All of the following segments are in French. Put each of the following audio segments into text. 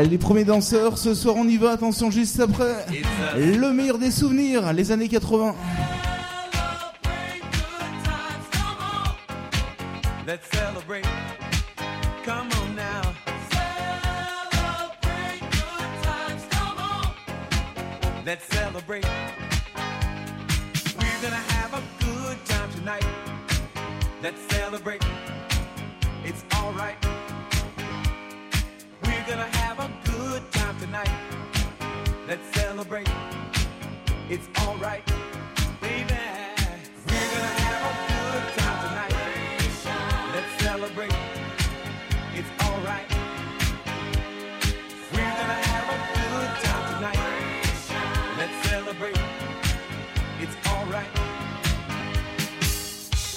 Allez, les premiers danseurs, ce soir on y va, attention juste après. Le meilleur des souvenirs, les années 80. Let's celebrate. Come on now. Celebrate good times. Come on. Let's celebrate. We're gonna have a good time tonight. Let's celebrate. It's alright. We're gonna have a tonight.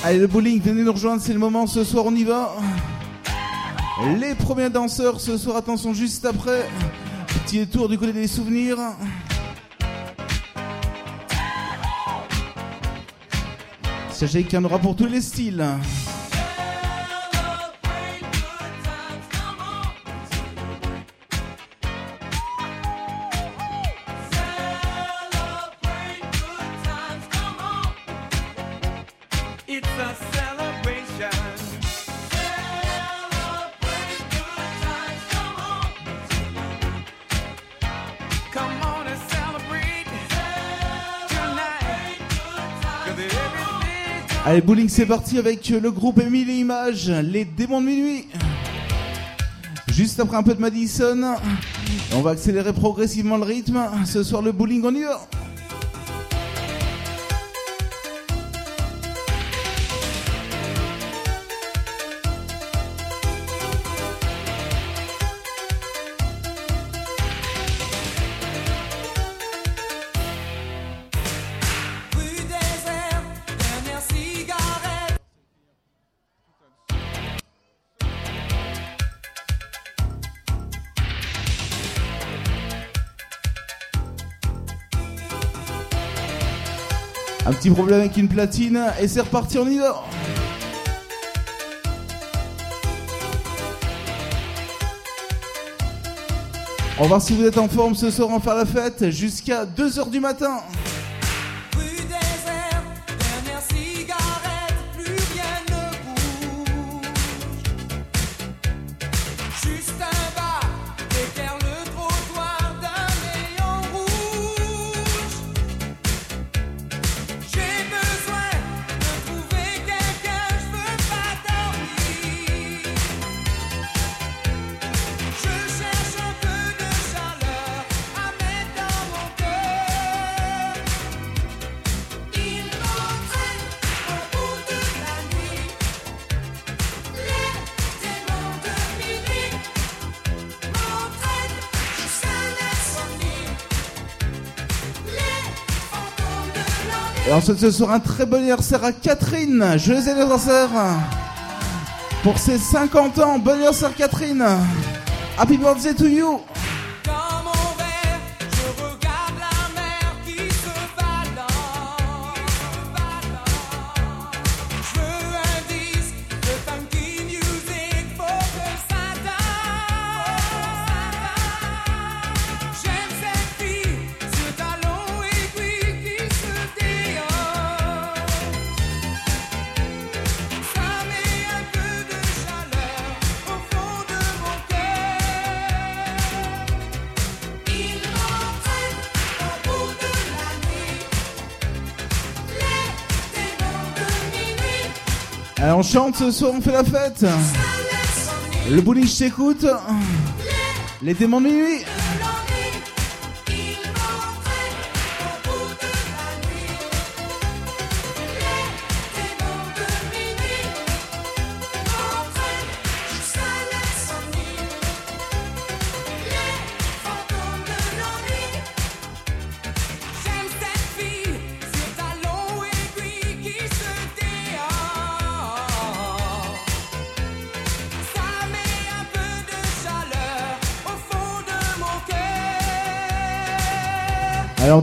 Allez, le bowling, venez nous rejoindre, c'est le moment, ce soir on y va. Les premiers danseurs, ce soir, attention juste après. Petit tour du côté des souvenirs. Sachez qu'il y en aura pour tous les styles. Allez, bowling, c'est parti avec le groupe Émile et Images, les démons de minuit. Juste après un peu de Madison, on va accélérer progressivement le rythme. Ce soir, le bowling, on y va. Petit problème avec une platine et c'est reparti, on y va. On va voir si vous êtes en forme ce soir, on va faire la fête jusqu'à 2h du matin. Et on souhaite ce soir un très bon anniversaire à Catherine, joyeux anniversaire pour ses 50 ans, bon anniversaire Catherine. Happy birthday to you. Chante ce soir, on fait la fête. Le bowling, je t'écoute. Les démons de minuit.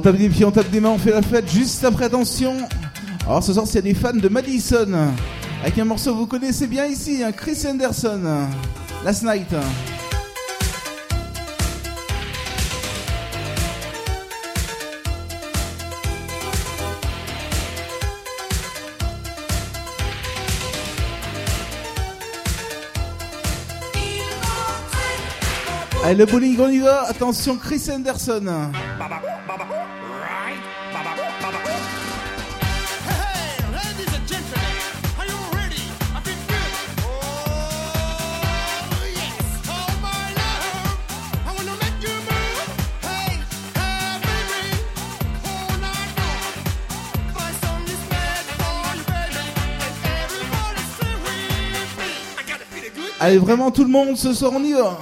Tape des pieds, on tape des mains, on fait la fête juste après, attention. Alors ce soir, s'il des fans de Madison, avec un morceau que vous connaissez bien ici, hein, Chris Anderson, Last Night. Et le bowling, on y va. Attention, Chris Anderson. Allez, vraiment tout le monde, ce soir on y va.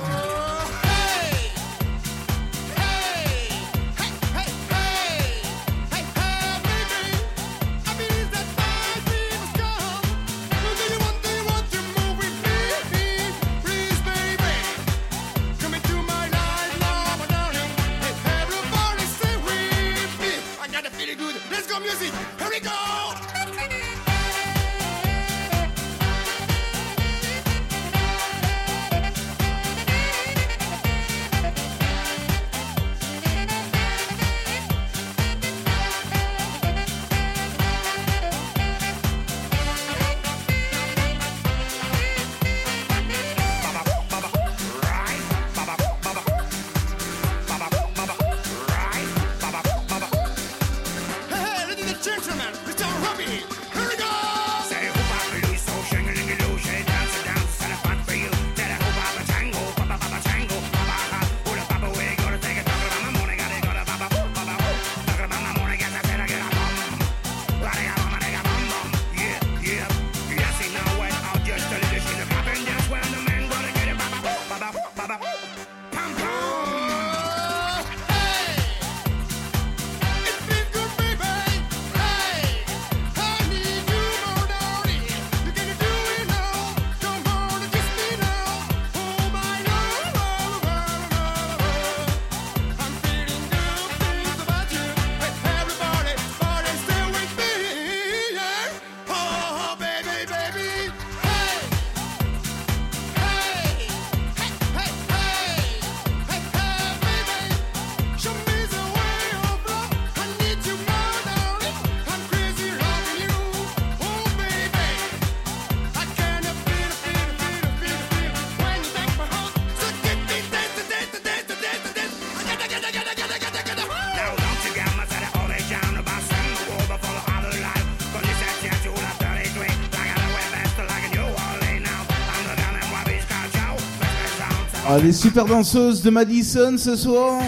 Les super danseuses de Madison ce soir.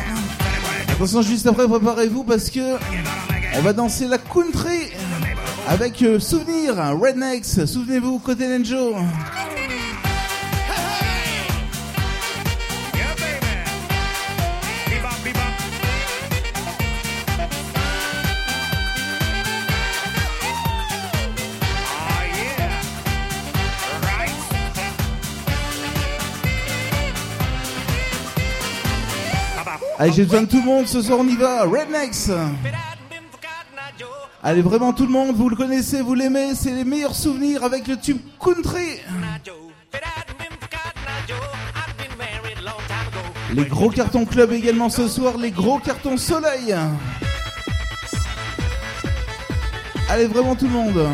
Attention, juste après, préparez-vous parce que on va danser la country avec euh, Souvenir, hein, Rednecks. Souvenez-vous, côté Nenjo. Allez, j'ai besoin de tout le monde ce soir, on y va. Rednecks. Allez, vraiment tout le monde, vous le connaissez, vous l'aimez, c'est les meilleurs souvenirs avec le tube country. Les gros cartons club également ce soir, les gros cartons soleil. Allez, vraiment tout le monde.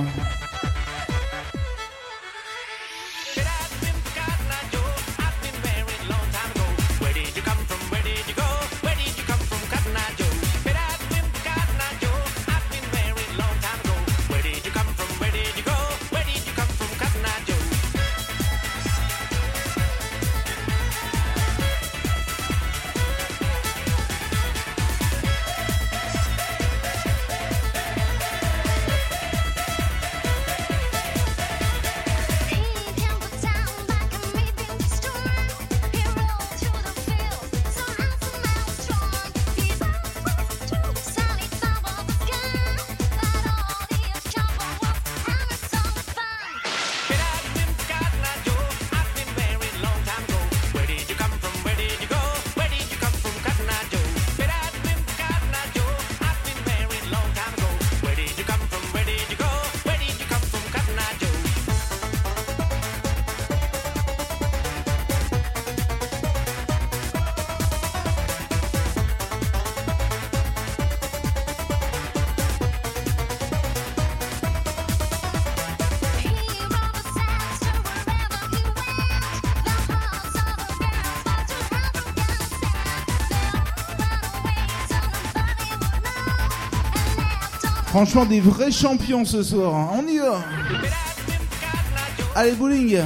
Franchement, des vrais champions ce soir. Hein. On y va. Allez, bowling.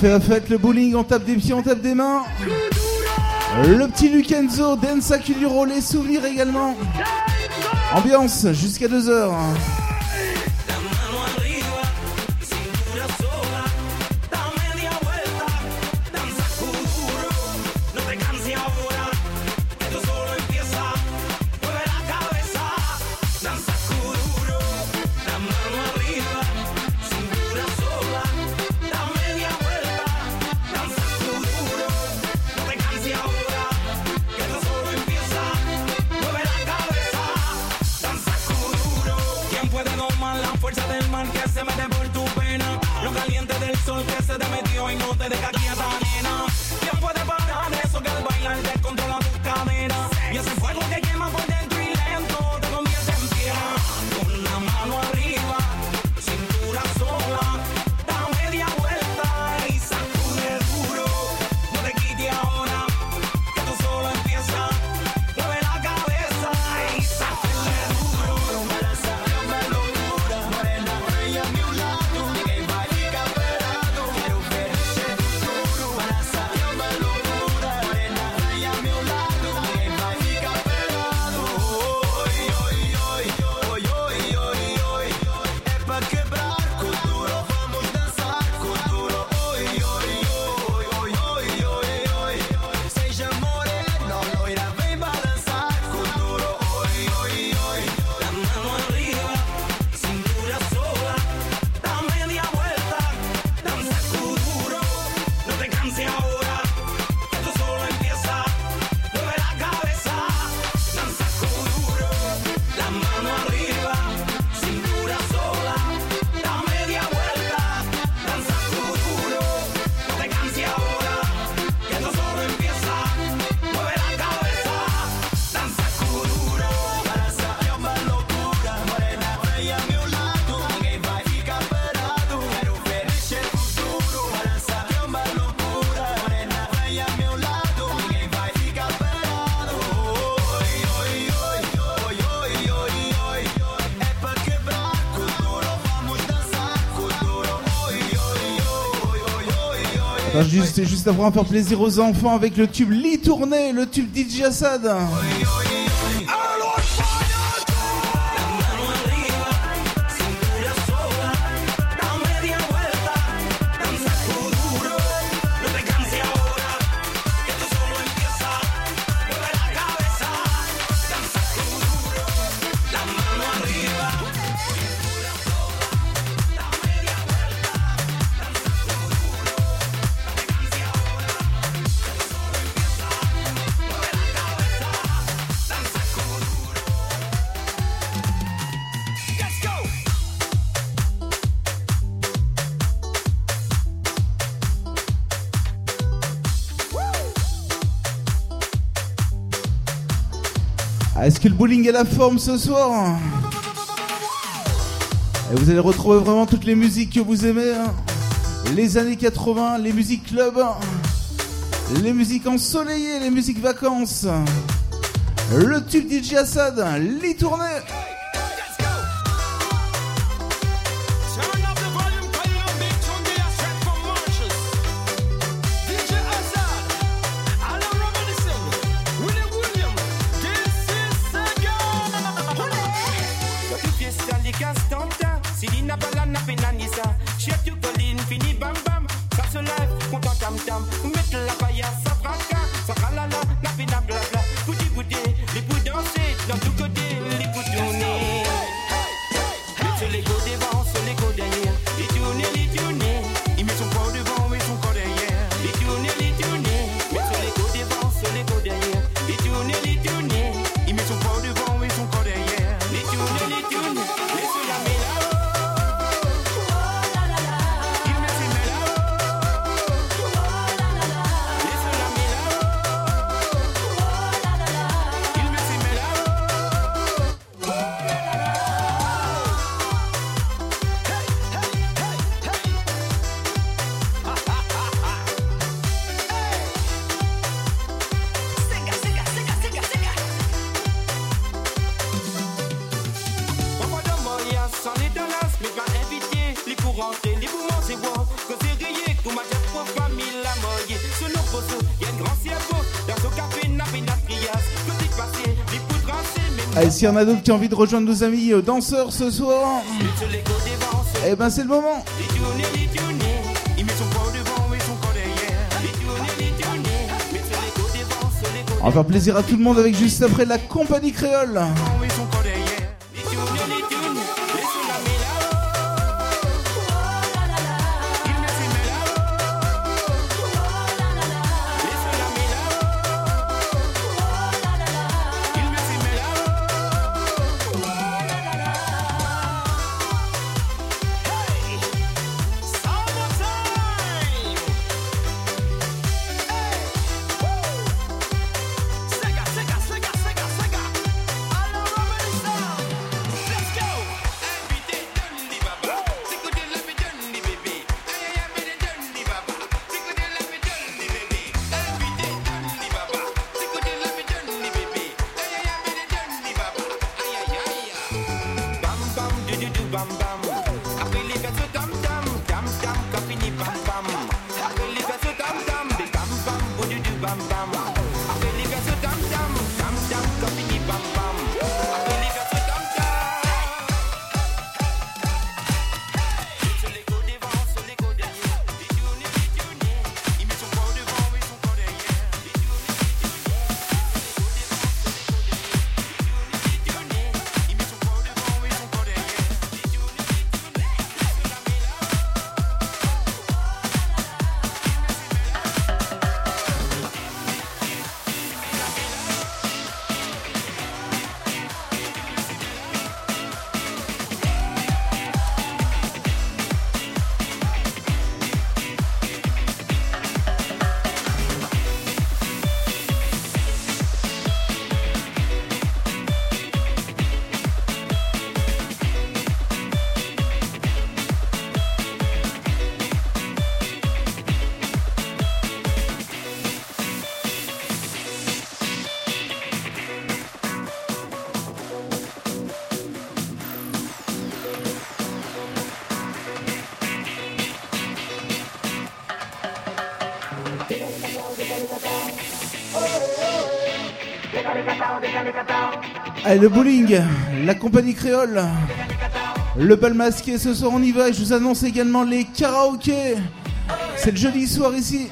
fait la fête, le bowling, on tape des pieds, on tape des mains. Le petit Lucenzo, Densa Culuro, les souvenirs également. Ambiance jusqu'à 2h. juste, juste avoir à faire plaisir aux enfants avec le tube Lee tourné, le tube DJ Assad. que le bowling est la forme ce soir. Et vous allez retrouver vraiment toutes les musiques que vous aimez. Hein. Les années 80, les musiques club, hein. les musiques ensoleillées, les musiques vacances. Le tube DJ Assad, les tournées. s'il y en a d'autres qui ont envie de rejoindre nos amis euh, danseurs ce soir, eh ben c'est le moment. On va faire plaisir à tout le monde avec juste après la compagnie créole. Le bowling, la compagnie créole, le bal masqué, ce soir on y va je vous annonce également les karaokés. C'est le jeudi soir ici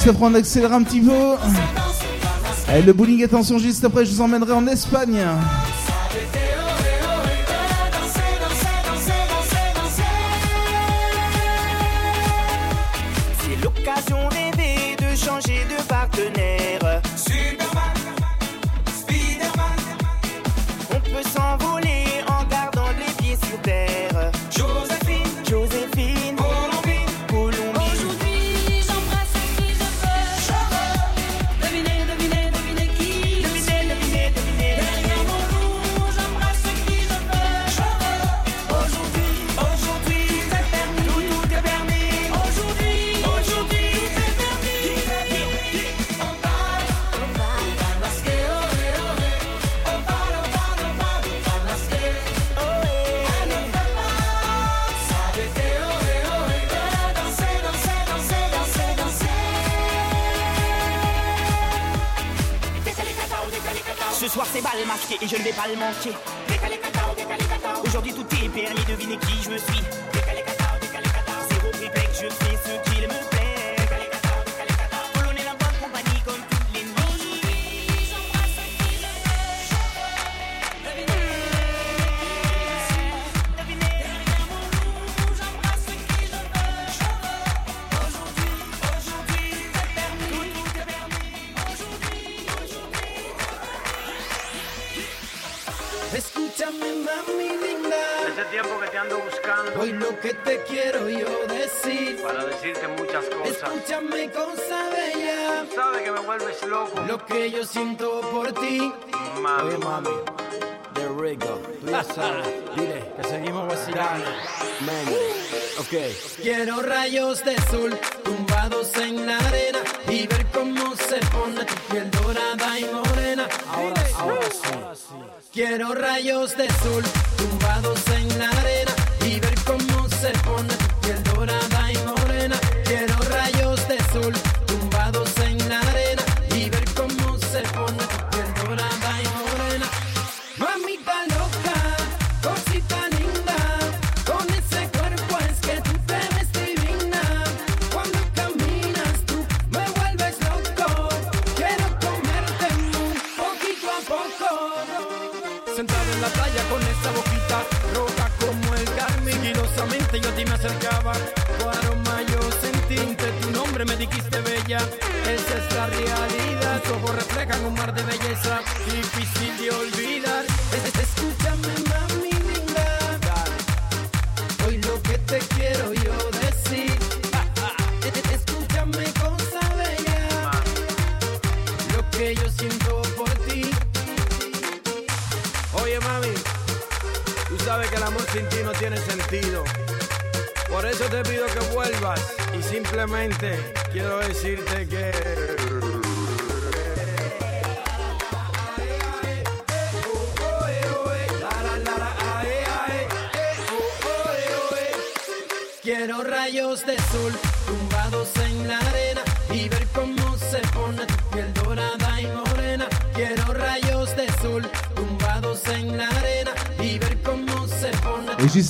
jusqu'à 3, on accélère un petit peu. Le bowling, attention, juste après, je vous emmènerai en Espagne.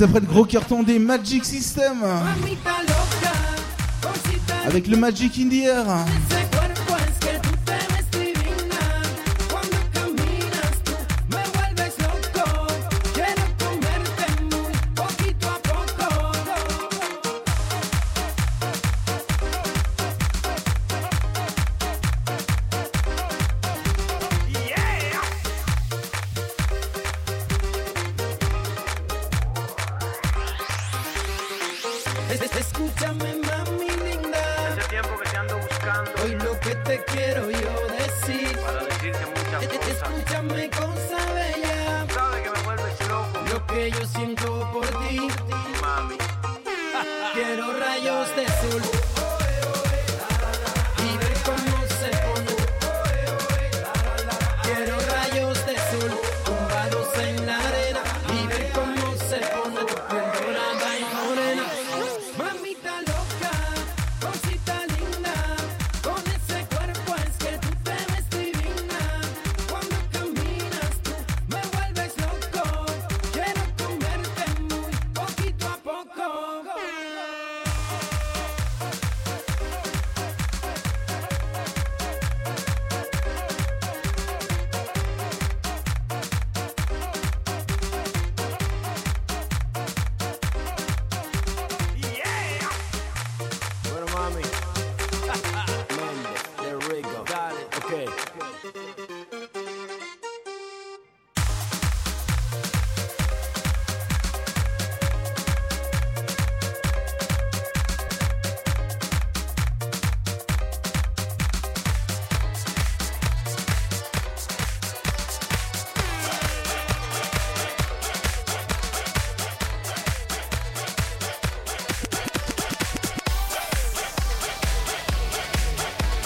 s'appelle gros carton des Magic System. Avec le Magic in Air.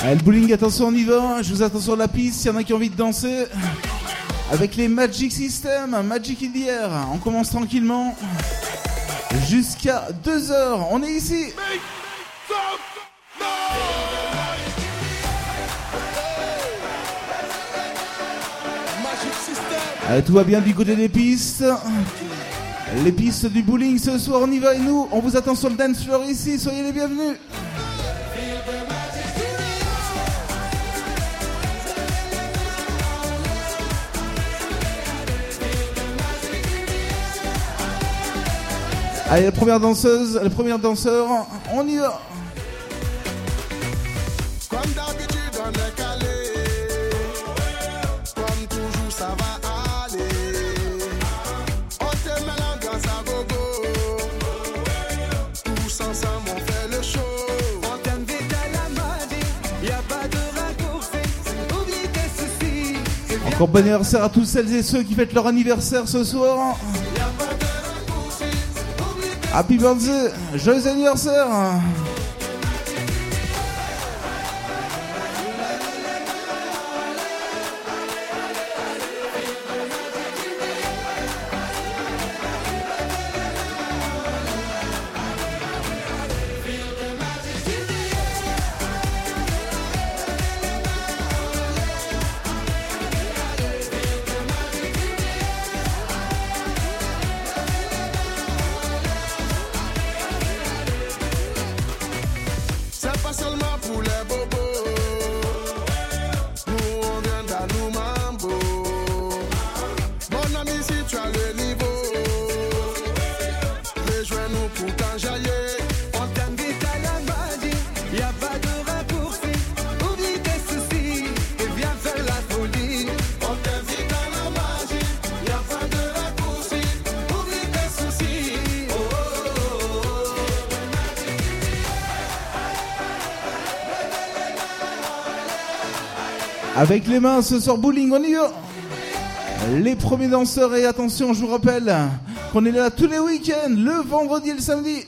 Allez, le bowling, attention, on y va. Je vous attends sur la piste. Il y en a qui ont envie de danser. Avec les Magic System, Magic in the Air. On commence tranquillement. Jusqu'à 2h. On est ici. Allez, tout va bien du côté des pistes. Les pistes du bowling ce soir, on y va et nous, on vous attend sur le dance floor ici. Soyez les bienvenus. Allez, la première danseuse, la première danseur, on y va. Comme d'habitude, on est calé. Comme toujours, ça va aller. On te met l'ambiance à gogo. Tous ensemble, on fait le show. On t'invite à la magie. Y a pas de raccourci. Oublie tes soucis. Encore bon anniversaire à tous celles et ceux qui fêtent leur anniversaire ce soir. Happy birthday, joyeux anniversaire. Avec les mains, ce soir bowling, on y va. Les premiers danseurs et attention, je vous rappelle qu'on est là tous les week-ends, le vendredi et le samedi.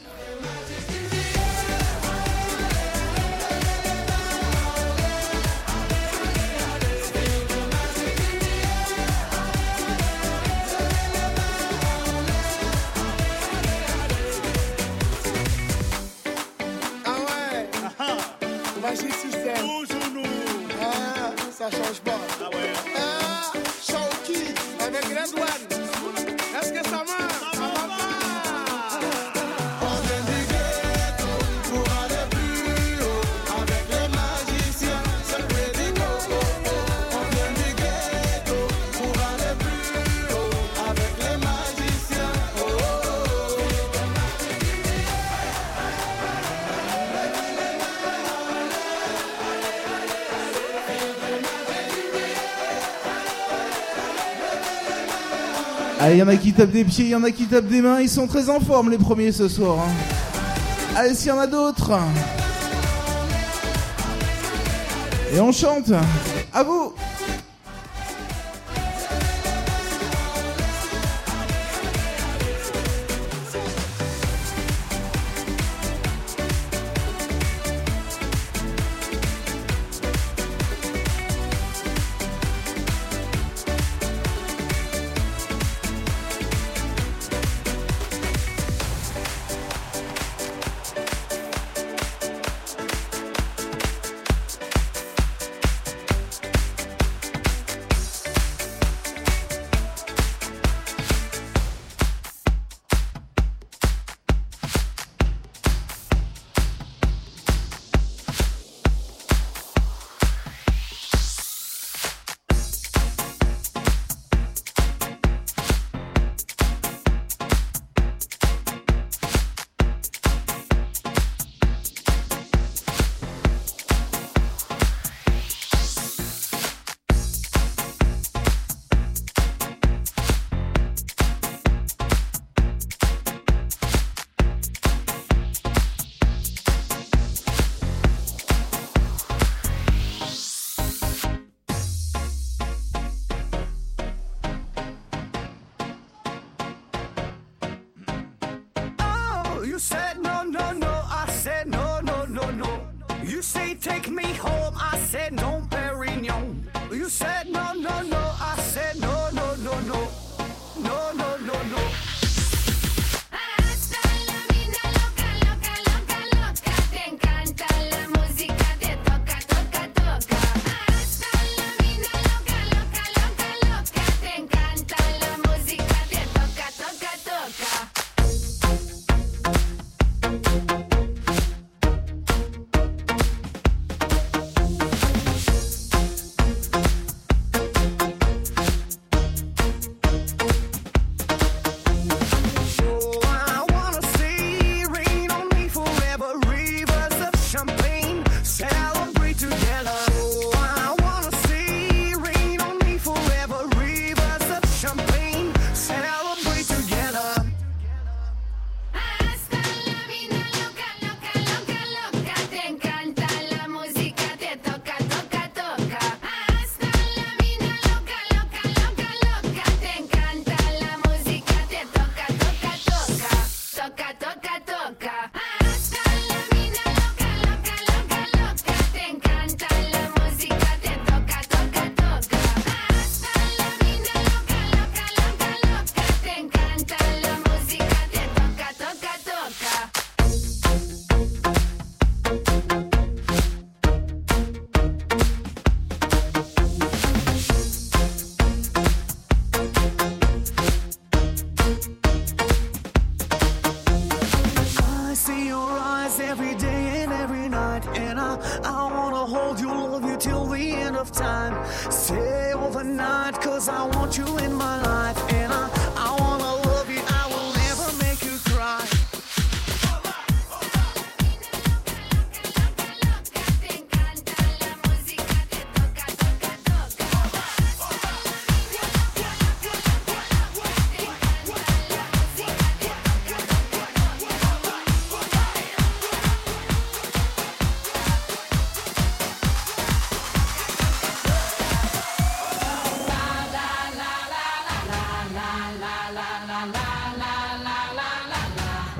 En a qui tapent des pieds, il y en a qui tapent des mains, ils sont très en forme les premiers ce soir. hein. Allez, s'il y en a d'autres. Et on chante. À vous.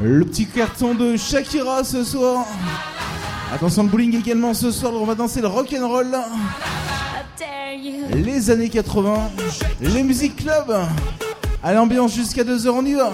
Le petit carton de Shakira ce soir. Attention le bowling également ce soir, on va danser le rock and roll. Les années 80, les musiques club. À l'ambiance jusqu'à 2h, on y va.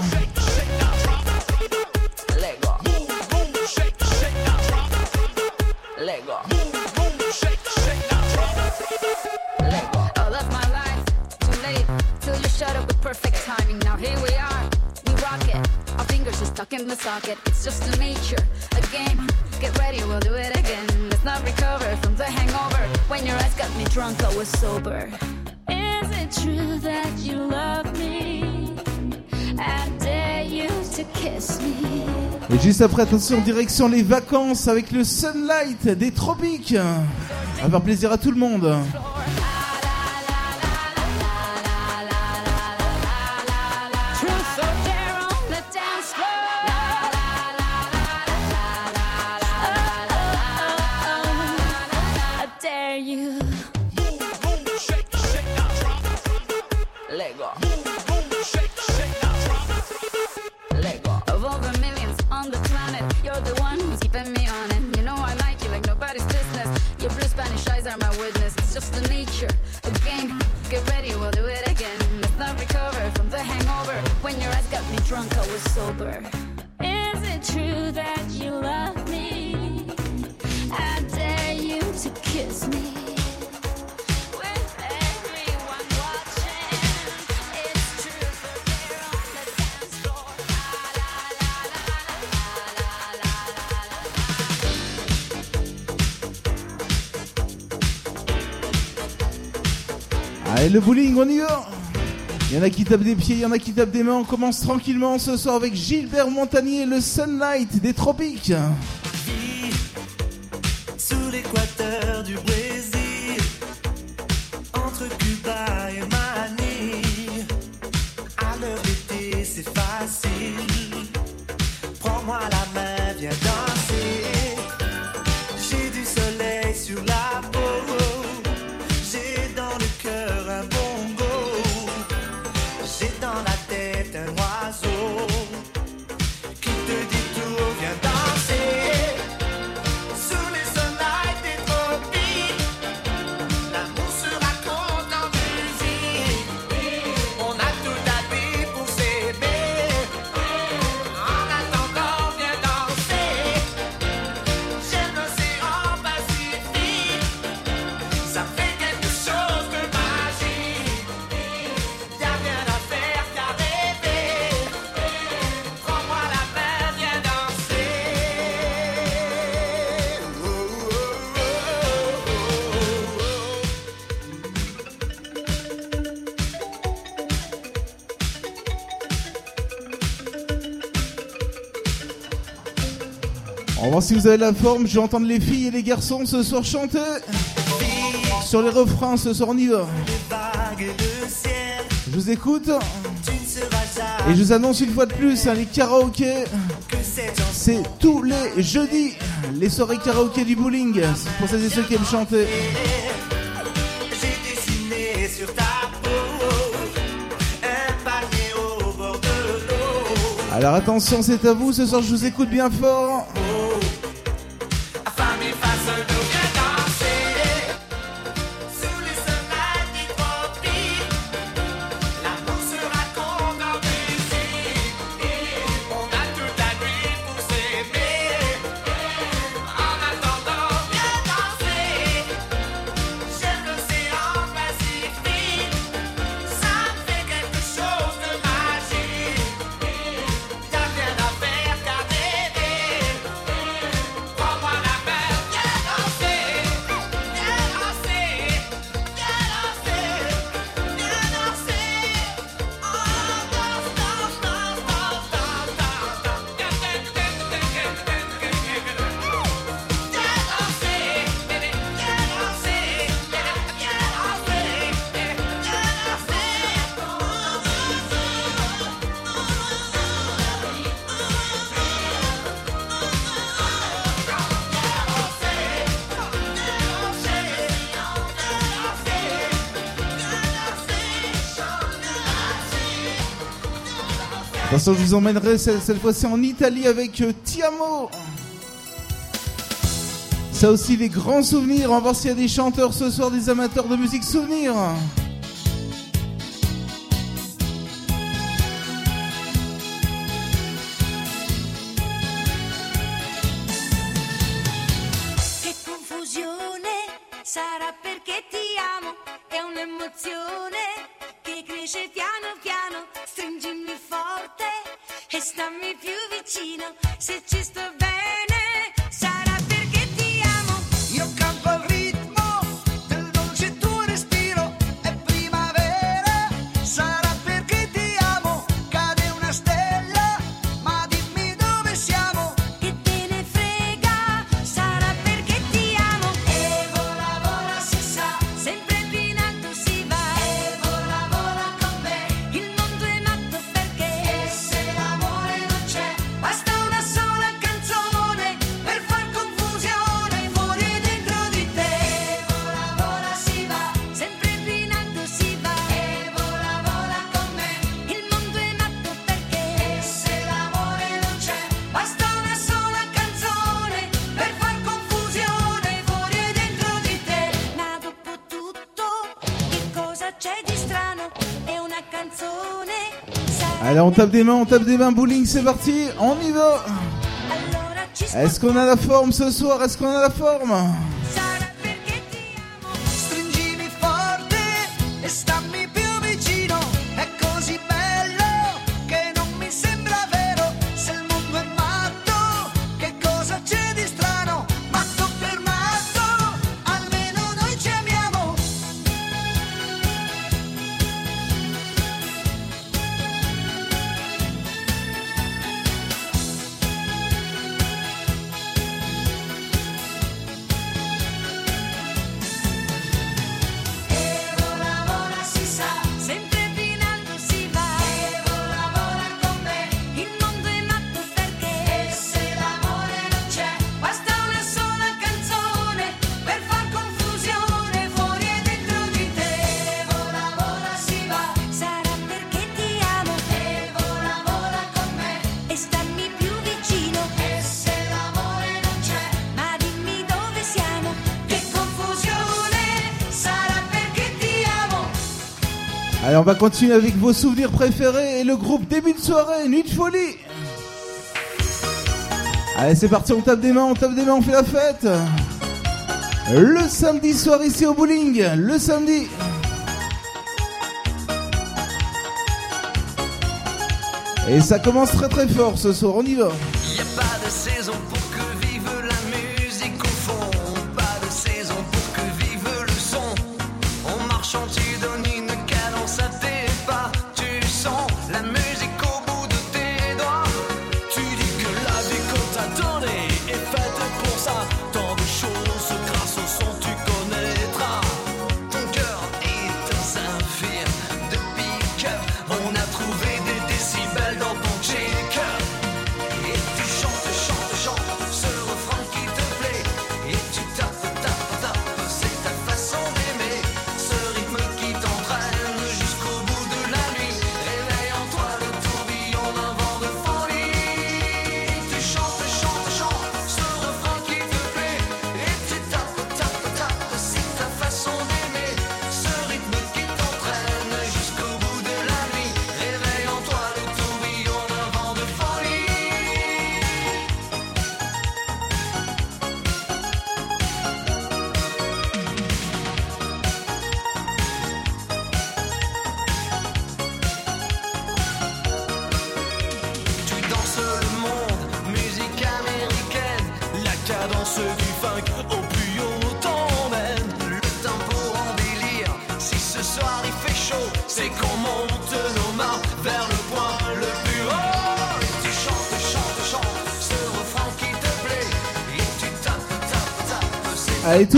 juste après, attention, direction les vacances avec le sunlight des tropiques. À faire plaisir à tout le monde. le bowling, on y va Il y en a qui tapent des pieds, il y en a qui tapent des mains. On commence tranquillement ce soir avec Gilbert Montagnier, le Sunlight des Tropiques. si vous avez la forme, je vais entendre les filles et les garçons ce soir chanter. Sur les refrains, ce soir on y va. Je vous écoute. Et je vous annonce une fois de plus, hein, les karaokés, c'est tous les jeudis, les soirées karaoké du bowling, pour celles et ceux qui aiment chanter. Alors attention, c'est à vous, ce soir je vous écoute bien fort. je vous emmènerai cette, fois-ci en Italie avec euh, Tiamo. Ça aussi, les grands souvenirs. On va voir s'il y a des chanteurs ce soir, des amateurs de musique souvenir. on tape des mains, on tape des mains, bowling, c'est parti, on y va. Est-ce qu'on a la forme ce soir? Est-ce qu'on a la forme? on va continuer avec vos souvenirs préférés et le groupe début de soirée, nuit de folie. Allez, c'est parti, on tape des mains, on tape des mains, on fait la fête. Le samedi soir ici au bowling, le samedi. Et ça commence très très fort ce soir, on y va.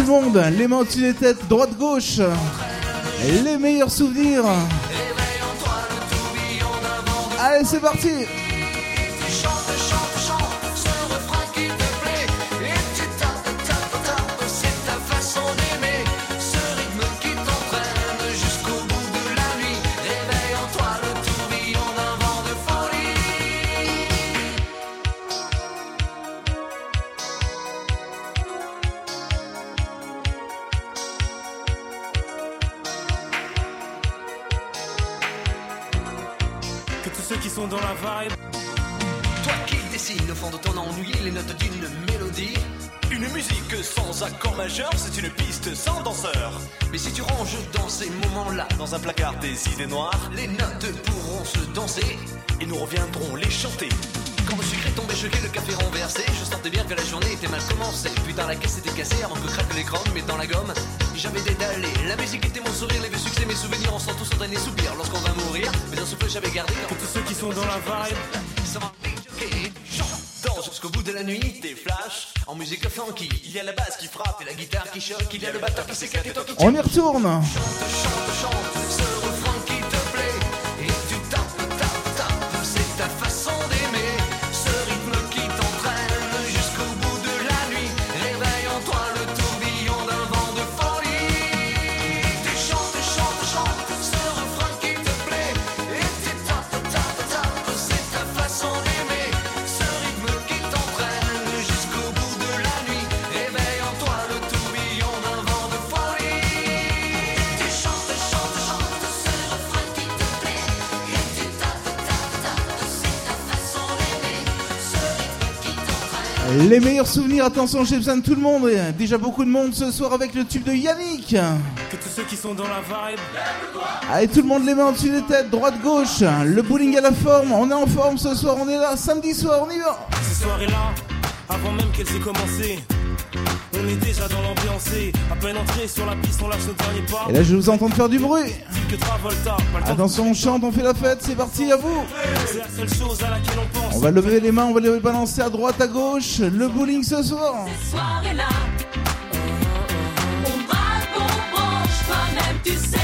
Le monde, les mains des têtes, droite-gauche. Les meilleurs souvenirs. Allez, c'est parti. Toi qui dessines au fond de ton ennui les notes d'une mélodie. Une musique sans accord majeur, c'est une piste sans danseur. Mais si tu ranges dans ces moments-là, Dans un placard des idées noires, les notes pourront se danser. et nous reviendrons les chanter. Quand le sucre est tombé choqué, le café renversé, je sentais bien que la journée était mal commencée. Putain, la caisse était cassée avant que craque l'écran, mais dans la gomme, j'avais dédalé. La musique était mon sourire, les vieux succès, mes souvenirs, on sent tous entraîner soupir lorsqu'on va mourir. Mais un souffle, j'avais gardé. Que tous ceux qui sont dans la vibe. Ça chante. Jusqu'au bout de la nuit, des flashs en musique funky. Il y a la basse qui frappe et la guitare qui choque. Il y a le batteur qui s'éclate et toi qui On y retourne. chante, chante ce refrain Les meilleurs souvenirs, attention, j'ai besoin de tout le monde. Déjà beaucoup de monde ce soir avec le tube de Yannick. Que tous ceux qui sont dans la vibe. Allez, tout le monde les mains au-dessus des têtes, droite-gauche. Le bowling à la forme, on est en forme ce soir, on est là. Samedi soir, on y va. Ces soirées-là, avant même qu'elles aient commencé, on est déjà dans l'ambiance. et À peine entré sur la piste, on lâche nos derniers pas. Et là, je vais vous entendre faire du bruit. Le Attention, on chante, on fait la fête, c'est parti, à vous. C'est la seule chose à laquelle on pense. On va lever les mains, on va les balancer à droite, à gauche. Le bowling ce soir. soirée-là. On braque, on branche, toi-même tu sais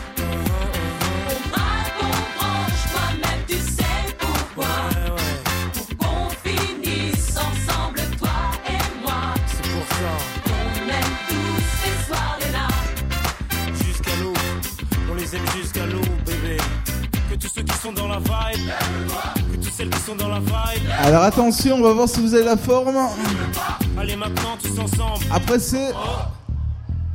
les aime jusqu'à l'eau, bébé. Que tous ceux qui sont dans la vibe, que toutes celles qui sont dans la vibe. Alors attention, on va voir si vous avez la forme. Allez maintenant tous ensemble. Après, c'est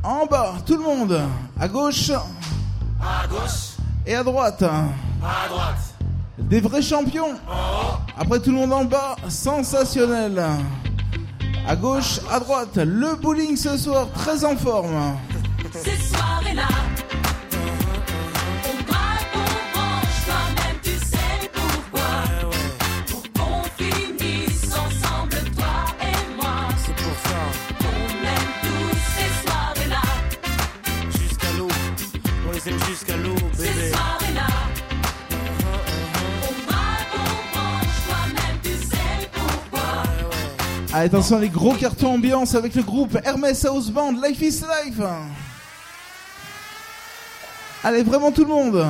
en bas, tout le monde. À gauche À gauche, et à droite. à droite. Des vrais champions. Après, tout le monde en bas. Sensationnel. À gauche, à droite. Le bowling ce soir, très en forme. Ces soirées-là. Attention, les gros cartons ambiance avec le groupe Hermès House Band, Life is Life. Allez, vraiment tout le monde.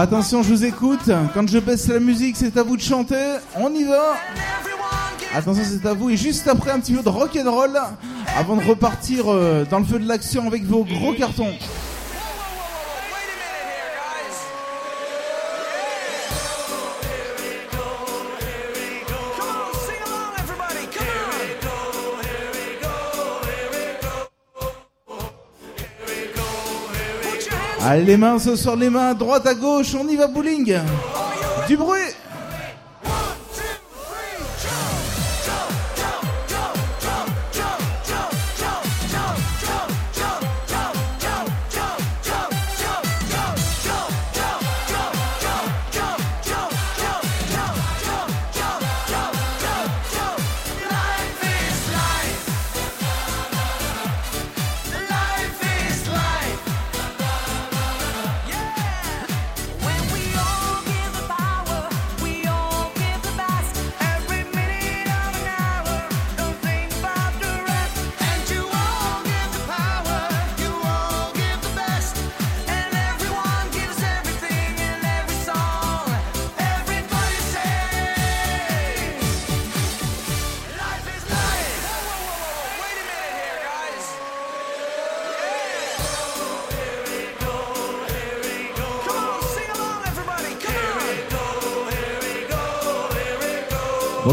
Attention, je vous écoute. Quand je baisse la musique, c'est à vous de chanter. On y va. Attention, c'est à vous. Et juste après, un petit peu de rock and roll avant de repartir euh, dans le feu de l'action avec vos gros cartons. Allez, les mains ce soir, les mains, droite à gauche, on y va bowling. Du bruit.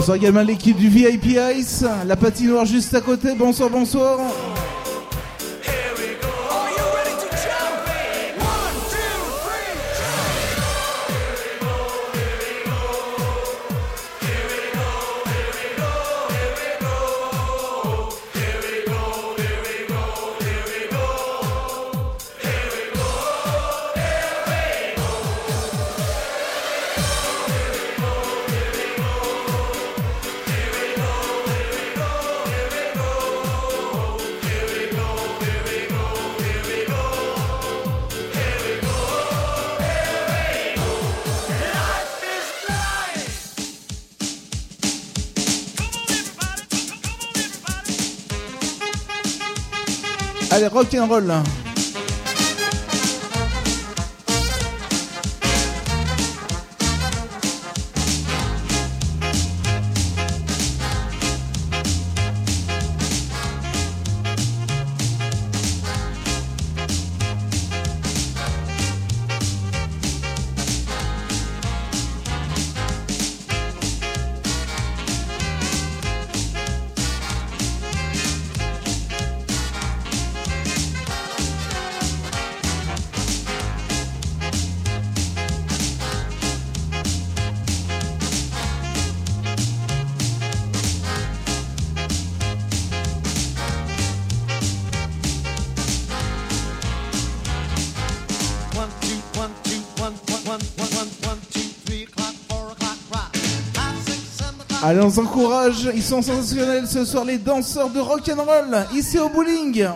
Bonsoir également l'équipe du VIP Ice, la patinoire juste à côté. Bonsoir, bonsoir. Allez, rock nous encourage. Ils sont sensationnels ce soir, les danseurs de rock'n'roll, ici au bowling.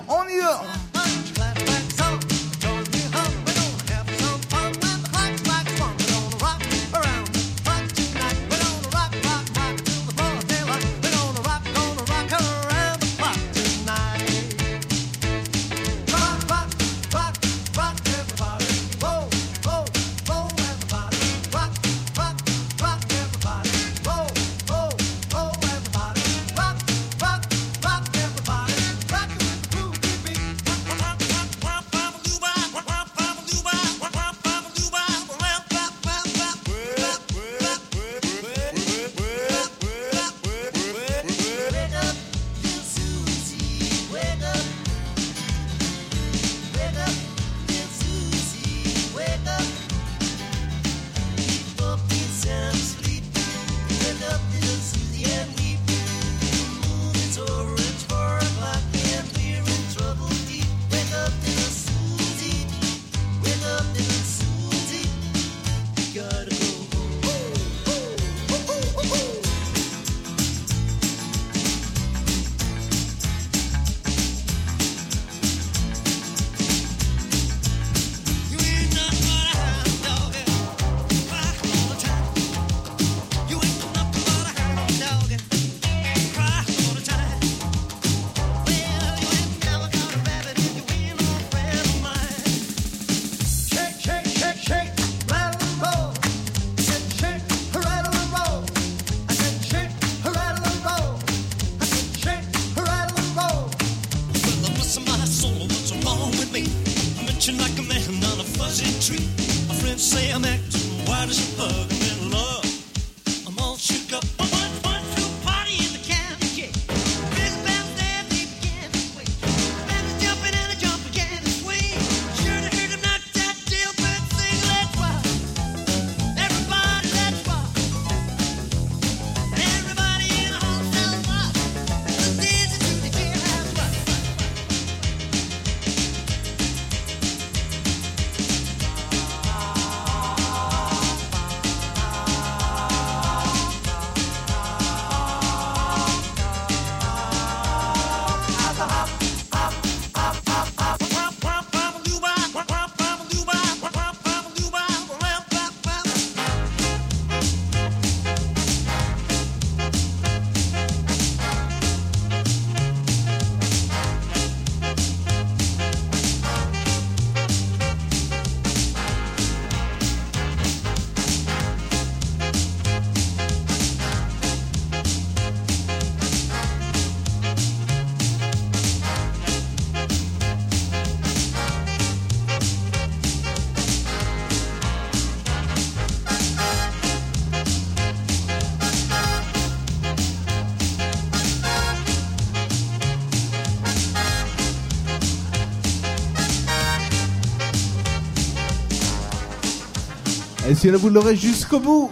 Et si vous l'aurez jusqu'au bout,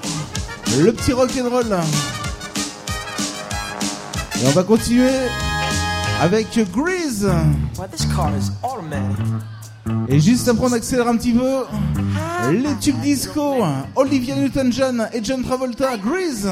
le petit rock'n'roll. Et on va continuer avec Grease. Et juste après, on accélère un petit peu. Les tubes disco, Olivia Newton-John et John Travolta, Grease.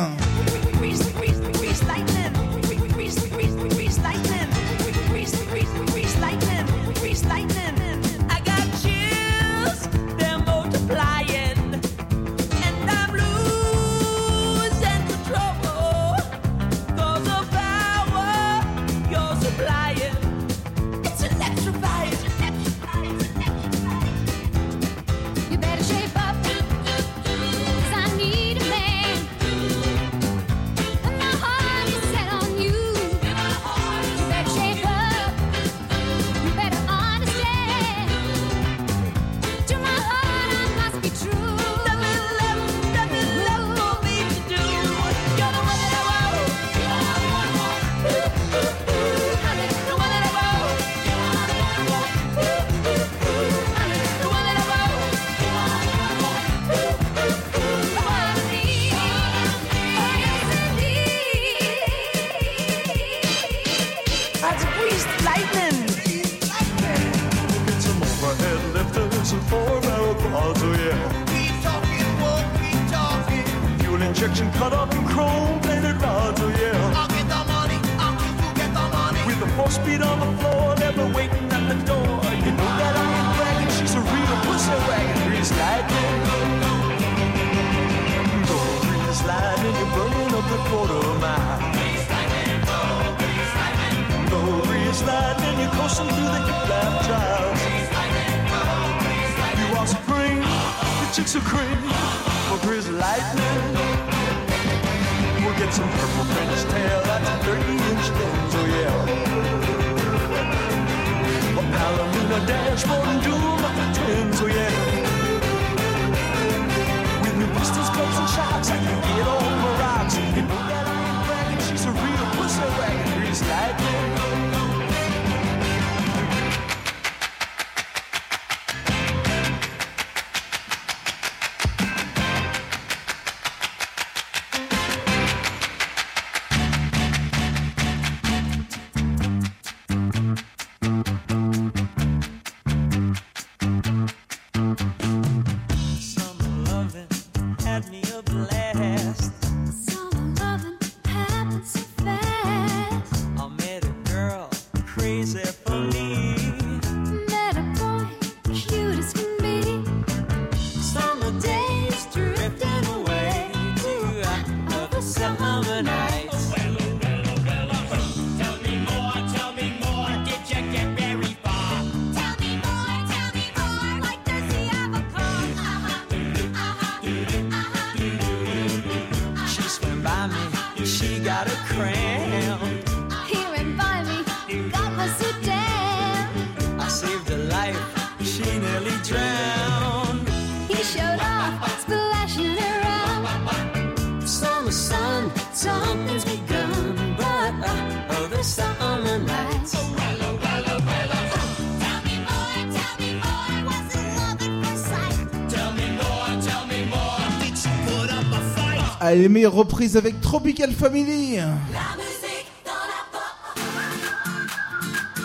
à aimer reprise avec Tropical Family.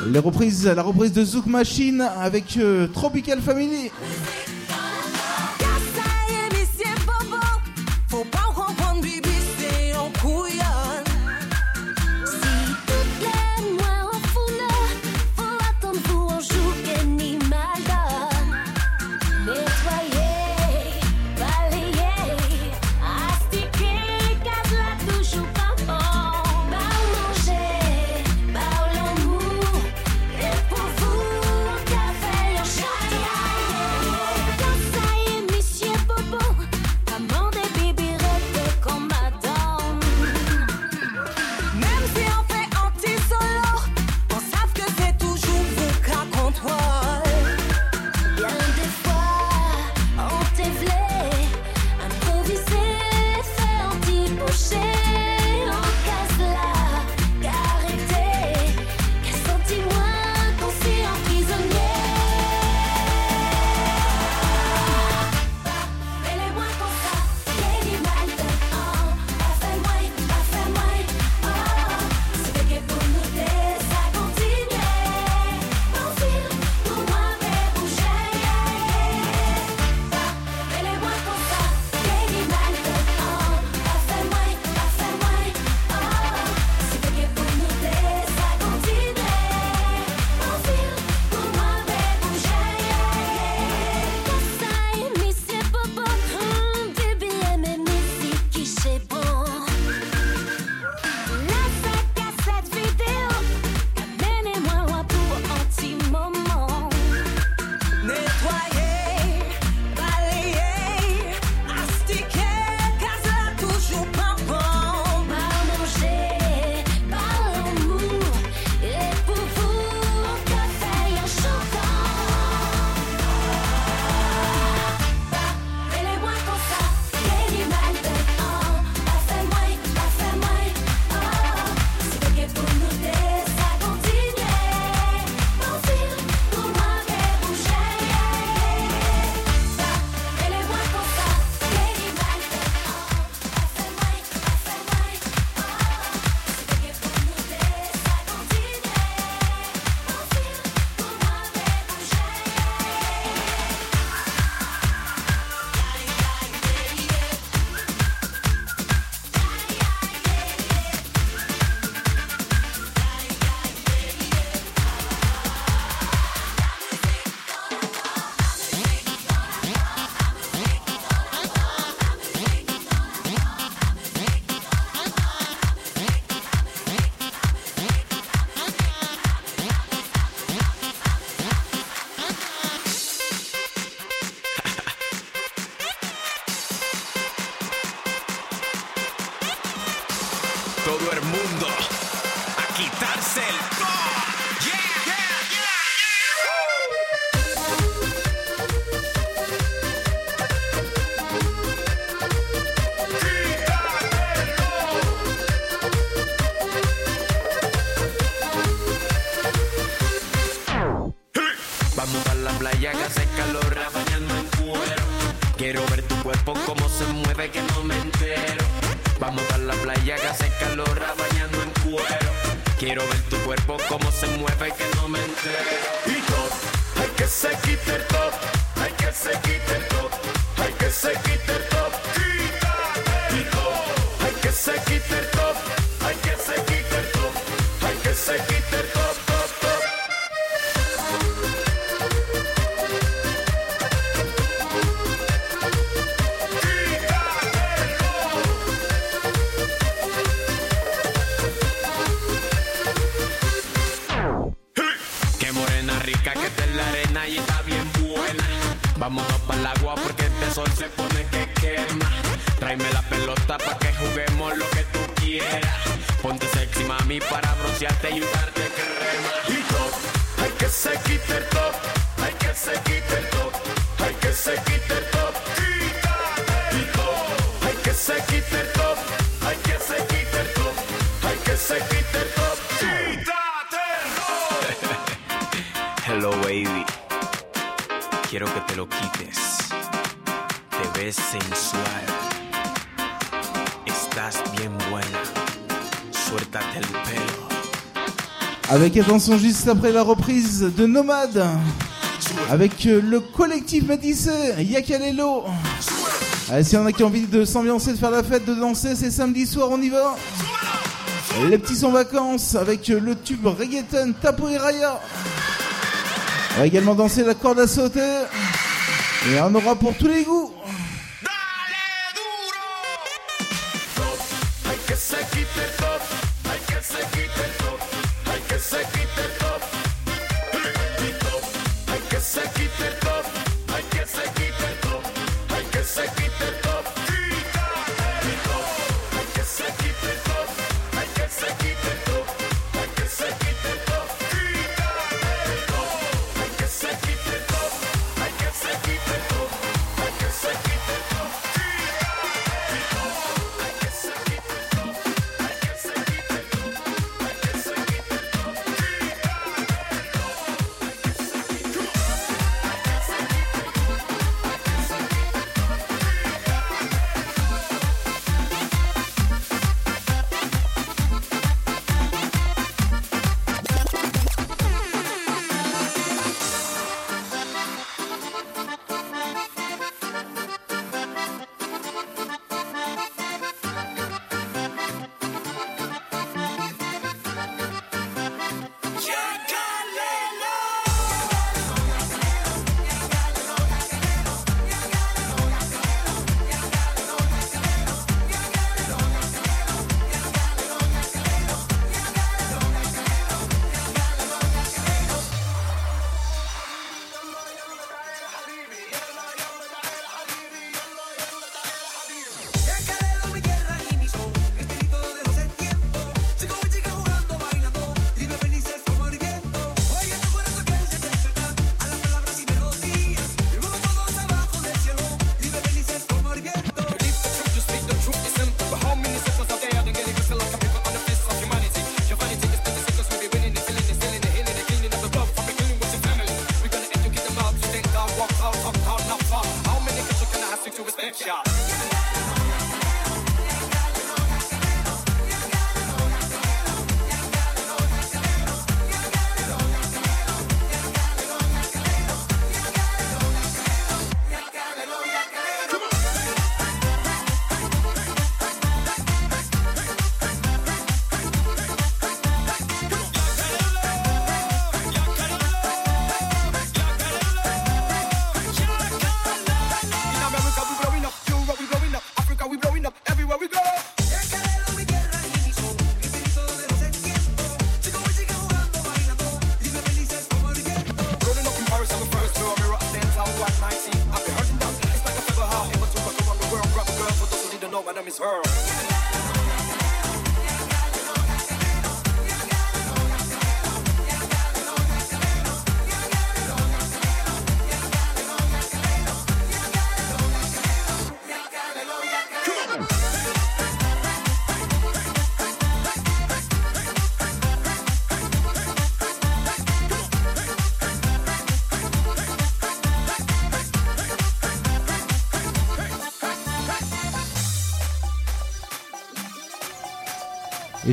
Les reprises, la reprise de Zouk Machine avec euh, Tropical Family. Avec attention juste après la reprise de Nomade. Avec euh, le collectif Métissé, Yakalelo. Ah, Allez, si y en a qui ont envie de s'ambiancer, de faire la fête, de danser, c'est samedi soir, on y va. Les petits sont vacances avec euh, le tube reggaeton Tapo et Raya. On va également danser la corde à sauter. Et on aura pour tous les goûts.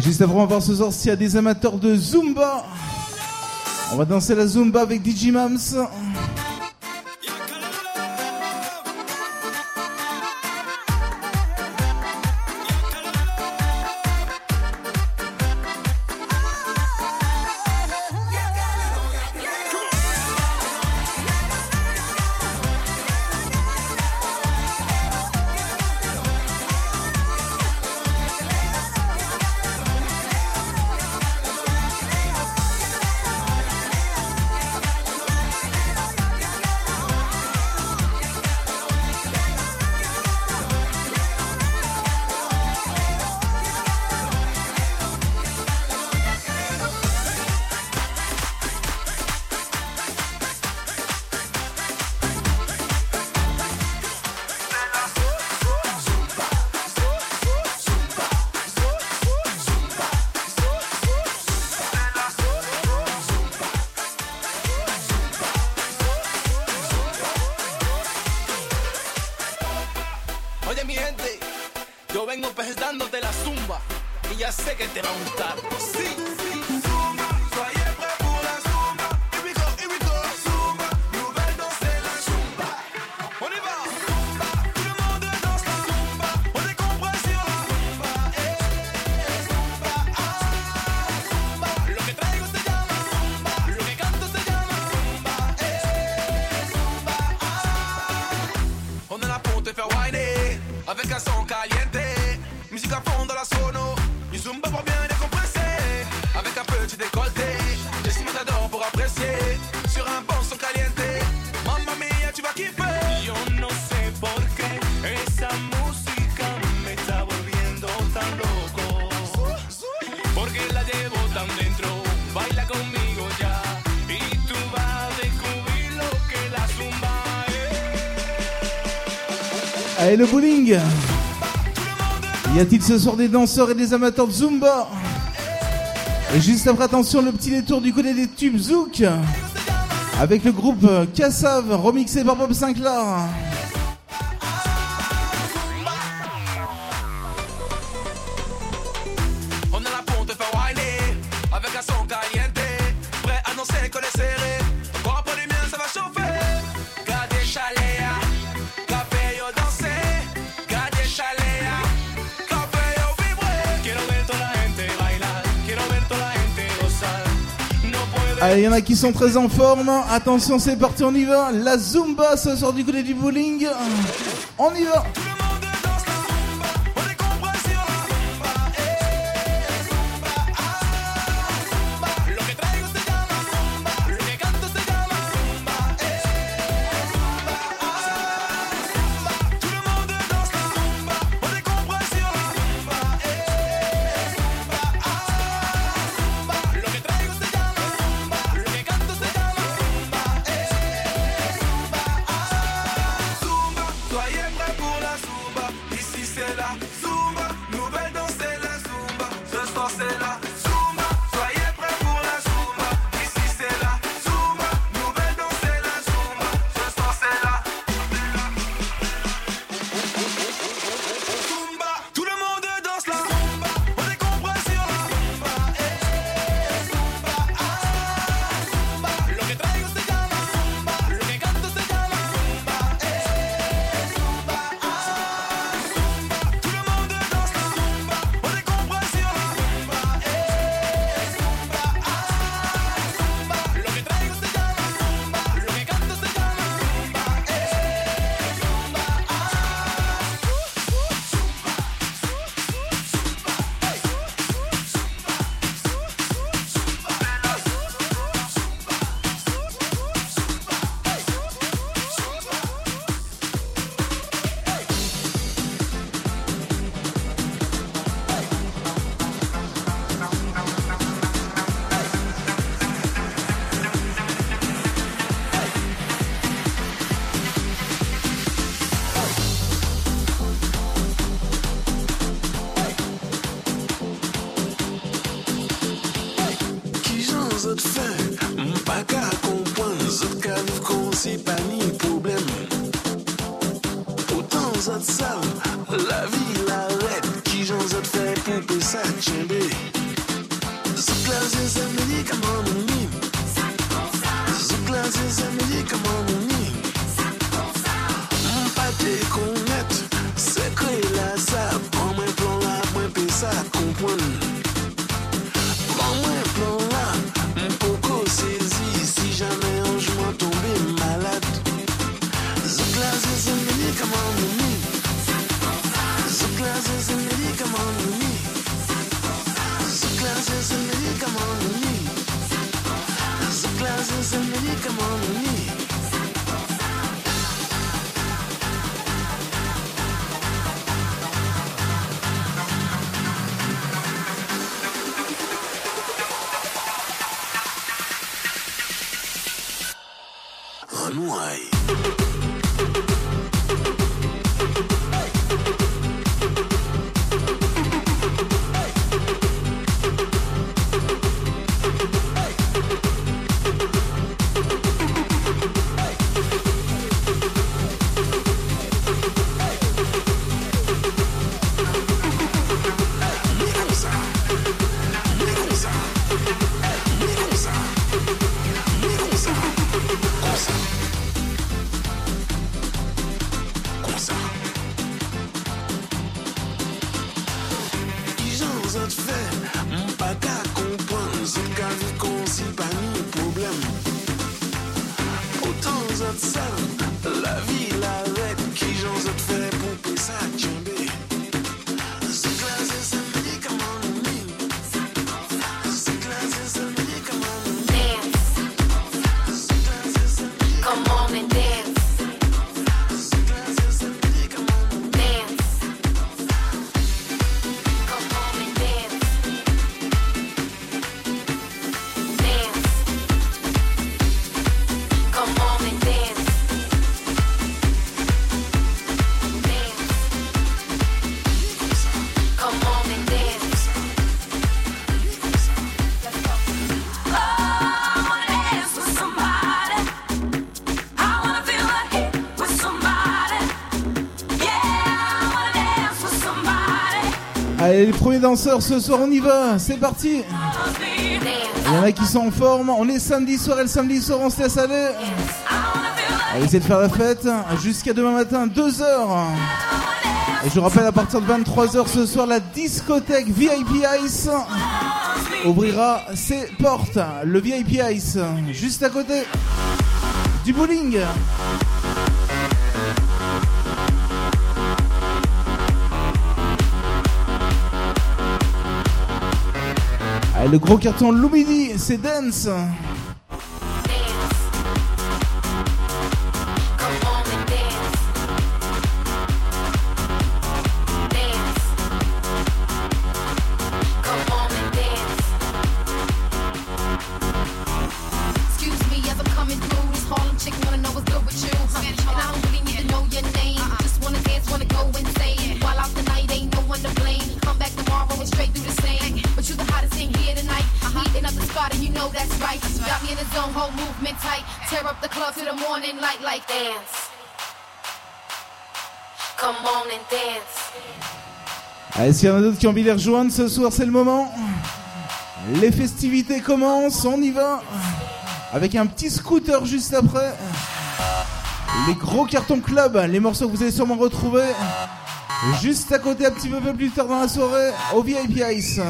Juste avant, on va ce soir s'il y a des amateurs de Zumba. On va danser la Zumba avec DJ Mams. le bowling. Y a-t-il ce soir des danseurs et des amateurs de Zumba? Et juste après, attention, le petit détour du côté des tubes Zouk avec le groupe euh, Kassav remixé par Bob Sinclair. Allez, il y en a qui sont très en forme. Attention, c'est parti, on y va. La Zumba, ça sort du côté du bowling. On y va. Les premiers danseurs ce soir, on y va, c'est parti. Il y en a qui sont en forme, on est samedi soir et le samedi soir, on se laisse aller. Allez, essayez de faire la fête jusqu'à demain matin, 2h. Et je vous rappelle, à partir de 23h ce soir, la discothèque VIP Ice ouvrira ses portes. Le VIP Ice, juste à côté du bowling. Le gros carton Lumini, c'est Dance. S'il y en a d'autres qui ont envie de les rejoindre ce soir, c'est le moment. Les festivités commencent, on y va. Avec un petit scooter juste après. Les gros cartons club, les morceaux que vous allez sûrement retrouver. Juste à côté, un petit peu plus tard dans la soirée, au VIP Ice.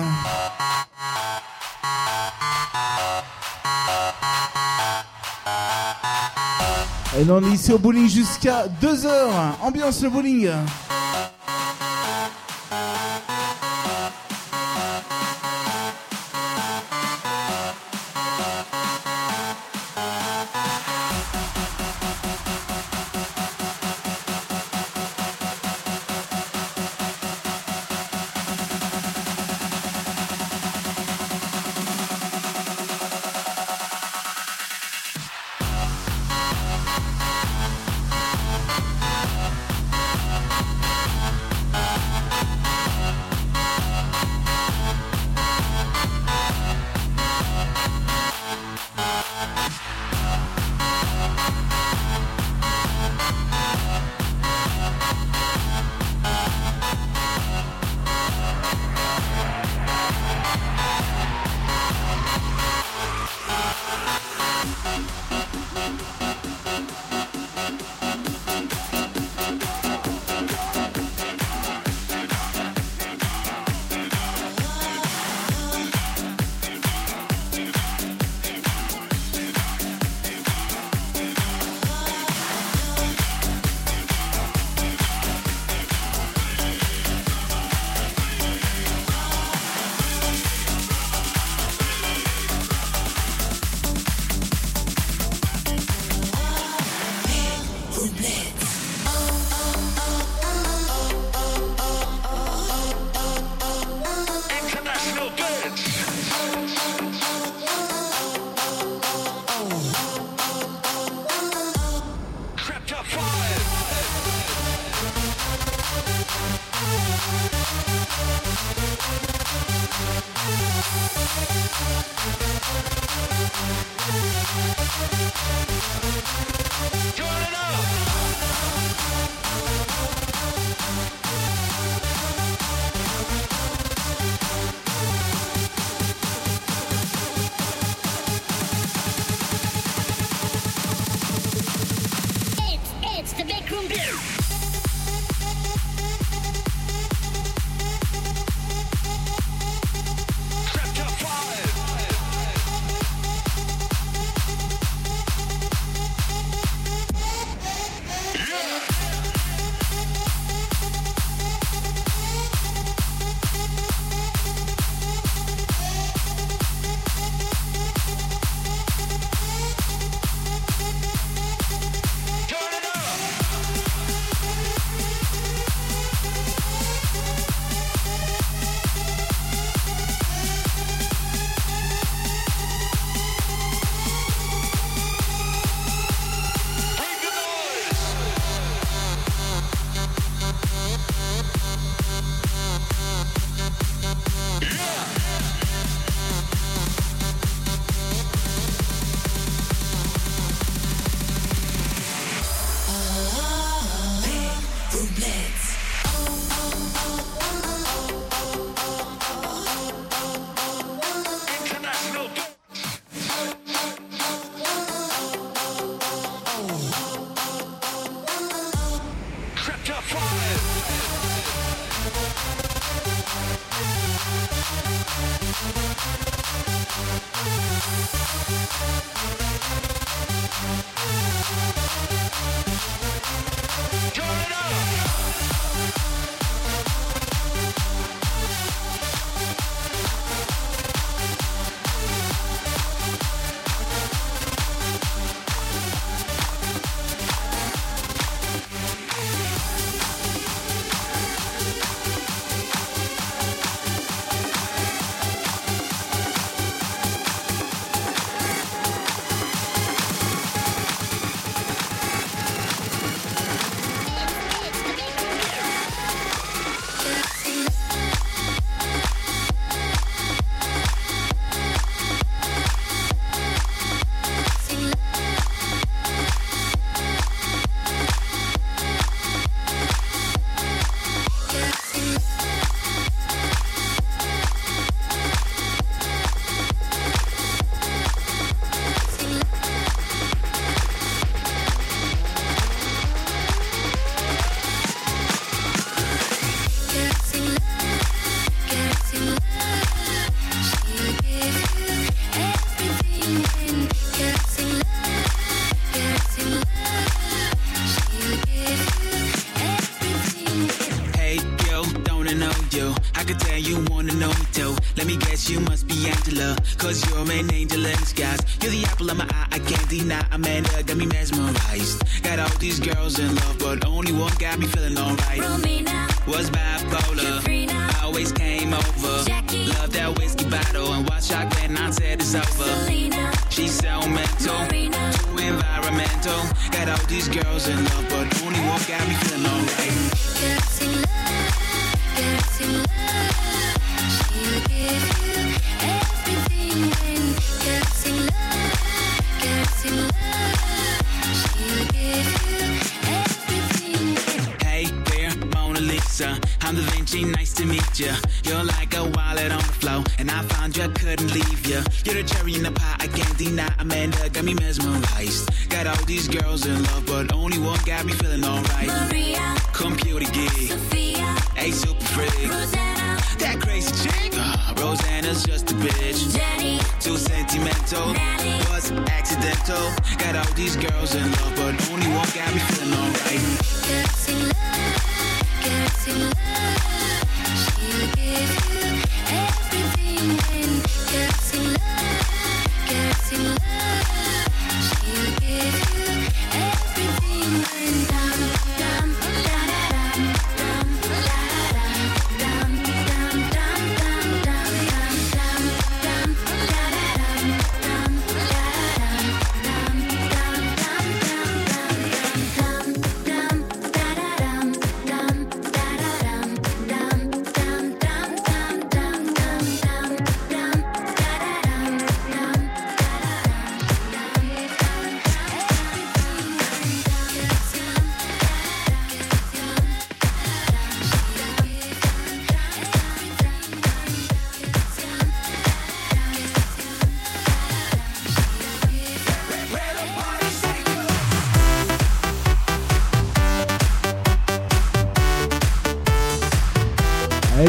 Et on est ici au bowling jusqu'à 2h. Ambiance le bowling.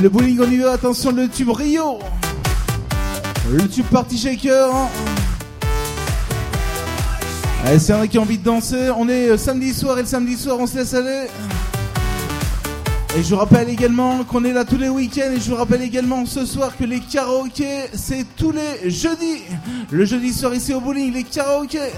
le bowling, on y attention, le tube Rio. Le tube Party Shaker. Allez, c'est un qui a envie de danser. On est euh, samedi soir et le samedi soir, on se laisse aller. Et je vous rappelle également qu'on est là tous les week-ends et je vous rappelle également ce soir que les karaokés, c'est tous les jeudis. Le jeudi soir ici au bowling, les karaokés.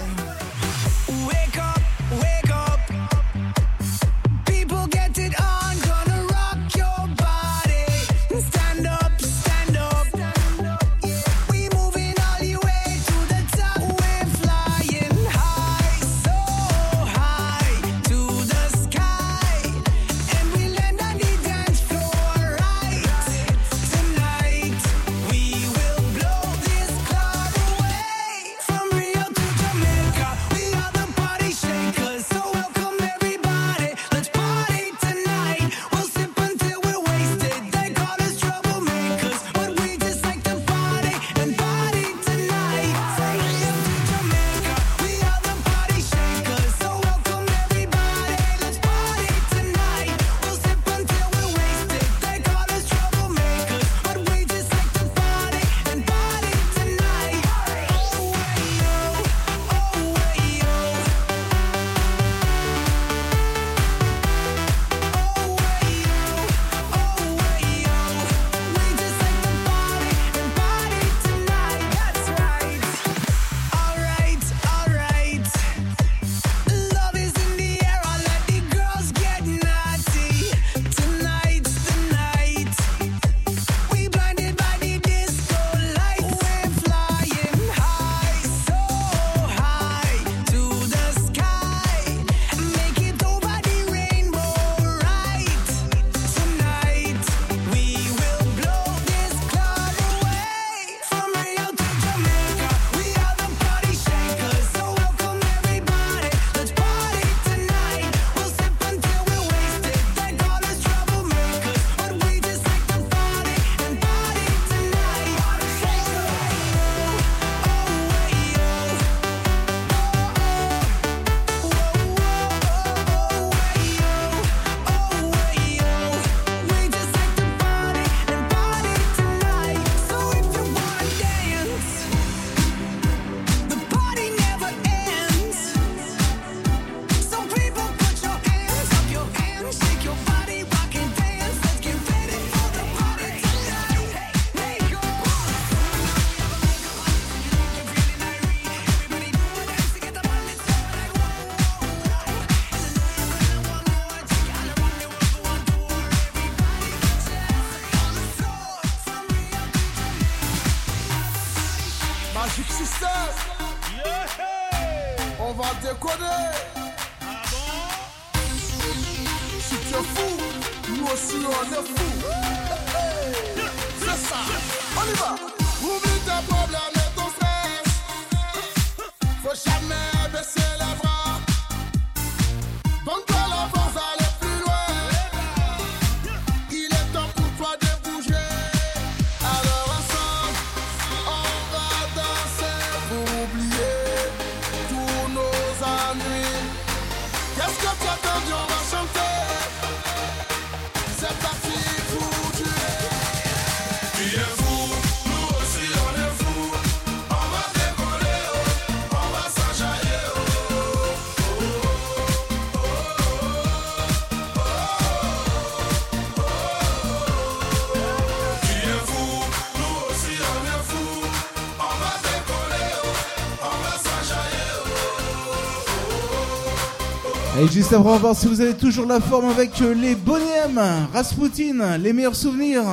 Juste après, on voir si vous avez toujours la forme avec euh, les bonhommes, Rasputin, les meilleurs souvenirs.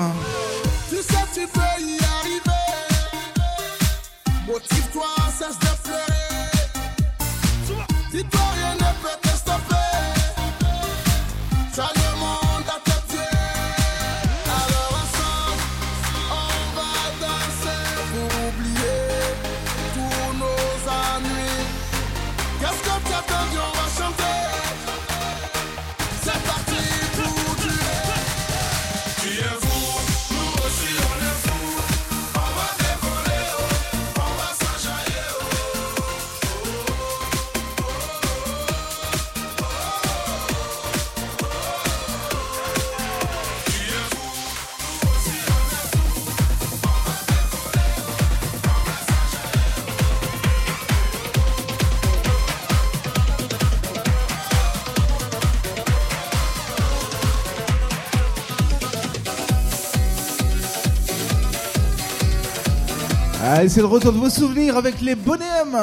C'est le retour de vos souvenirs avec les bonhommes.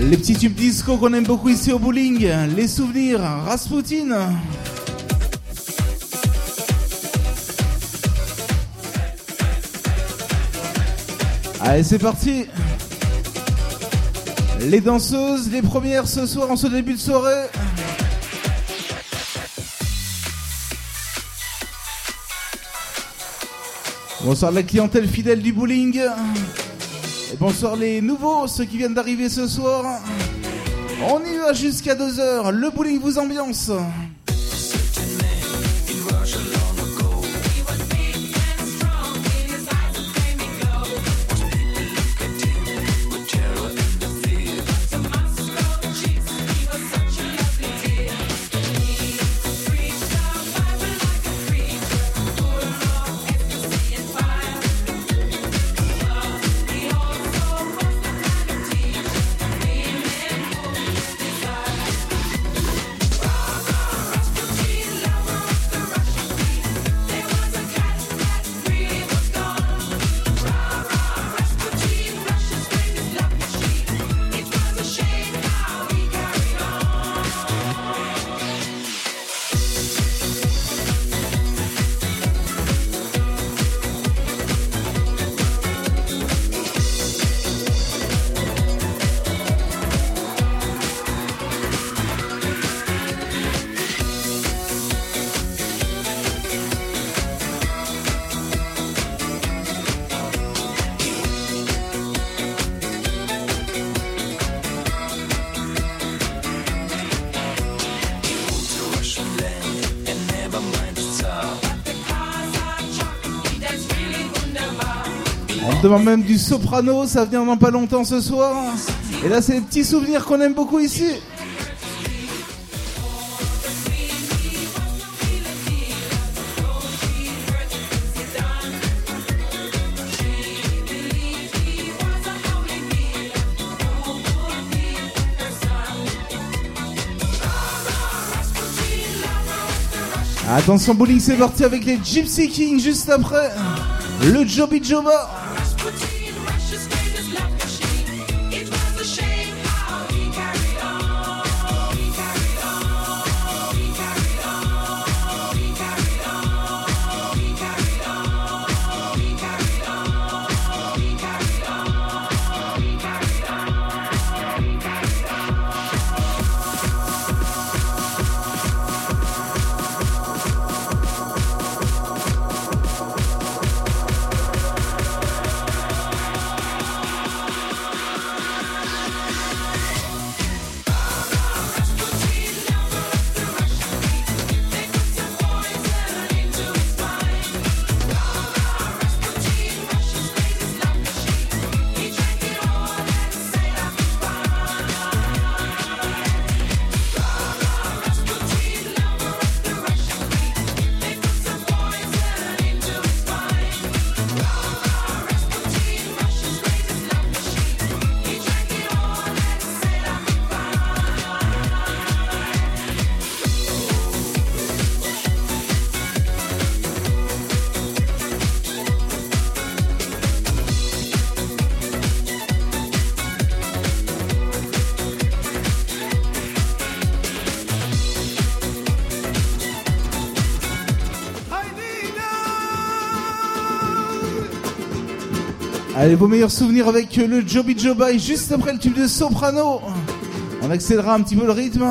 Les petits tubes disco qu'on aime beaucoup ici au bowling. Les souvenirs, Rasputin. Allez, c'est parti. Les danseuses, les premières ce soir en ce début de soirée. Bonsoir la clientèle fidèle du bowling. Bonsoir les nouveaux, ceux qui viennent d'arriver ce soir. On y va jusqu'à 2h. Le bowling vous ambiance. Demande même du soprano, ça venir dans pas longtemps ce soir. Et là, c'est les petits souvenirs qu'on aime beaucoup ici. Attention bowling, c'est parti avec les Gypsy Kings juste après. Le Joby Joba. vos meilleurs souvenirs avec le Joby Joby juste après le tube de soprano. On accélérera un petit peu le rythme.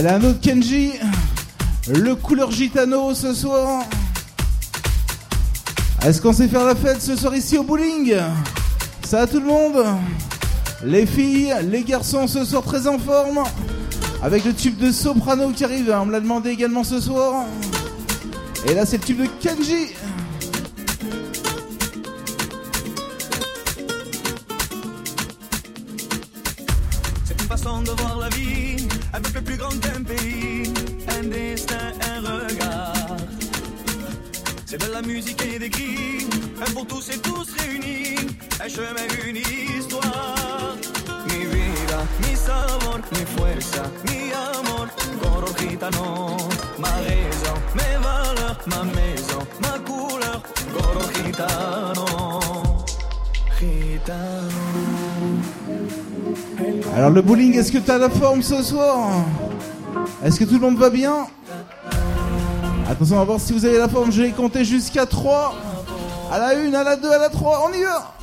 Allez, un autre Kenji. Le couleur gitano ce soir. Est-ce qu'on sait faire la fête ce soir ici au bowling? Ça tout le monde Les filles, les garçons ce soir très en forme. Avec le tube de soprano qui arrive, on me l'a demandé également ce soir. Et là c'est le tube de Kenji. Le bowling, est-ce que t'as la forme ce soir Est-ce que tout le monde va bien Attention, on va voir si vous avez la forme. Je vais compter jusqu'à 3. À la 1, à la 2, à la 3. On y va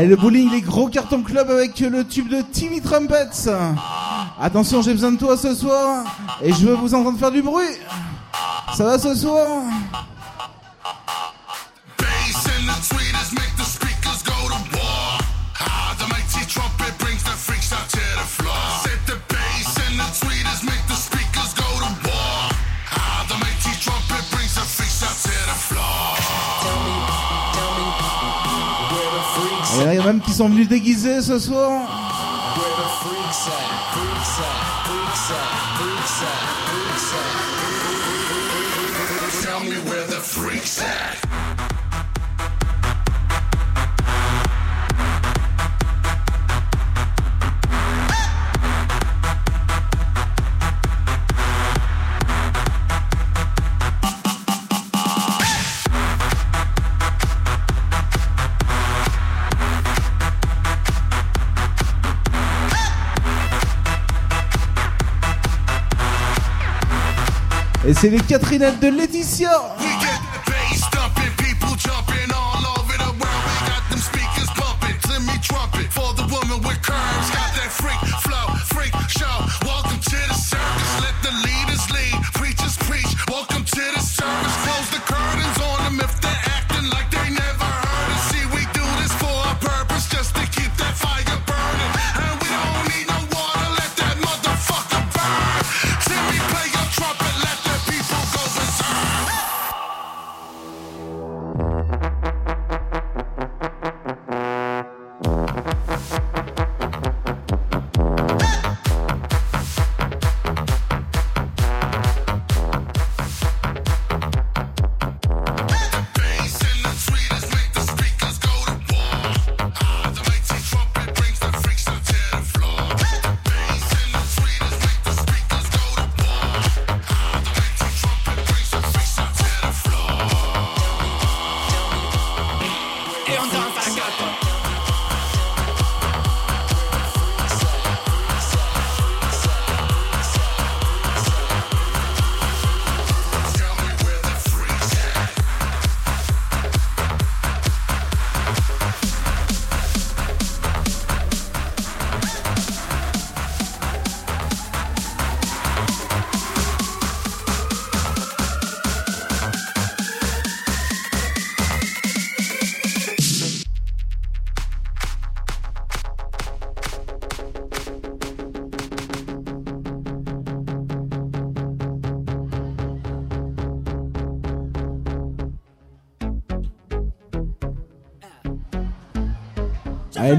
Allez, le bowling, les gros cartons club avec le tube de Timmy Trumpets. Attention, j'ai besoin de toi ce soir. Et je veux vous entendre faire du bruit. Ça va ce soir? A même qui sont venus déguisés ce soir. Tell me where the freaks at. C'est les Catherinettes de Laetitia.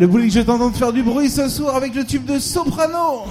Le bowling, je t'entends de faire du bruit ce soir avec le tube de Soprano.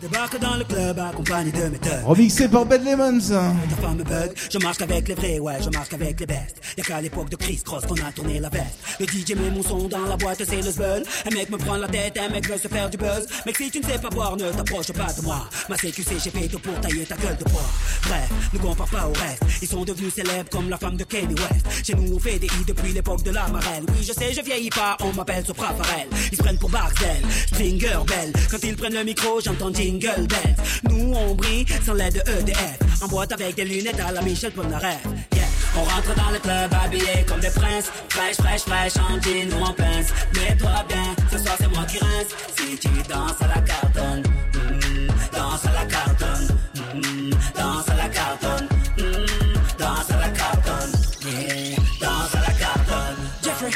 Débarque dans le club accompagné de mes thugs. Remixé par Bad Lemons. Ta femme me bug, je marche avec les vrais, ouais, je marche avec les bestes. Y'a qu'à l'époque de Chris Cross qu'on a tourné la veste. Le DJ met mon son dans la boîte, c'est le zbeul. Un mec me prend la tête, un mec veut se faire du buzz. Mec, si tu ne sais pas boire, ne t'approche pas de moi. Ma CQC, j'ai fait tout pour tailler ta gueule de bois. Bref, ne compare pas au reste. Ils sont devenus célèbres comme la femme de Kanye West. Chez nous, on fait des i depuis l'époque de la marelle. Oui, je sais, je vieillis pas, on m'appelle Sopra Farel. Ils se prennent pour Barcel, Stringer Bell. Quand ils prennent le micro, j'entends Jingle Bells. Nous, on brille sans l'aide de EDF. En boîte avec des lunettes à la Michel Polnareff. Yeah. On rentre dans le club habillé comme des princes. Fraîche, fraîche, fraîche, en jean ou en pince. Mets-toi bien, ce soir c'est moi qui rince. Si tu danses à la cartonne, mm, danse à la cartonne, mm, danse à la cartonne, mm, danse à la cartonne, yeah, danse à la cartonne. Jeffrey,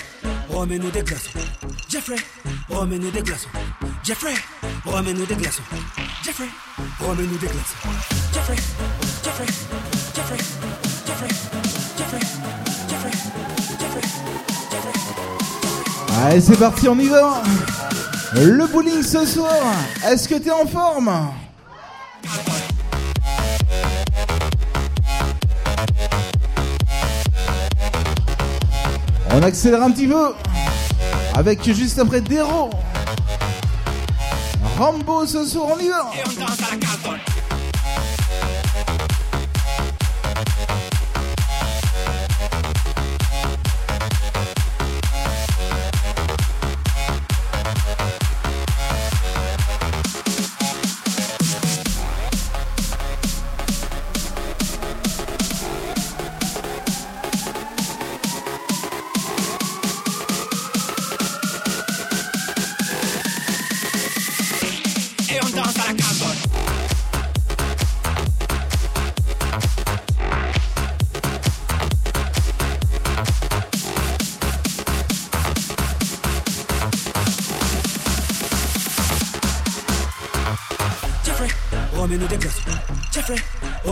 remets-nous des glaçons. Jeffrey, remets-nous des glaçons. Jeffrey, remets-nous des glaçons. Jeffrey, remets-nous des glaçons. Jeffrey, Jeffrey, Allez, c'est parti, on y va. Le bowling ce soir. Est-ce que t'es en forme? On accélère un petit peu. Avec juste après Dero. Rambo ce soir, on y va.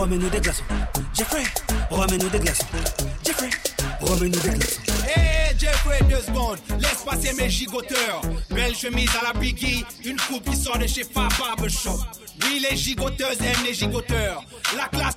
Remets-nous des glaçons. Jeffrey, remets-nous des glaçons. Jeffrey, remets-nous des glaçons. Hé Jeffrey, deux secondes, laisse passer mes gigoteurs. Belle chemise à la Biggie, une coupe qui sort de chez Fab Barbershop. Oui, les gigoteuses aiment les gigoteurs. La classe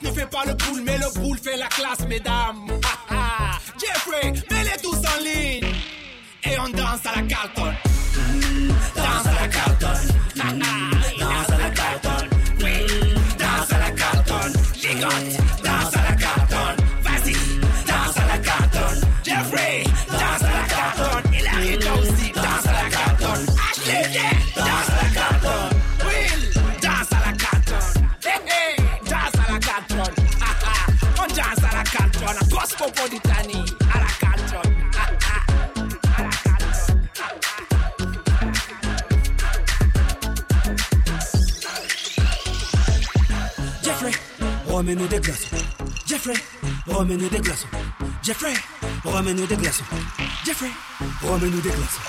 remets-nous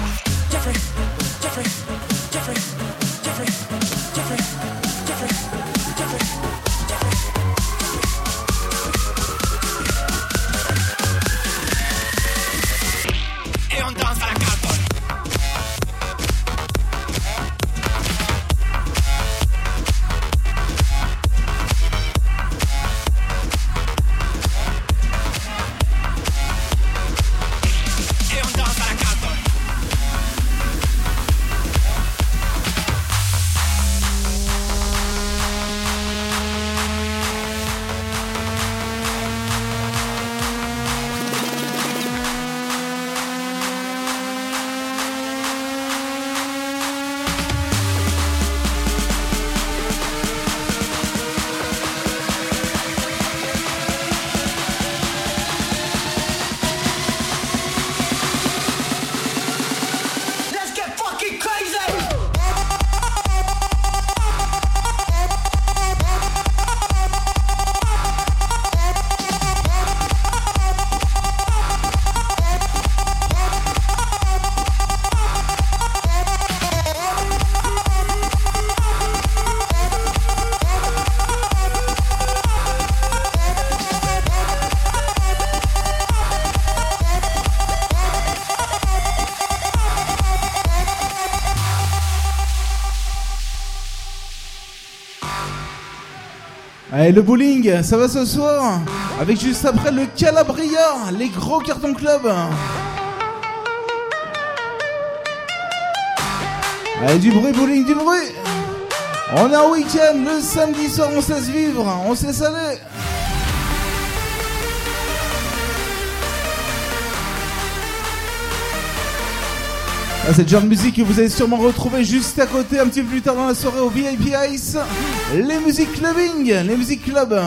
Allez, le bowling, ça va ce soir Avec juste après le Calabria, les gros cartons club. Allez, du bruit, bowling, du bruit On est en week-end, le samedi soir, on se laisse vivre, on se laisse Ah, c'est le genre de musique que vous allez sûrement retrouver juste à côté, un petit peu plus tard dans la soirée au VIP Ice. Les musiques clubbing, les musiques club.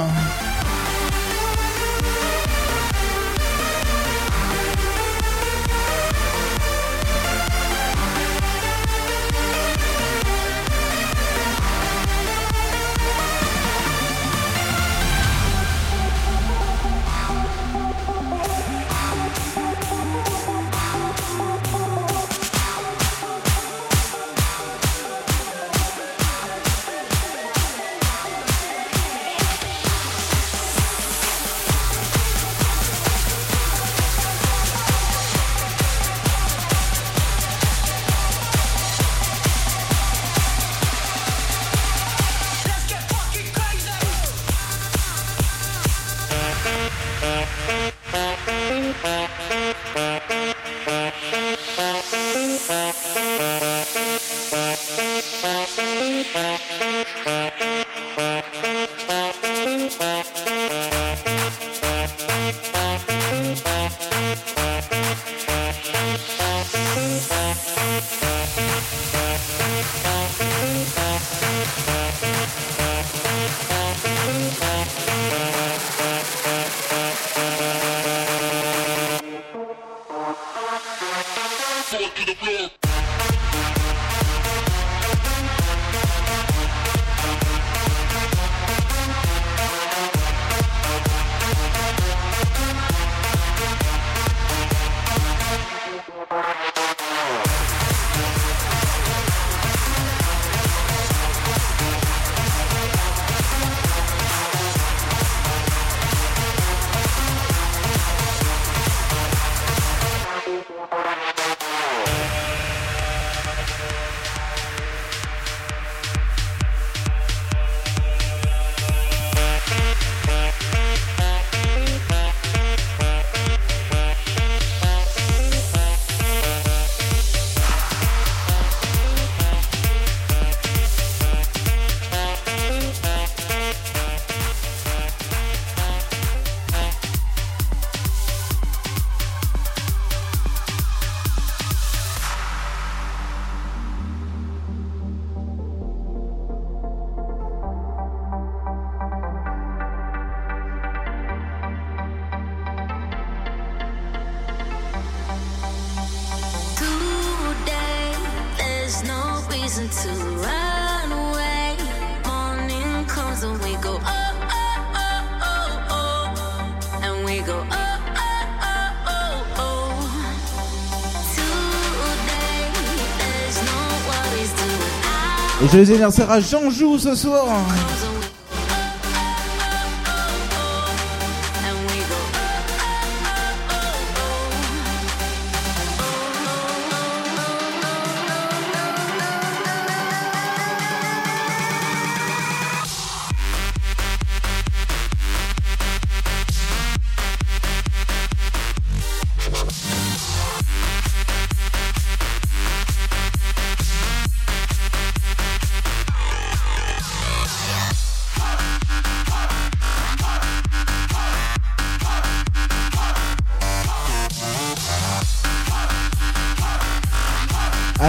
Joyeux anniversaire à Jean Jou ce soir.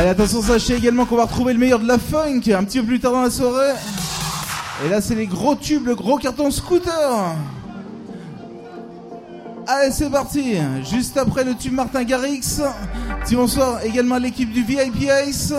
Allez, attention, sachez également qu'on va retrouver le meilleur de la funk un petit peu plus tard dans la soirée. Et là, c'est les gros tubes, le gros carton scooter. Allez, c'est parti. Juste après le tube Martin Garrix. Petit bonsoir également à l'équipe du VIP Ice.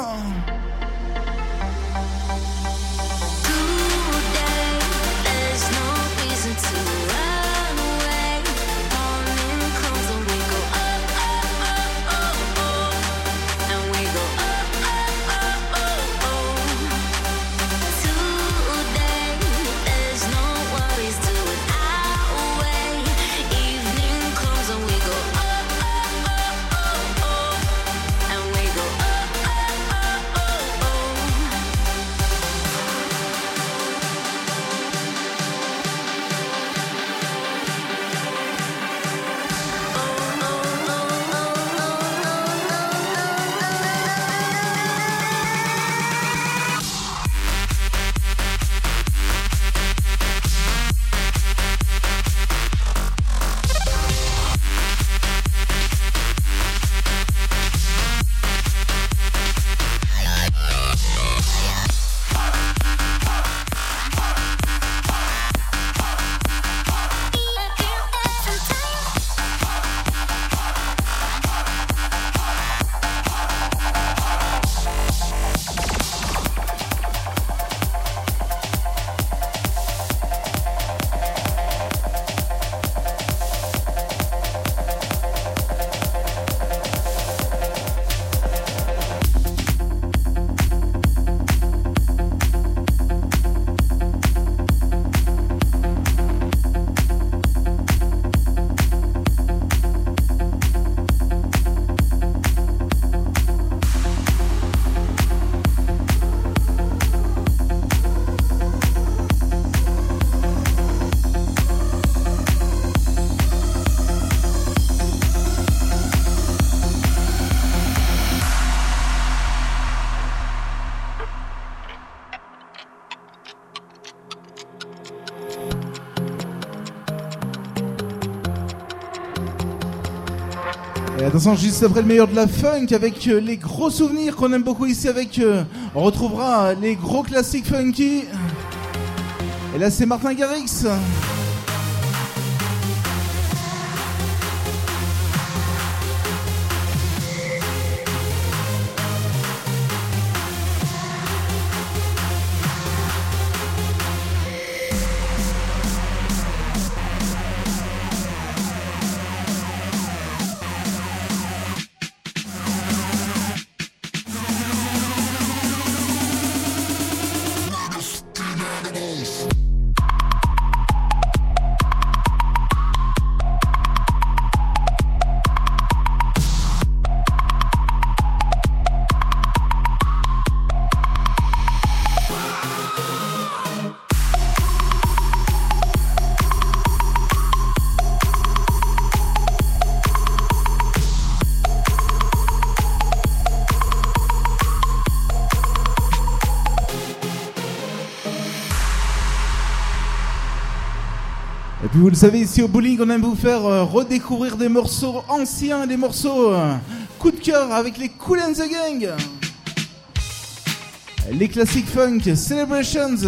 Juste après le meilleur de la funk, avec euh, les gros souvenirs qu'on aime beaucoup ici, avec euh, on retrouvera les gros classiques funky. Et là, c'est Martin Garrix. Vous le savez, ici au bowling, on aime vous faire euh, redécouvrir des morceaux anciens, des morceaux euh, coup de cœur avec les Cool and the Gang. Les classiques funk, Celebrations.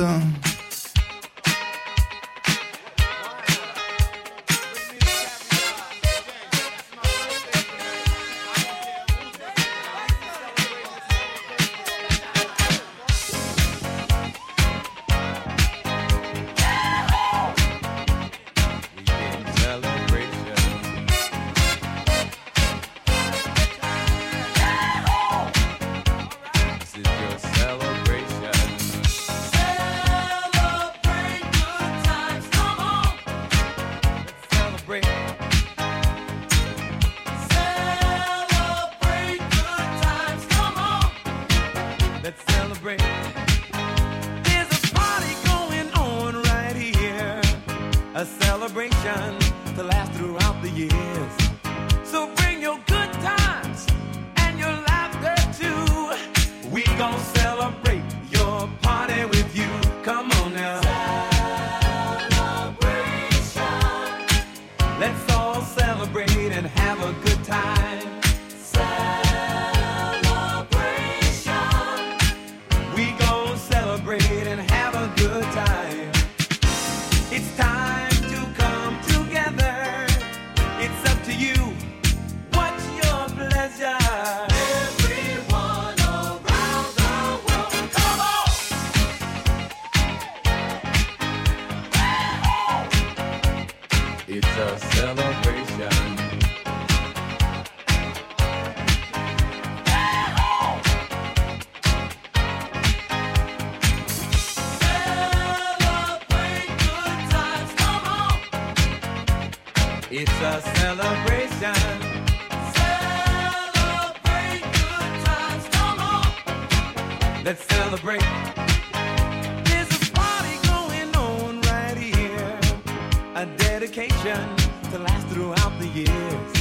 It's a celebration. Celebrate good times, come on. Let's celebrate. There's a party going on right here. A dedication to last throughout the years.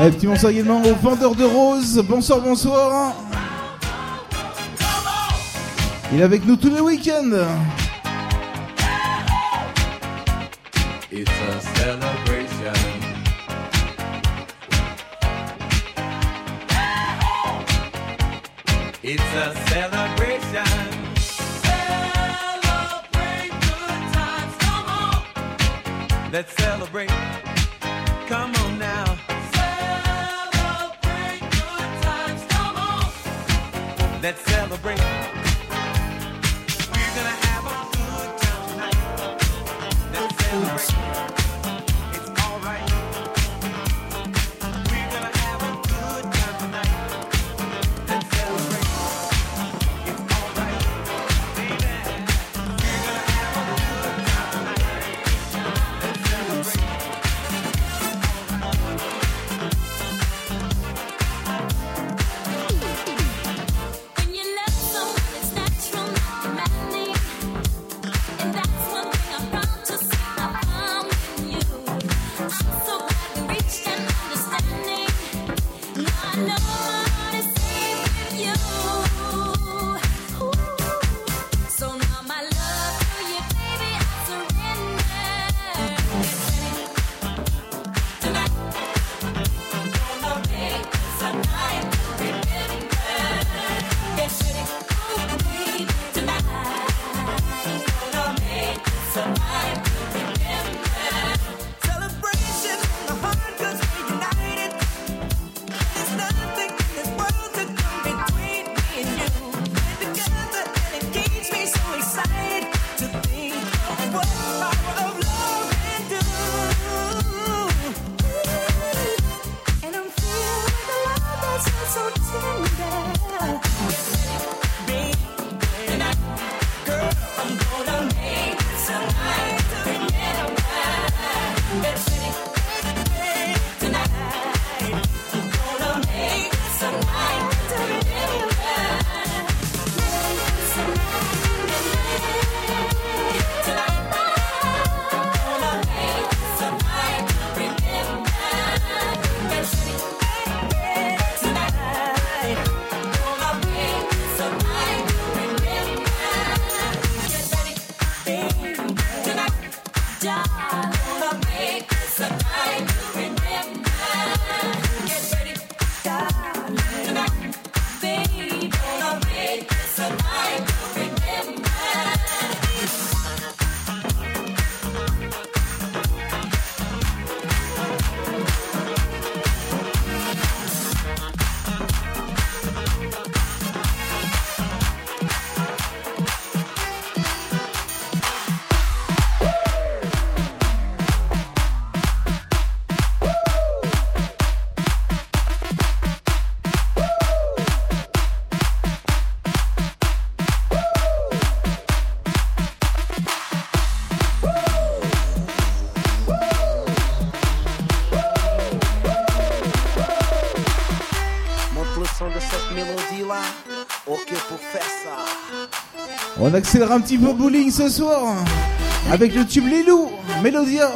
Un petit bonsoir également aux vendeurs de roses. Bonsoir, bonsoir. Il est avec nous tous les week-ends. accélère un petit peu bowling ce soir avec le tube Les Loups, Mélodia.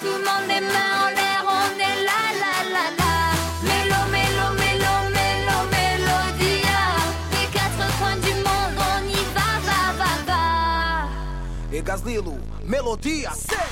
tout le monde est main en l'air, on est là, là, là, là. Mélo, mélo, mélo, mélo, Mélodia. Les quatre coins du monde, on y va, va, va, va. Les gaz, les loups, Mélodia, c'est.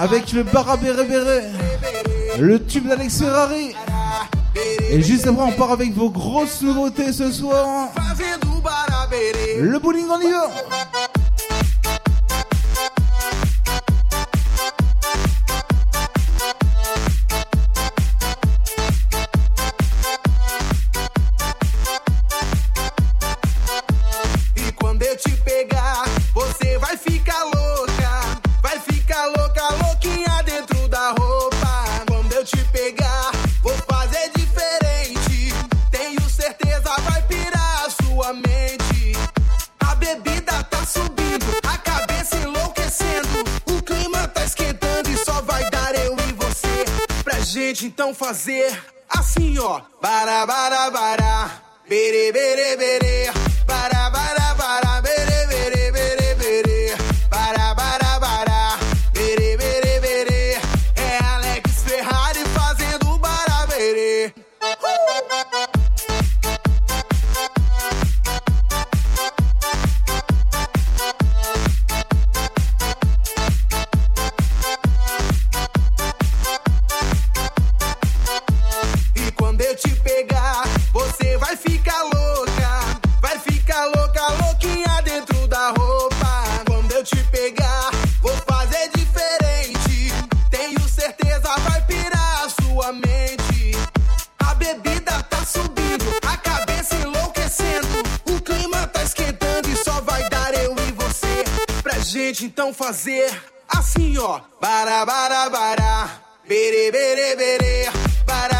avec le Barabéré le tube d'Alex Ferrari. Et juste après, on part avec vos grosses nouveautés ce soir. Le bowling en hiver. gente então fazer assim, ó. Bará, bará, bará. bere bere bere, Bará.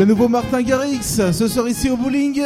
Le nouveau Martin Garrix ce soir ici au bowling.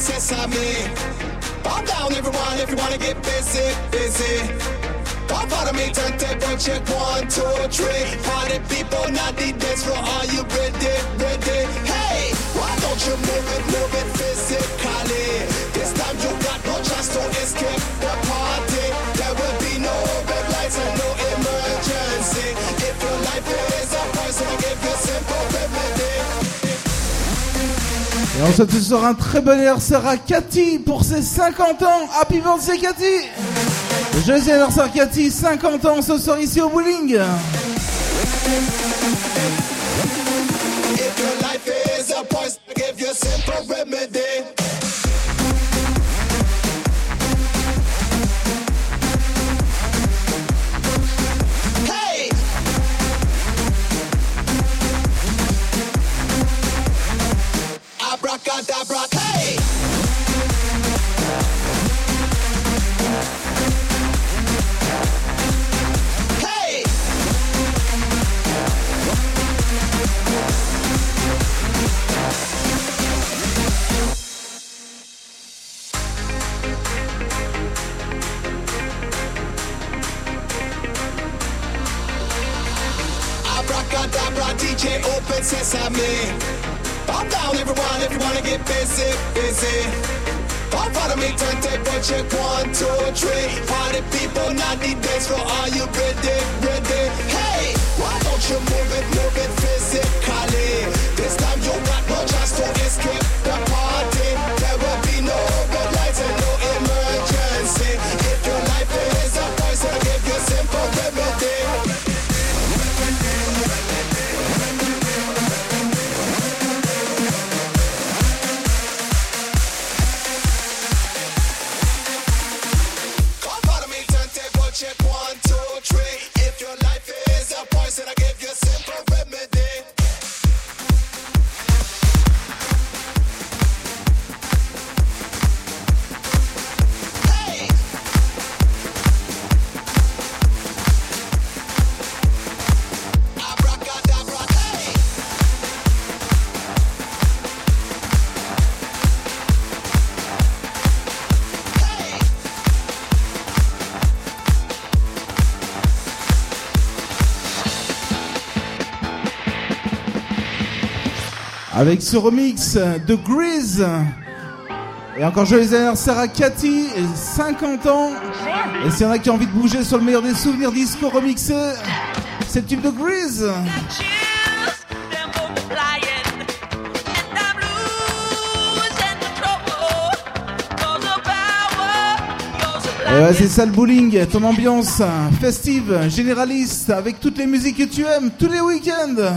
success on. Calm down, everyone, if you wanna get busy, busy. Come follow me, turntable check one, two, three. Party people, not the dance floor. Are you ready, ready? Hey, why don't you move it, move it physically? This time you got no chance to escape the party. Et on souhaite ce un très bon anniversaire à Cathy pour ses 50 ans. Happy birthday Cathy Joyeux anniversaire Cathy, 50 ans ce soir ici au bowling. DJ, open sesame. Calm down, everyone, if you wanna get busy, busy. Come follow me, turn turntable check one, two, three. Party people, not the dance floor. Are you ready, ready? Hey, why don't you move it, move it physically? This time you got no chance to escape the party. Avec ce remix de Grease. Et encore joyeux anniversaire à Cathy, 50 ans. Et s'il y en a qui ont envie de bouger sur le meilleur des souvenirs disco remixé, c'est le tube de Grease. Et ouais, c'est ça le bowling, ton ambiance festive, généraliste, avec toutes les musiques que tu aimes, tous les week-ends.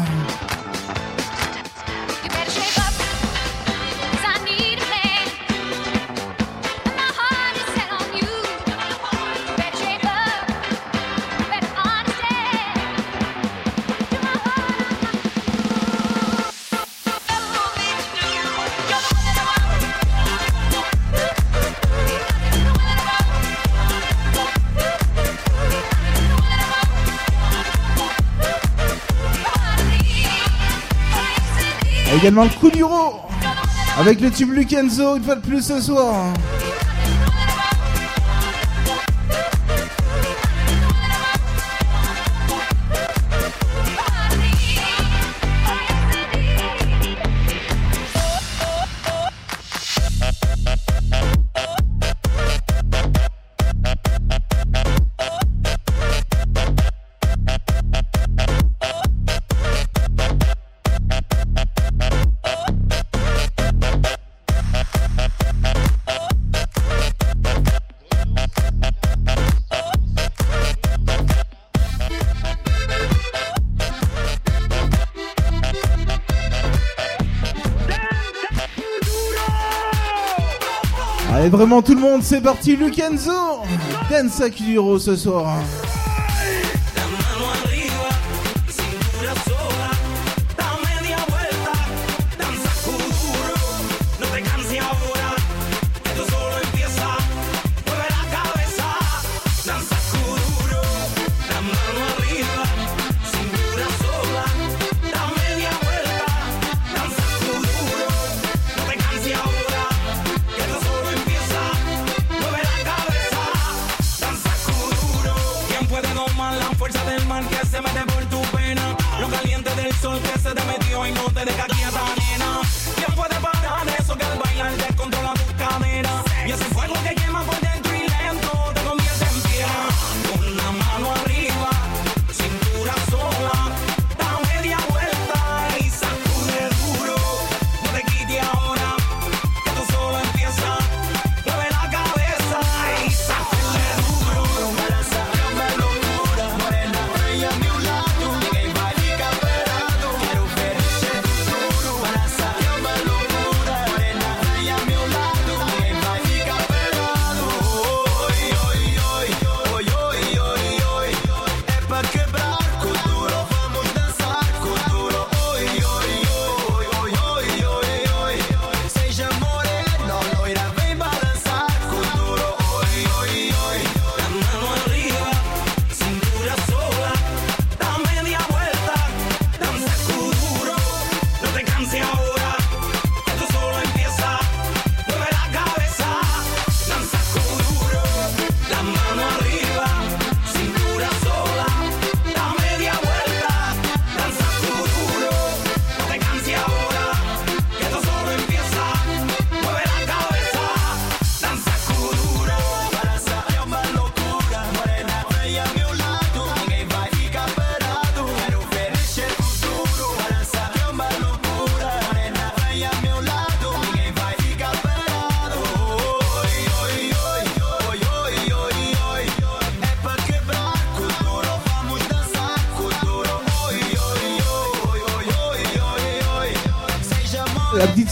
Également le coup du avec le tube Lucenzo une fois de plus ce soir. Vraiment tout le monde, c'est parti, Lucenzo Dance à Kuduro ce soir.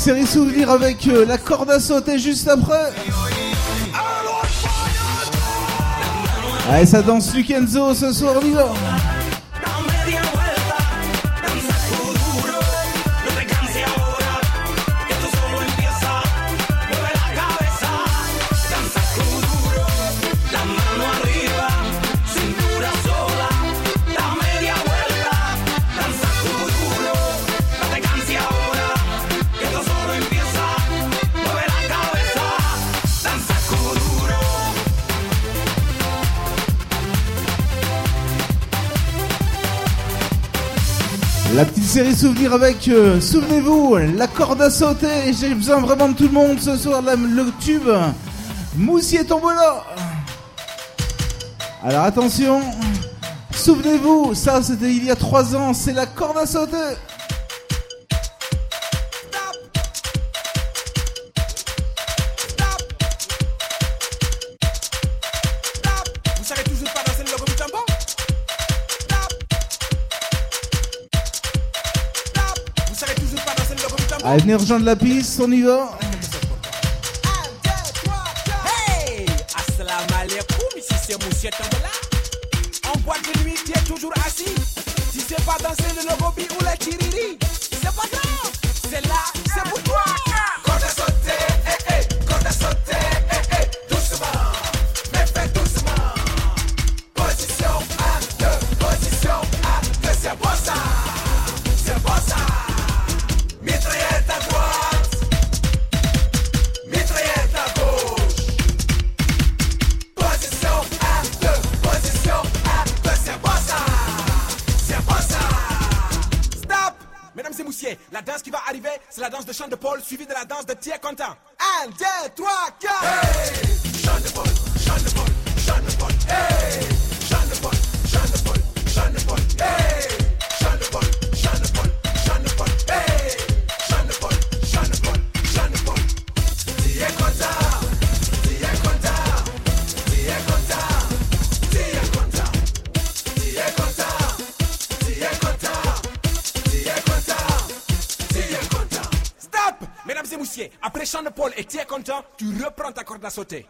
série Souvenir avec euh, la corde à sauter juste après. Allez, ça danse Lukenzo ce soir, on. série souvenir avec, euh, souvenez-vous, la corde à sauter. J'ai besoin vraiment de tout le monde ce soir, le tube. Moussier Tombola. Alors attention, souvenez-vous, ça c'était il y a trois ans, c'est la corde à sauter. Allez, venez rejoindre la piste, on y va. the tech tu reprends ta corde à sauter.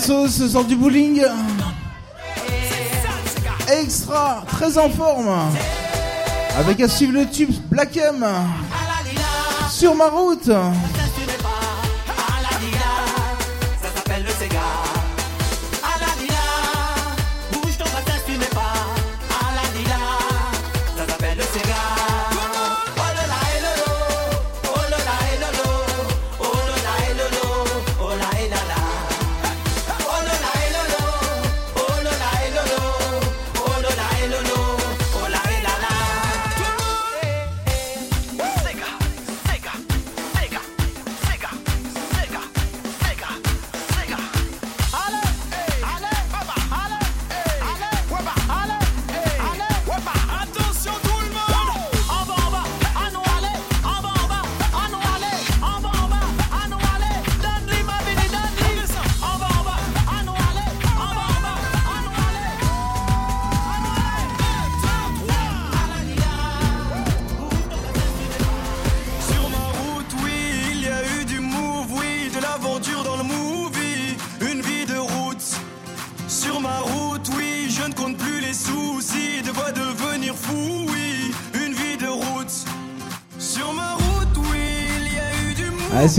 sort du bowling. Extra, très en forme. Avec à suivre le tube Black M. Sur ma route.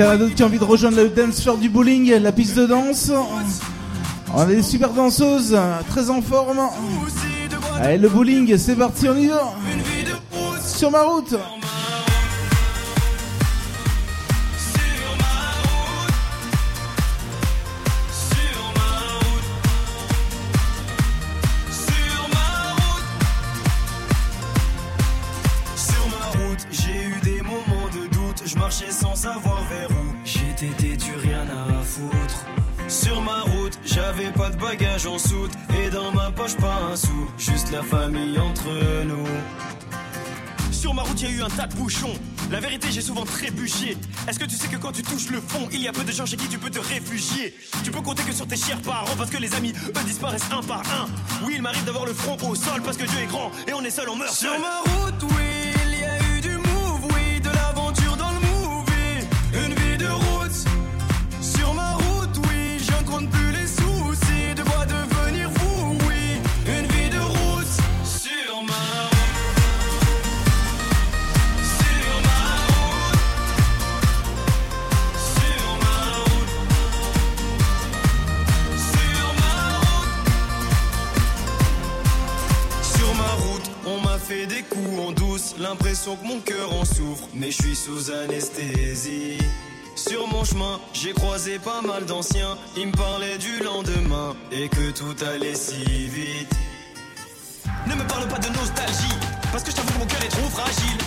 Y en a d'autres qui ont envie de rejoindre le dance floor du bowling, la piste de danse. On a des super danseuses, très en forme. Allez, le bowling, c'est parti, on y va. Sur ma route. Tas de bouchons. La vérité, j'ai souvent trébuché. Est-ce que tu sais que quand tu touches le fond, il y a peu de gens chez qui tu peux te réfugier? Tu peux compter que sur tes chers parents parce que les amis, eux, disparaissent un par un. Oui, il m'arrive d'avoir le front au sol parce que Dieu est grand et on est seul, on meurt Sur ma route, oui, l'impression que mon cœur en souffre, mais je suis sous anesthésie. Sur mon chemin, j'ai croisé pas mal d'anciens, ils me parlaient du lendemain et que tout allait si vite. Ne me parle pas de nostalgie, parce que je t'avoue que mon cœur est trop fragile.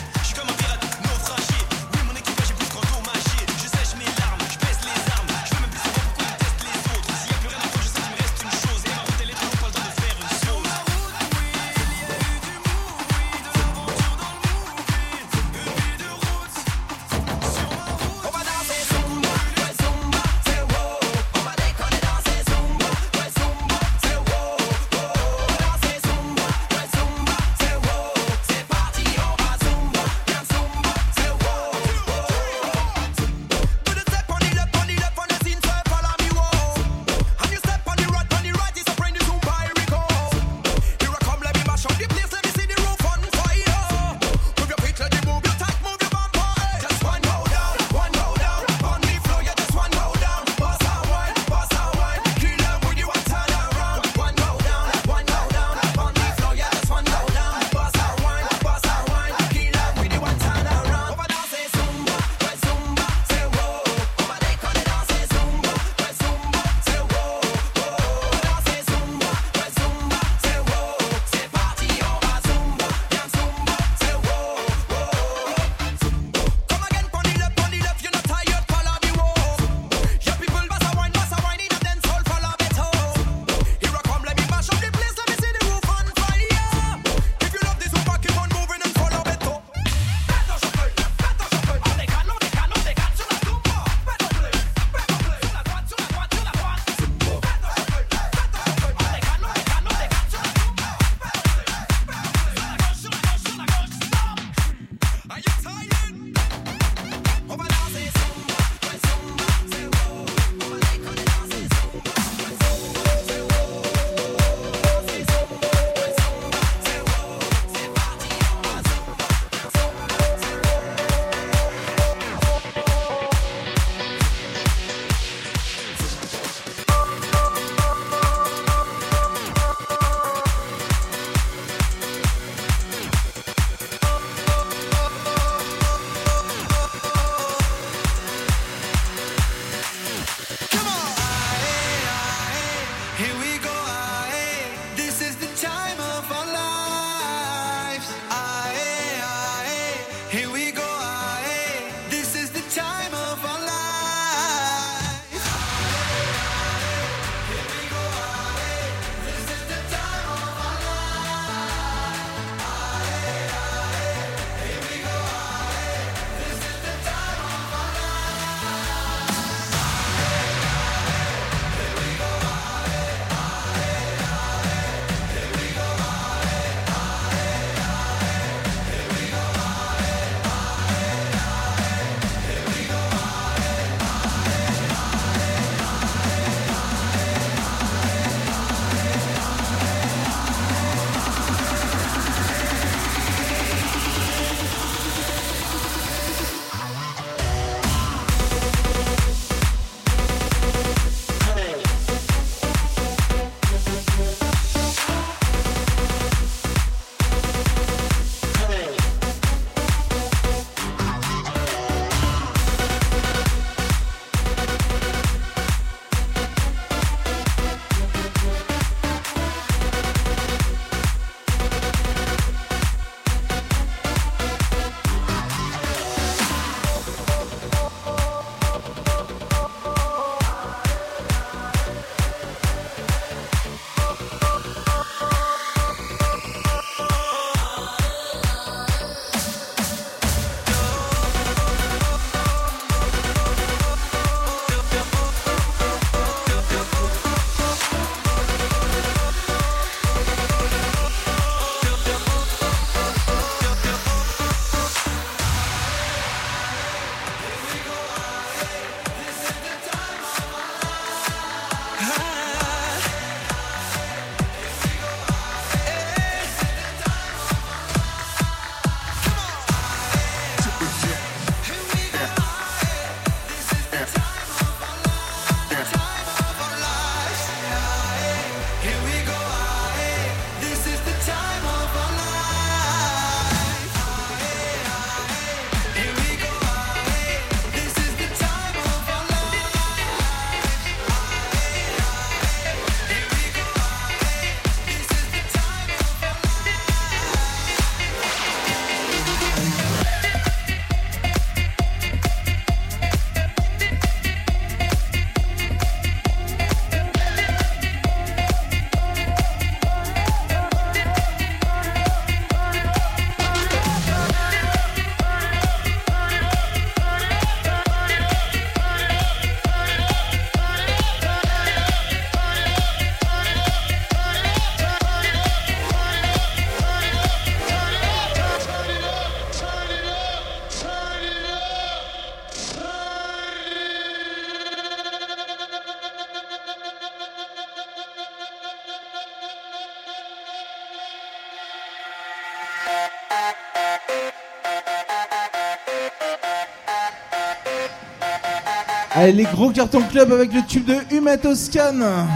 Allez, les gros cartons club avec le tube de Humet Toscan.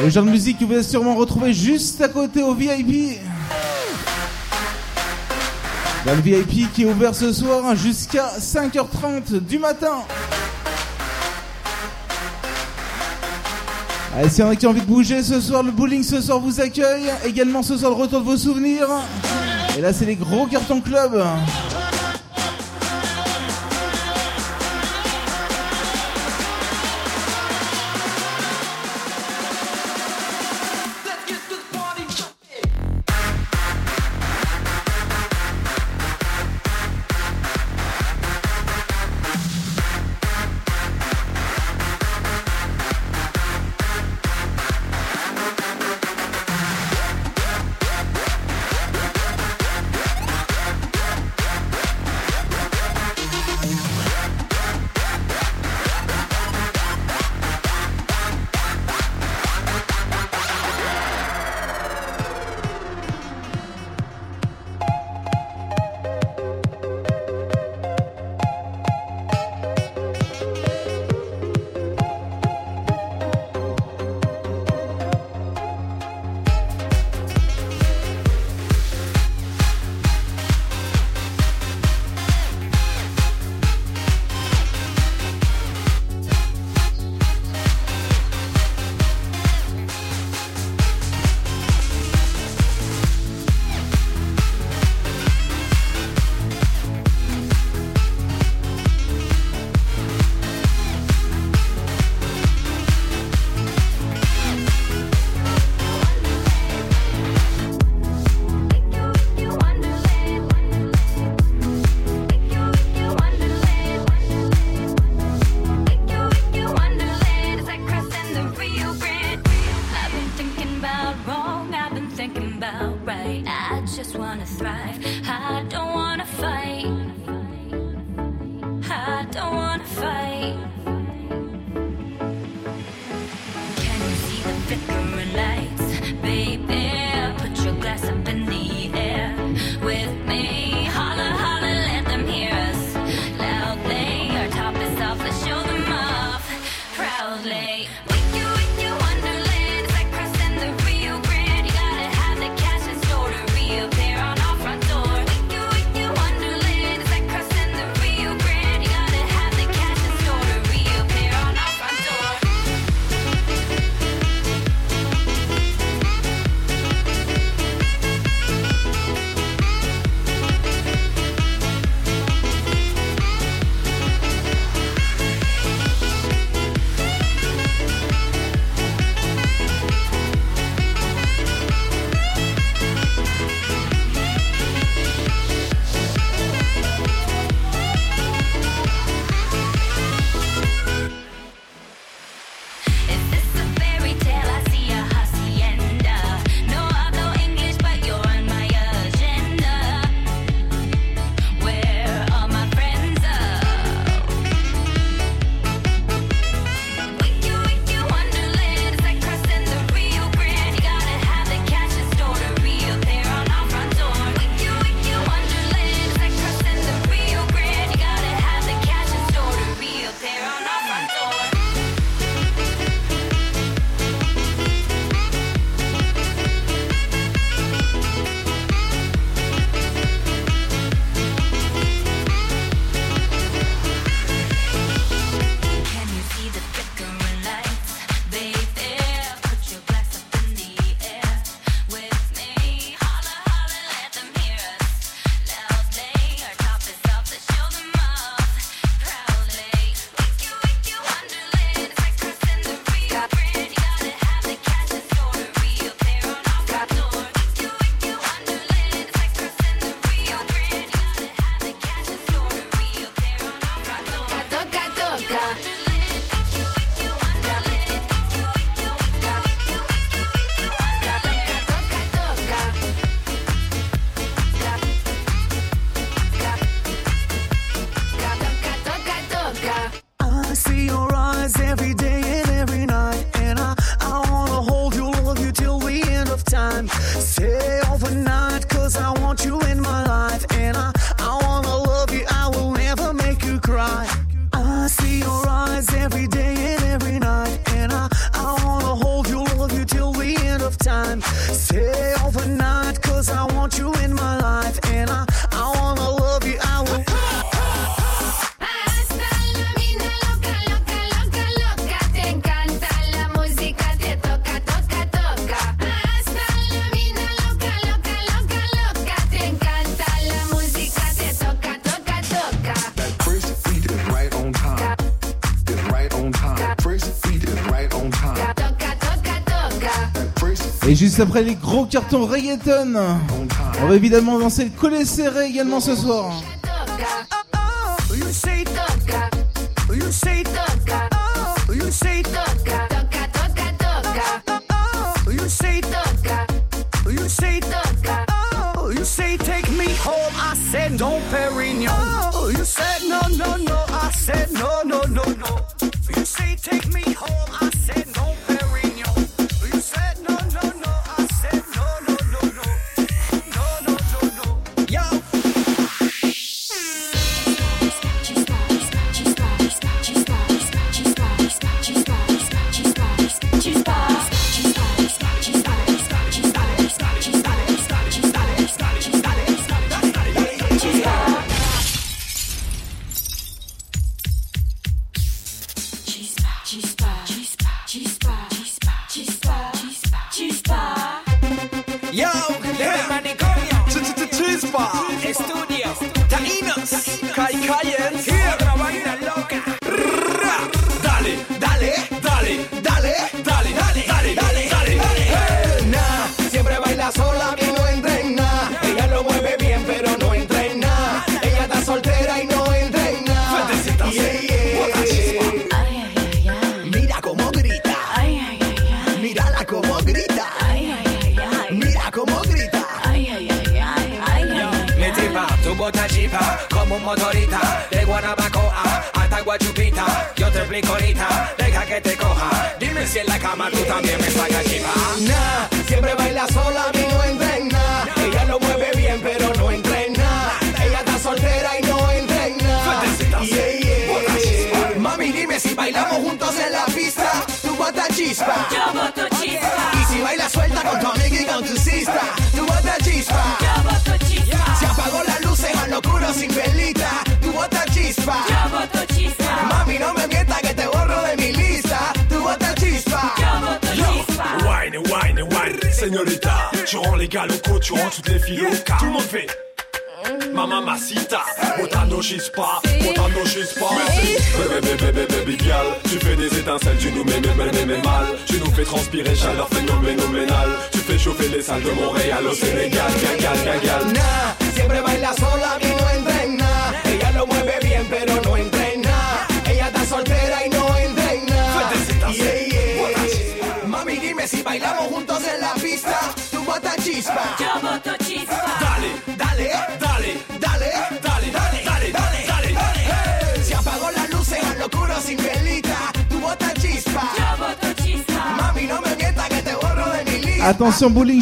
Le genre de musique que vous allez sûrement retrouver juste à côté au VIP. Le VIP qui est ouvert ce soir hein, jusqu'à 5h30 du matin. Allez, s'il y en a qui ont envie de bouger ce soir, le bowling ce soir vous accueille. Également ce soir, le retour de vos souvenirs. Et là, c'est les gros cartons club. après les gros cartons reggaeton. On va évidemment danser le collet serré également ce soir.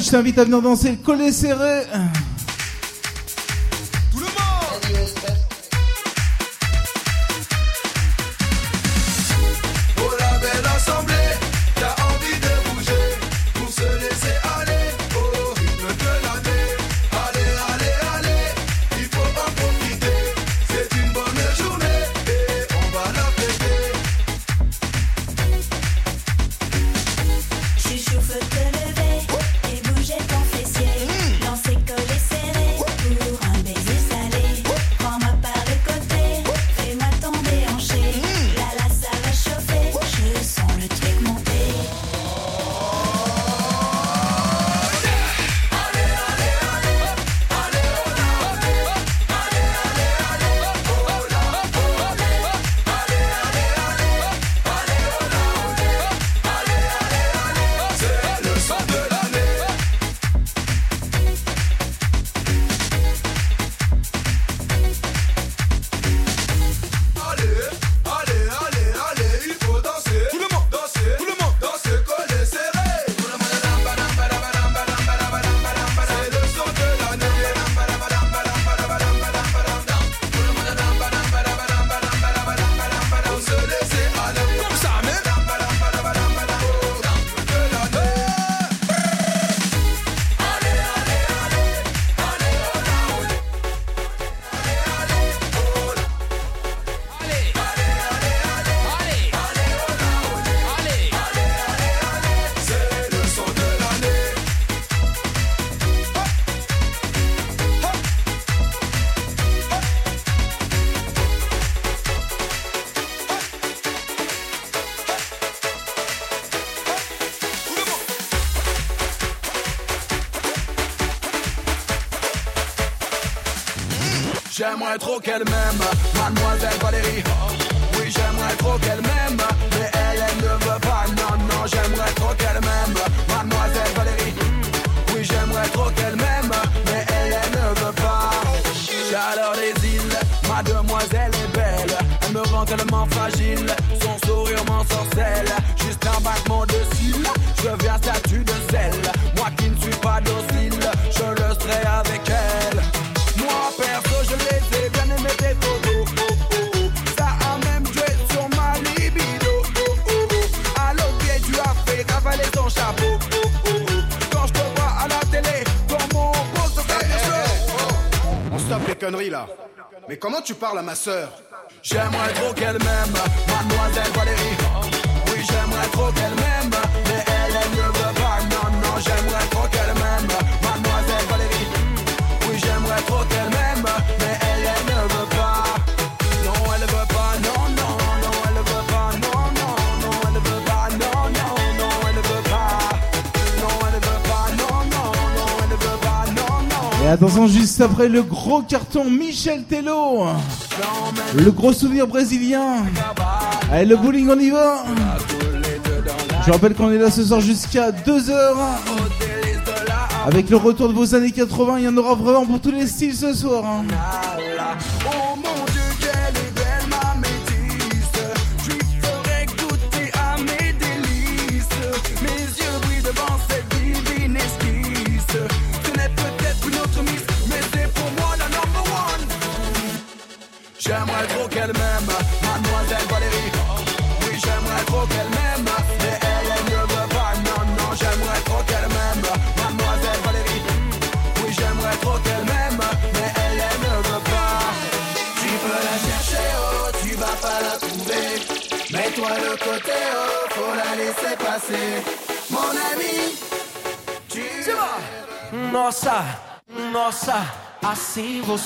je t'invite à venir danser le collet serré. Trop qu'elle m'aime, mademoiselle Valérie. À ma sœur J'aimerais trop qu'elle m'aime, mademoiselle Valérie. Oui, j'aimerais trop qu'elle m'aime, mais elle, ne veut pas. Non, non, j'aimerais trop qu'elle m'aime, mademoiselle Valérie. Oui, j'aimerais trop qu'elle m'aime, mais elle, ne veut pas. Non, elle veut pas, non, non, non, elle veut pas, non, non, non, elle veut pas, non, non, non, elle veut pas. Non, elle veut pas, non, non, non, elle veut pas, non, non. Et attention, juste après le gros carton Michel Tello. Le gros souvenir brésilien. Allez, le bowling, on y va. Je rappelle qu'on est là ce soir jusqu'à 2h. Avec le retour de vos années 80, il y en aura vraiment pour tous les styles ce soir.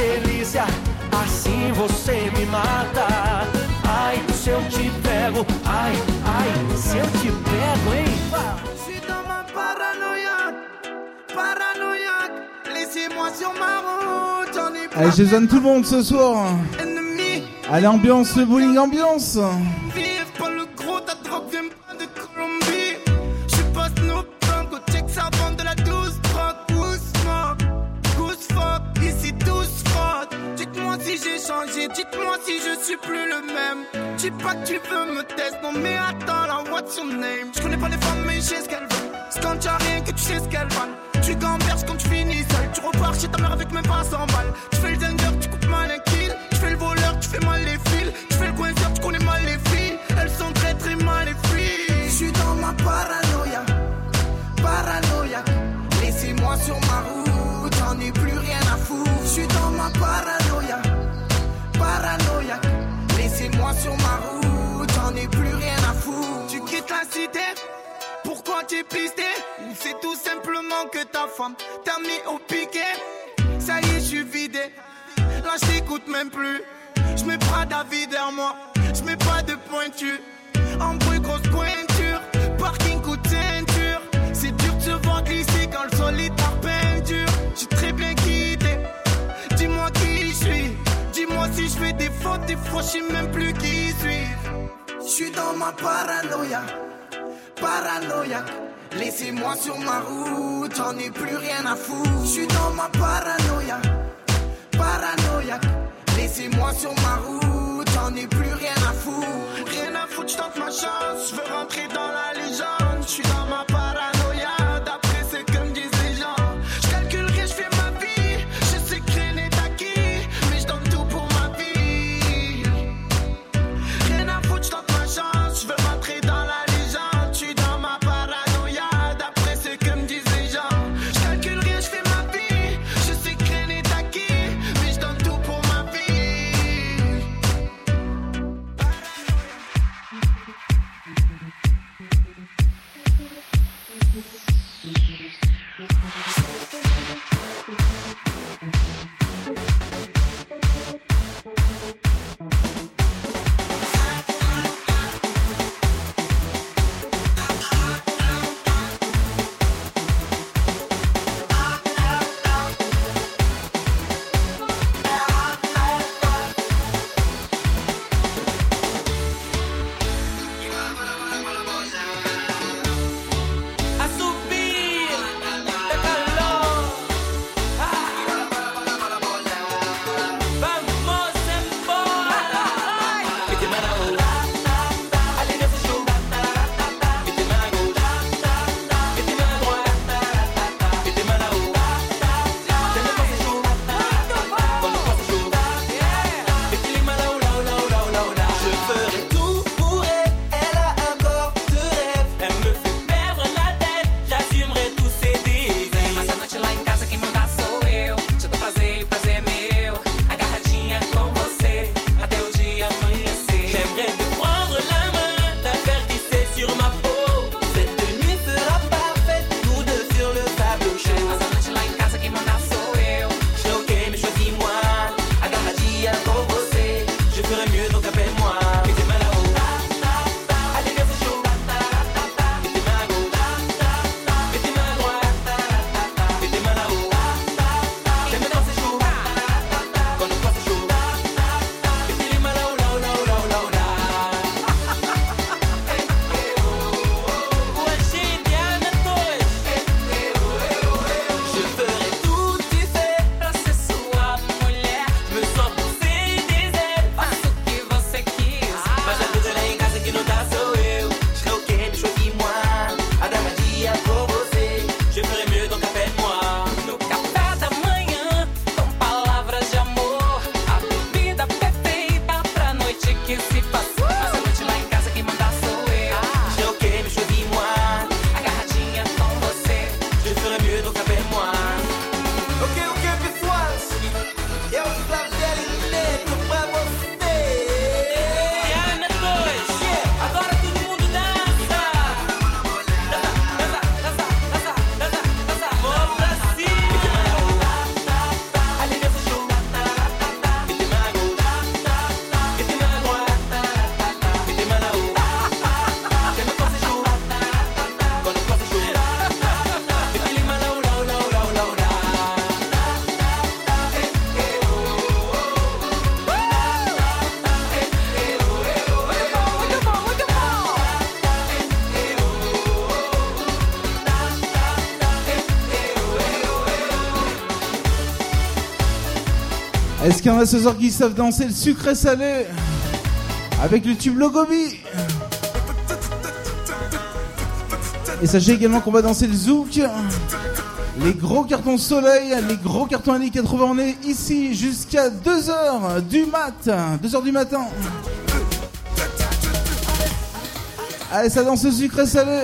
delícia, assim você me mata Ai, se eu te pego, ai, ai, se eu te pego, hein? Je suis dans ma paranoïaque, paranoïaque. Laissez-moi sur ma route, j'en ai Allez, je donne tout le monde ce soir. ennemi. Allez, ambiance, le bowling, ambiance. Dites-moi si je suis plus le même. Dis pas que tu veux me tester, non mais attends là, what's your name? Je connais pas les femmes, mais je sais ce qu'elles veulent. C'est quand t'as rien que tu sais ce qu'elles valent. Tu gamberges quand tu finis seul, tu repars chez ta mère avec même pas 100 balles. Tu fais le danger, tu coupes mal un kill. Tu fais le voleur, tu fais mal les fils. Tu fais le coinceur, tu connais identité Pourquoi t'es pisté? C'est tout simplement que ta femme t'a mis au piquet. Ça y est, je suis vidé. Là, je t'écoute même plus. Je mets pas d'avis derrière moi. Je mets pas de pointure. En bruit, grosse pointure. Parking coup de ceinture. C'est dur de se voir glisser quand le sol est par peinture. Très bien quitté. Dis-moi qui je suis. Dis-moi si je fais des fautes. Des fois, je sais même plus qui suis. Je suis dans ma paranoïa paranoïaque. Laissez-moi sur ma route, j'en ai plus rien à foutre. J'suis dans ma paranoïa, paranoïaque. Laissez-moi sur ma route, j'en ai plus rien à foutre. Rien à foutre, j'tente ma chance, j'veux rentrer dans la légende. J'suis dans ma Est-ce qu'il y en a ce soir qui savent danser le sucré salé avec le tube Logobi Et sachez également qu'on va danser le zouk, les gros cartons soleil, les gros cartons années 80. On est ici jusqu'à 2h du mat, 2h du matin. Allez, ça danse le sucré salé.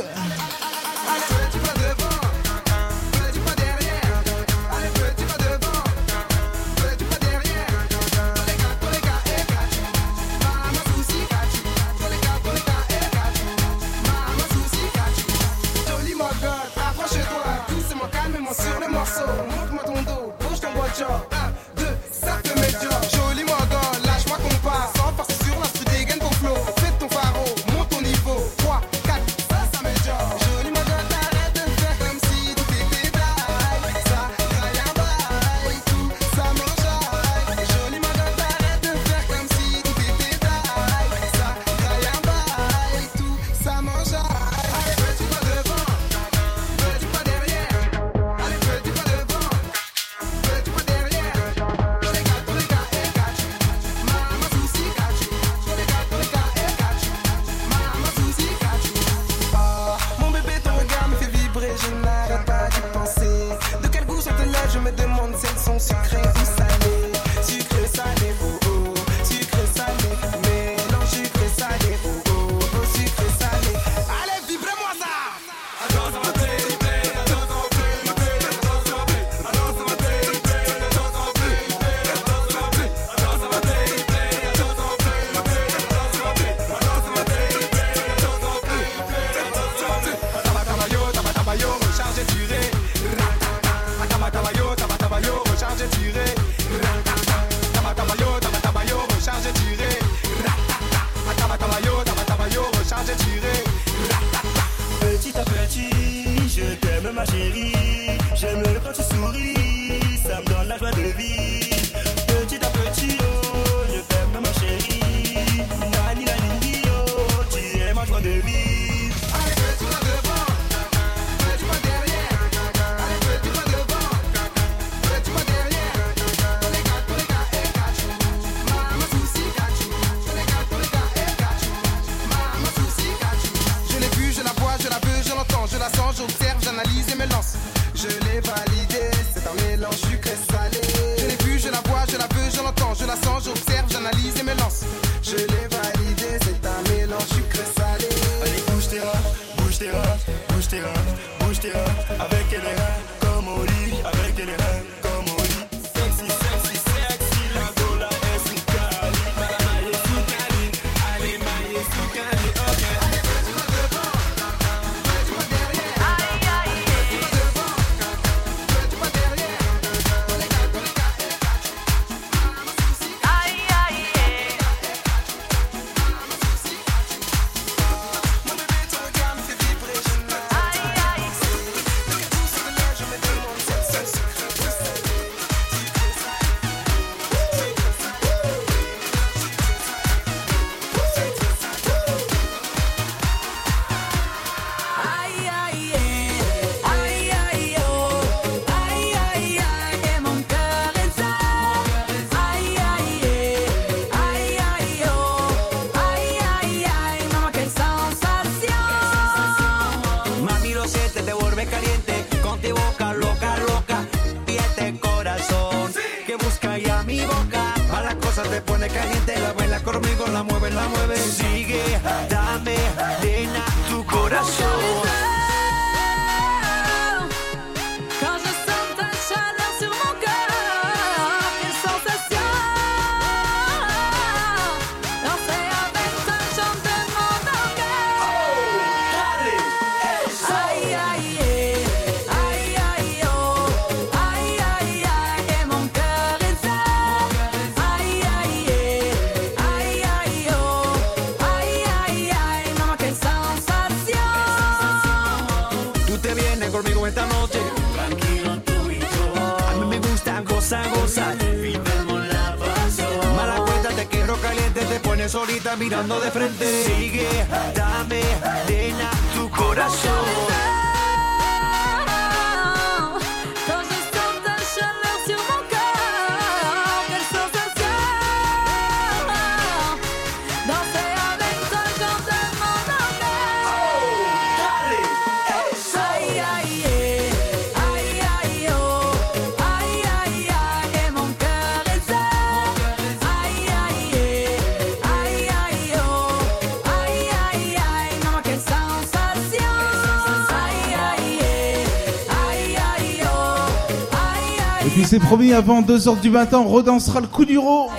promis, avant 2h du matin, on redansera le coup du rot.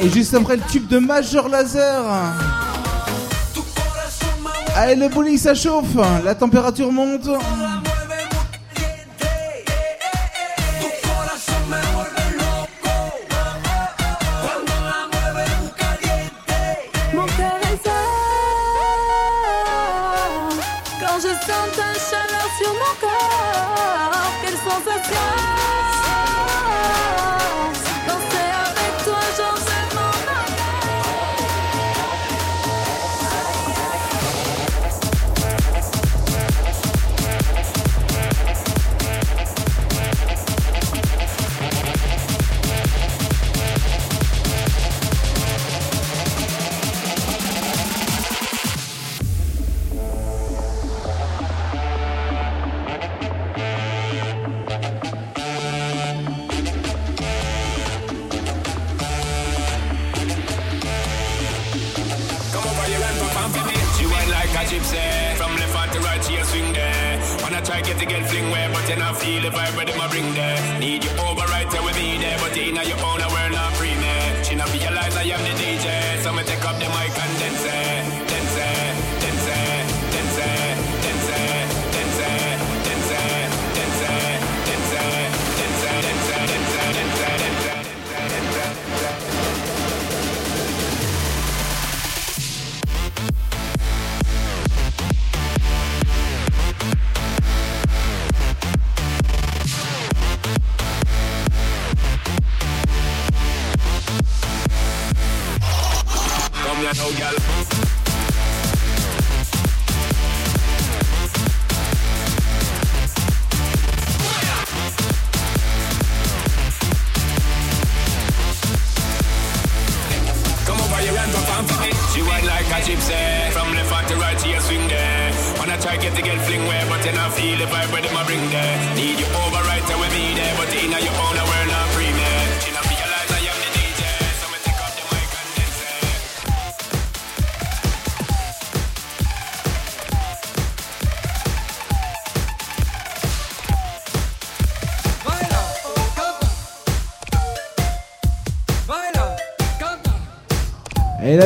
Et juste après, le tube de Major Laser. Allez, le bowling, ça chauffe. La température monte. ta chaleur sur mon corps, quelle sensation.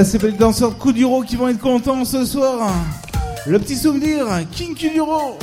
c'est les danseurs de Kuduro qui vont être contents ce soir. Le petit souvenir, King Kuduro.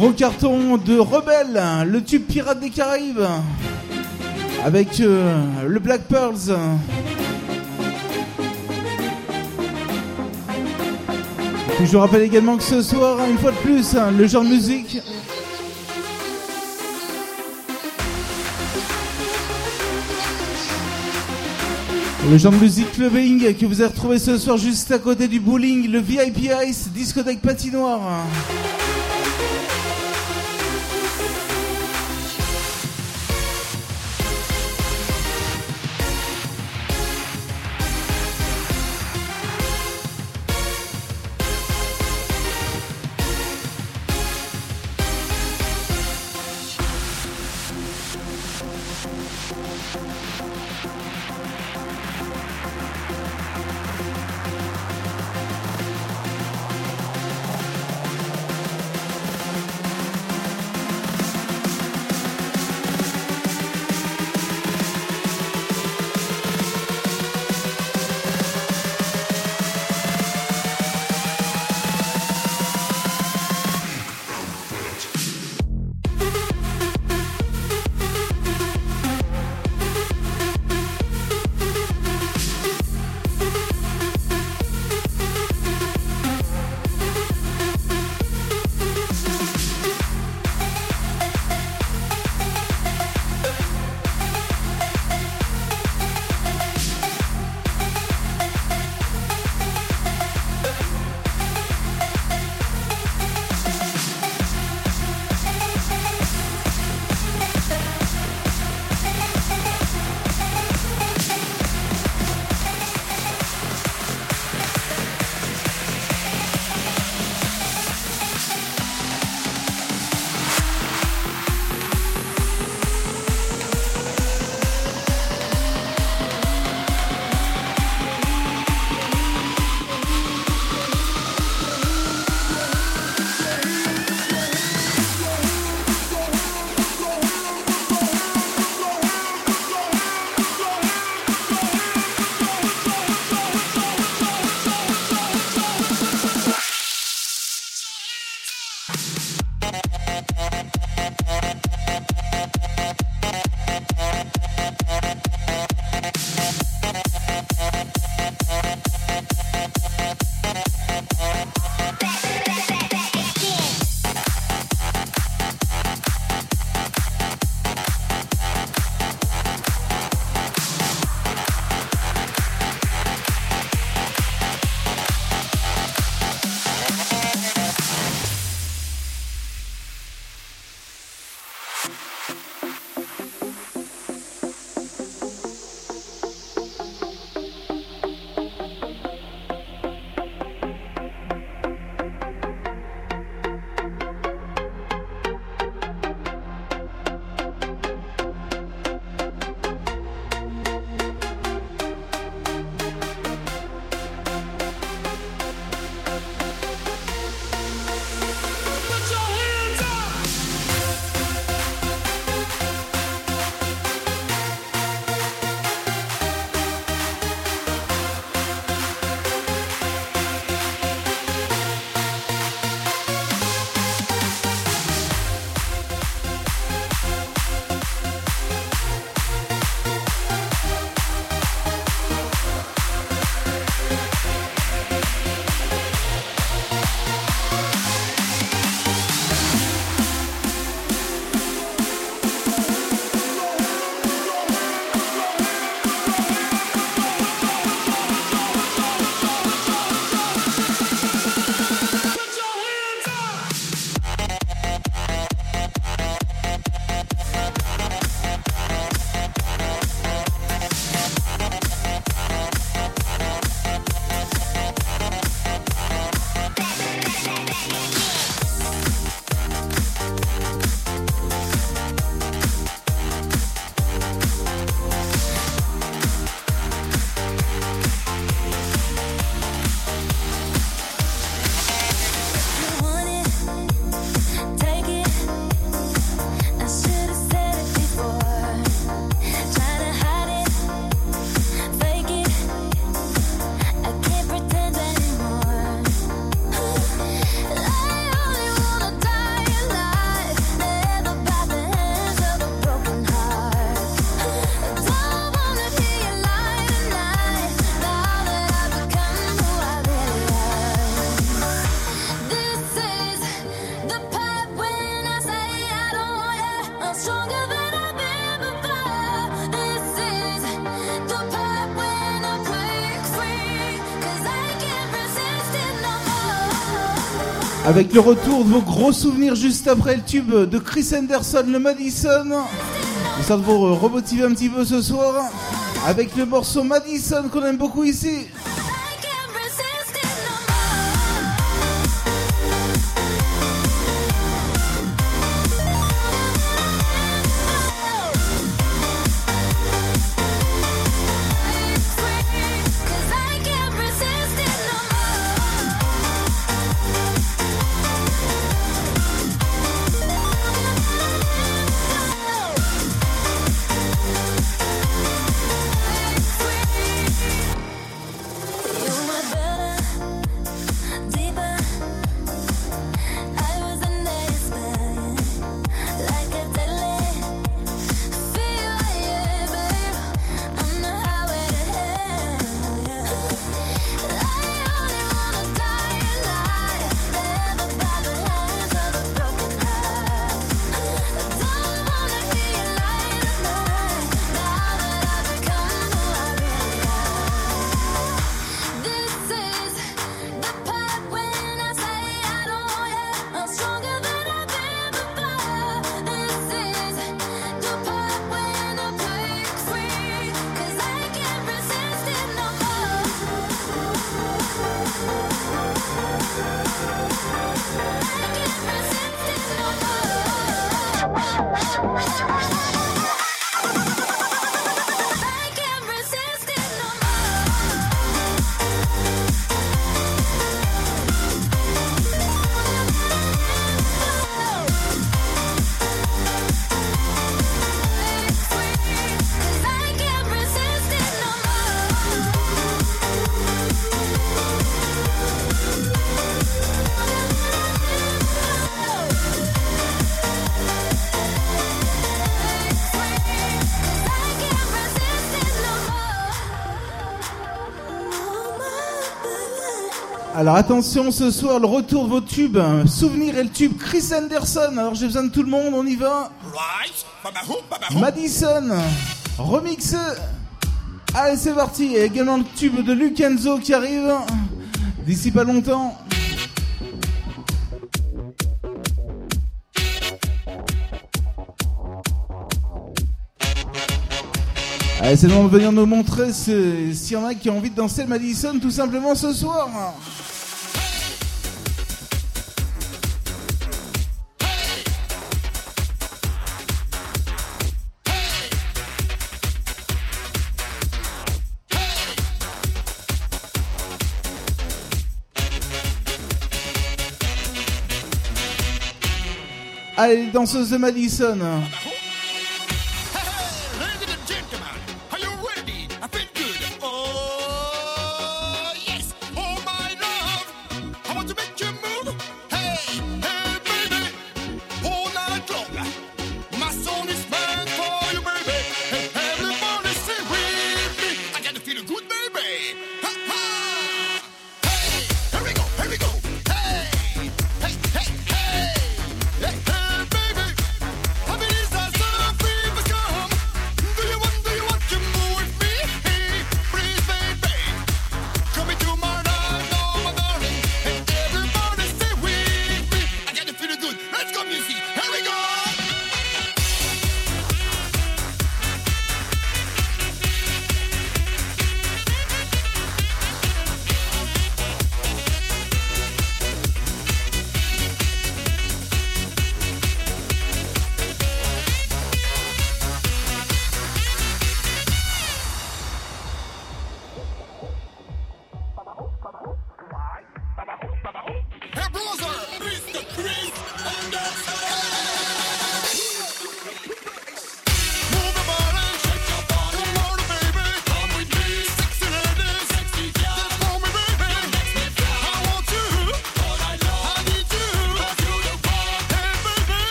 Gros carton de Rebelle, le tube pirate des Caraïbes, avec euh, le Black Pearls. Je rappelle également que ce soir, une fois de plus, hein, le genre de musique. Le genre de musique clubbing que vous avez retrouvé ce soir juste à côté du bowling, le VIP Ice, discothèque patinoire. Avec le retour de vos gros souvenirs juste après le tube de Chris Anderson, le Madison. Histoire de vous remotiver un petit peu ce soir. Avec le morceau Madison qu'on aime beaucoup ici. Alors attention ce soir, le retour de vos tubes. Souvenir et le tube Chris Anderson. Alors j'ai besoin de tout le monde, on y va. Madison, remix. Allez c'est parti. Et également le tube de Lucenzo qui arrive d'ici pas longtemps. Allez, c'est le moment de venir nous montrer s'il y en a qui ont envie de danser le Madison tout simplement ce soir. Allez, les danseuses de Madison.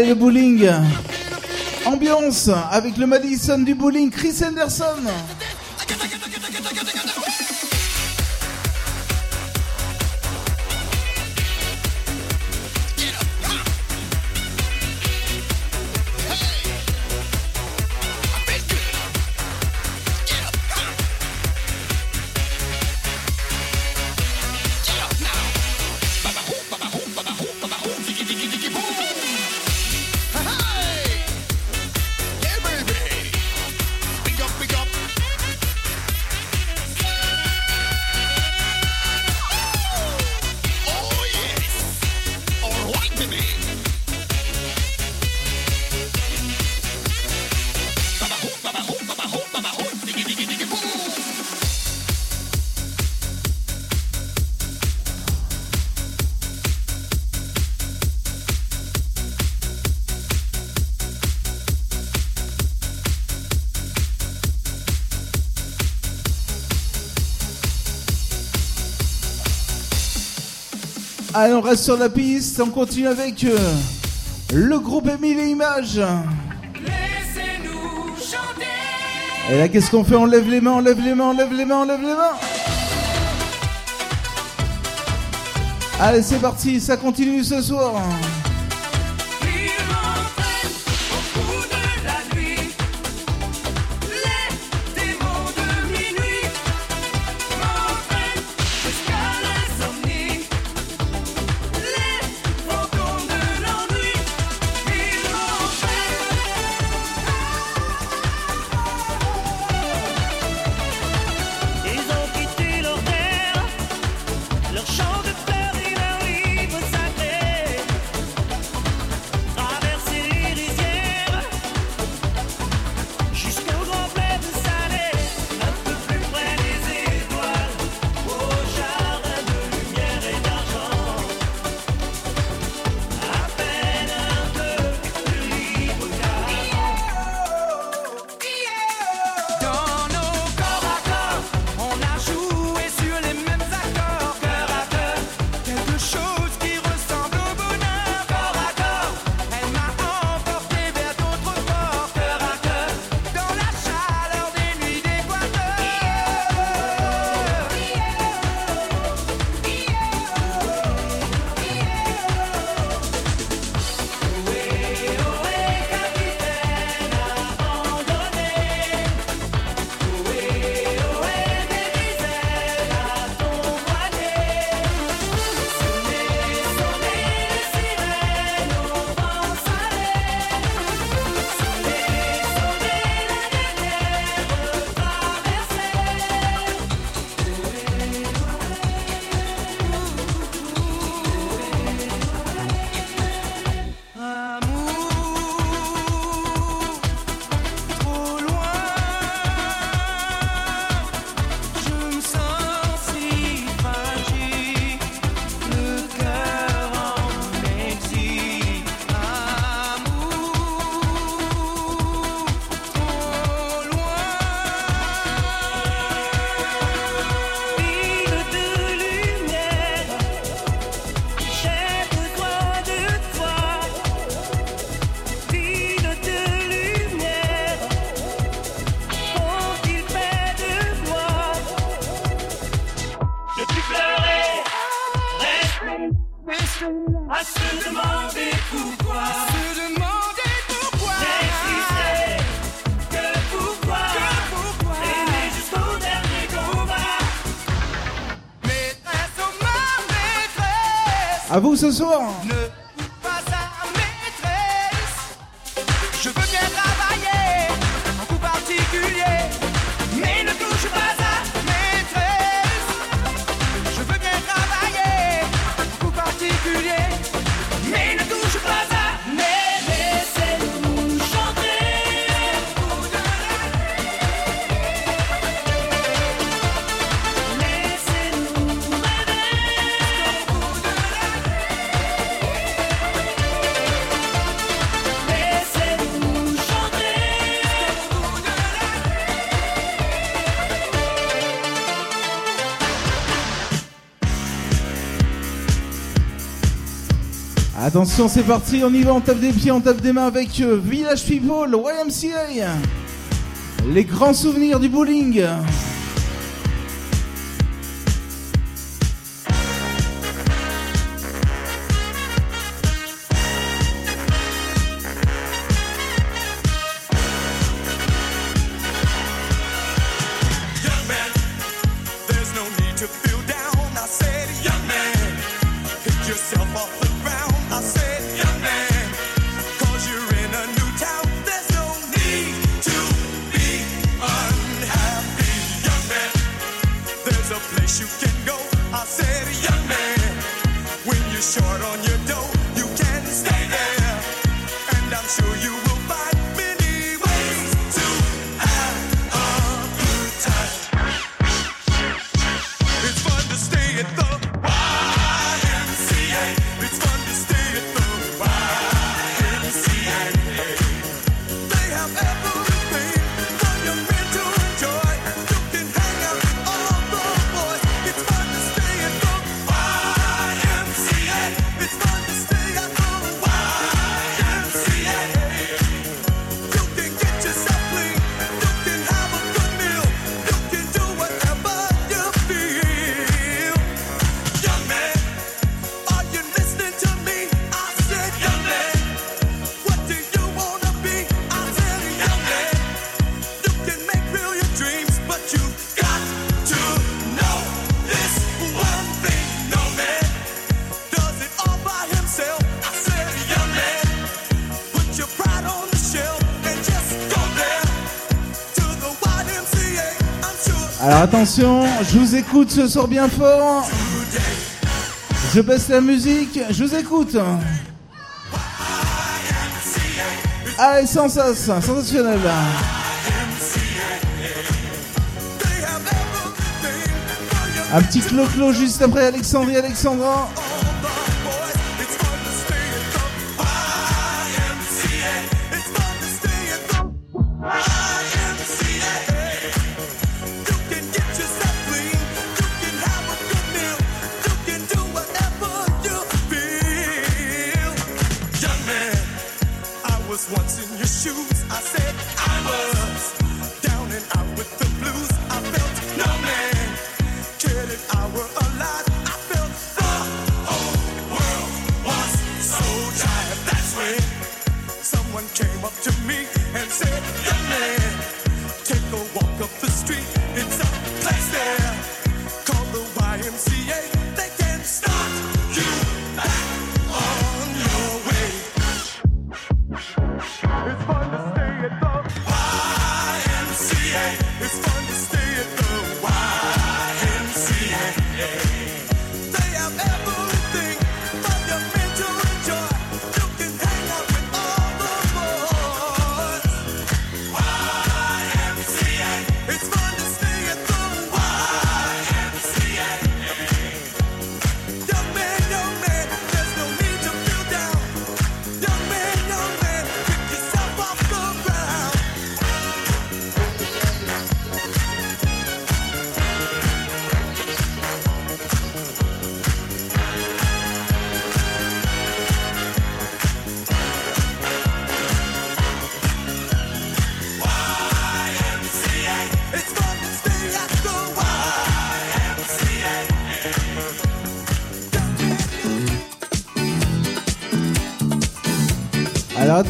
Allez, le bowling. Ambiance avec le Madison du bowling, Chris Anderson. Allez, on reste sur la piste, on continue avec euh, le groupe Émile et Images. Laissez-nous chanter. Et là, qu'est-ce qu'on fait? On lève les mains, on lève les mains, on lève les mains, on lève les mains. Allez, c'est parti, ça continue ce soir. À se demander pourquoi? Se demander pourquoi. N'exister que pourquoi. Que pourquoi. Aimer jusqu'au dernier combat. Maîtresse, oh ma maîtresse. À vous ce soir. Attention, c'est parti, on y va, on tape des pieds, on tape des mains avec euh, Village People, YMCA. Les grands souvenirs du bowling. Attention, je vous écoute ce soir bien fort. Je baisse la musique, je vous écoute. Ah, Allez, sans sas, sensationnel. Un petit clo-clo juste après Alexandrie Alexandra.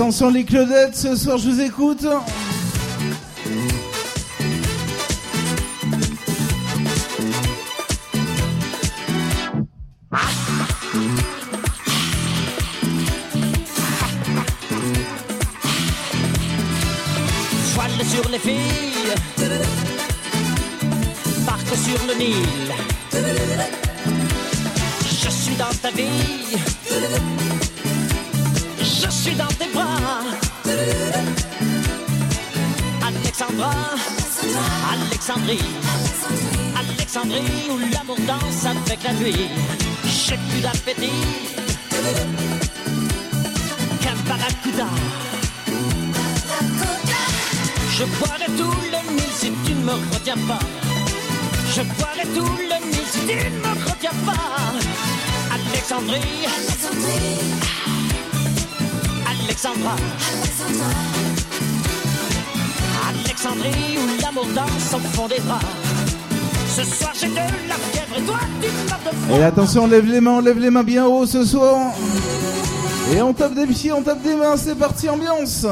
Attention les Claudettes, ce soir je vous écoute. j'ai plus d'appétit qu'un barracuda. Je boirai tout le mille si tu ne me retiens pas. Je boirai tout le mille si tu ne me retiens pas. Alexandrie, Alexandrie. Alexandra. Alexandra. Alexandrie où l'amour danse au fond des bras. Ce soir j'ai de la fièvre et toi tu meurs de froid. Et attention, on lève les mains, on lève les mains bien haut ce soir. Et on tape des pieds, on tape des mains, c'est parti, ambiance.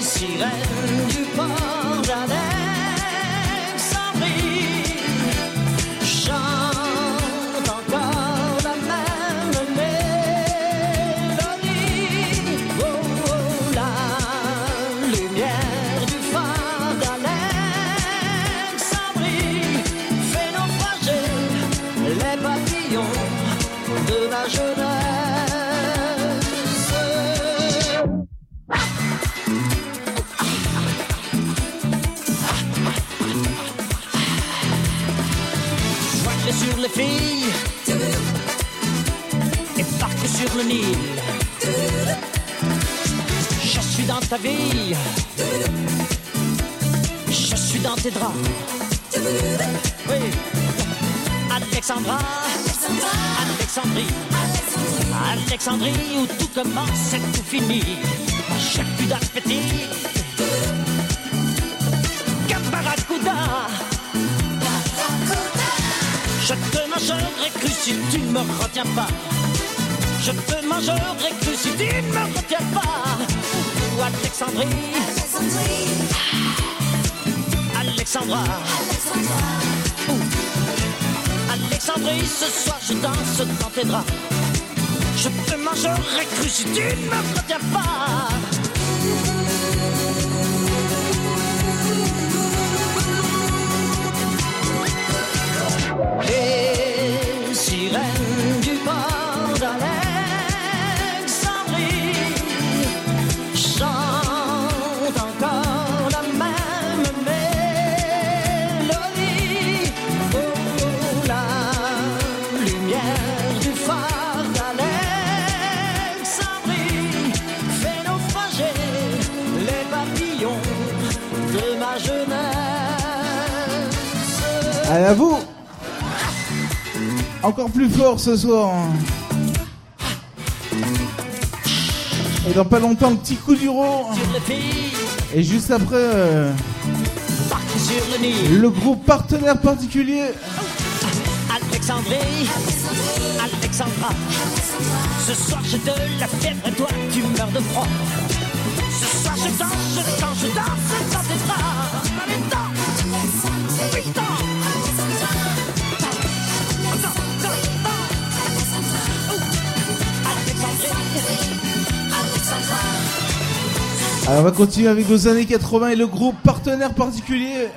Sirènes Alexandrie où tout commence et tout finit. J'ai plus d'appétit. Caparacuda. Je te mangerai cru si tu ne me retiens pas. Je te mangerai cru si tu ne me retiens pas. Ou Alexandrie. Alexandra. Ouh. Alexandrie, ce soir je danse dans tes draps. Je te mangerai cru si tu ne me retiens pas. À vous. Encore plus fort ce soir. Et dans pas longtemps, le petit coup du rond. Et juste après, euh, le groupe partenaire particulier. Alexandrie, Alexandra. Ce soir j'ai de la fièvre toi tu meurs de froid. Ce soir je danse, je danse, je danse dans tes Alors on va continuer avec nos années 80 et le groupe partenaire particulier.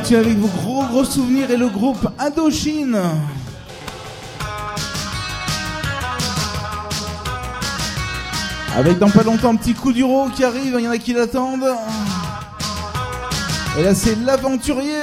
continue avec vos gros gros souvenirs et le groupe Indochine. Avec dans pas longtemps un petit coup d'uro qui arrive, il y en a qui l'attendent. Et là c'est l'aventurier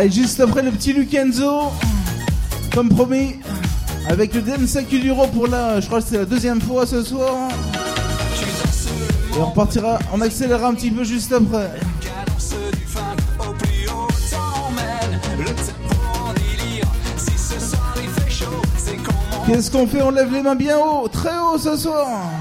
Allez, juste après le petit Lukenzo, comme promis, avec le DMCQ d'Euro pour la, je crois que c'est la deuxième fois ce soir. Et on partira, on accélérera un petit peu juste après. Qu'est-ce qu'on fait? On lève les mains bien haut, très haut ce soir.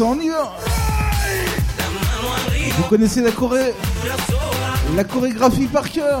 on y va Vous connaissez la Corée La chorégraphie par cœur.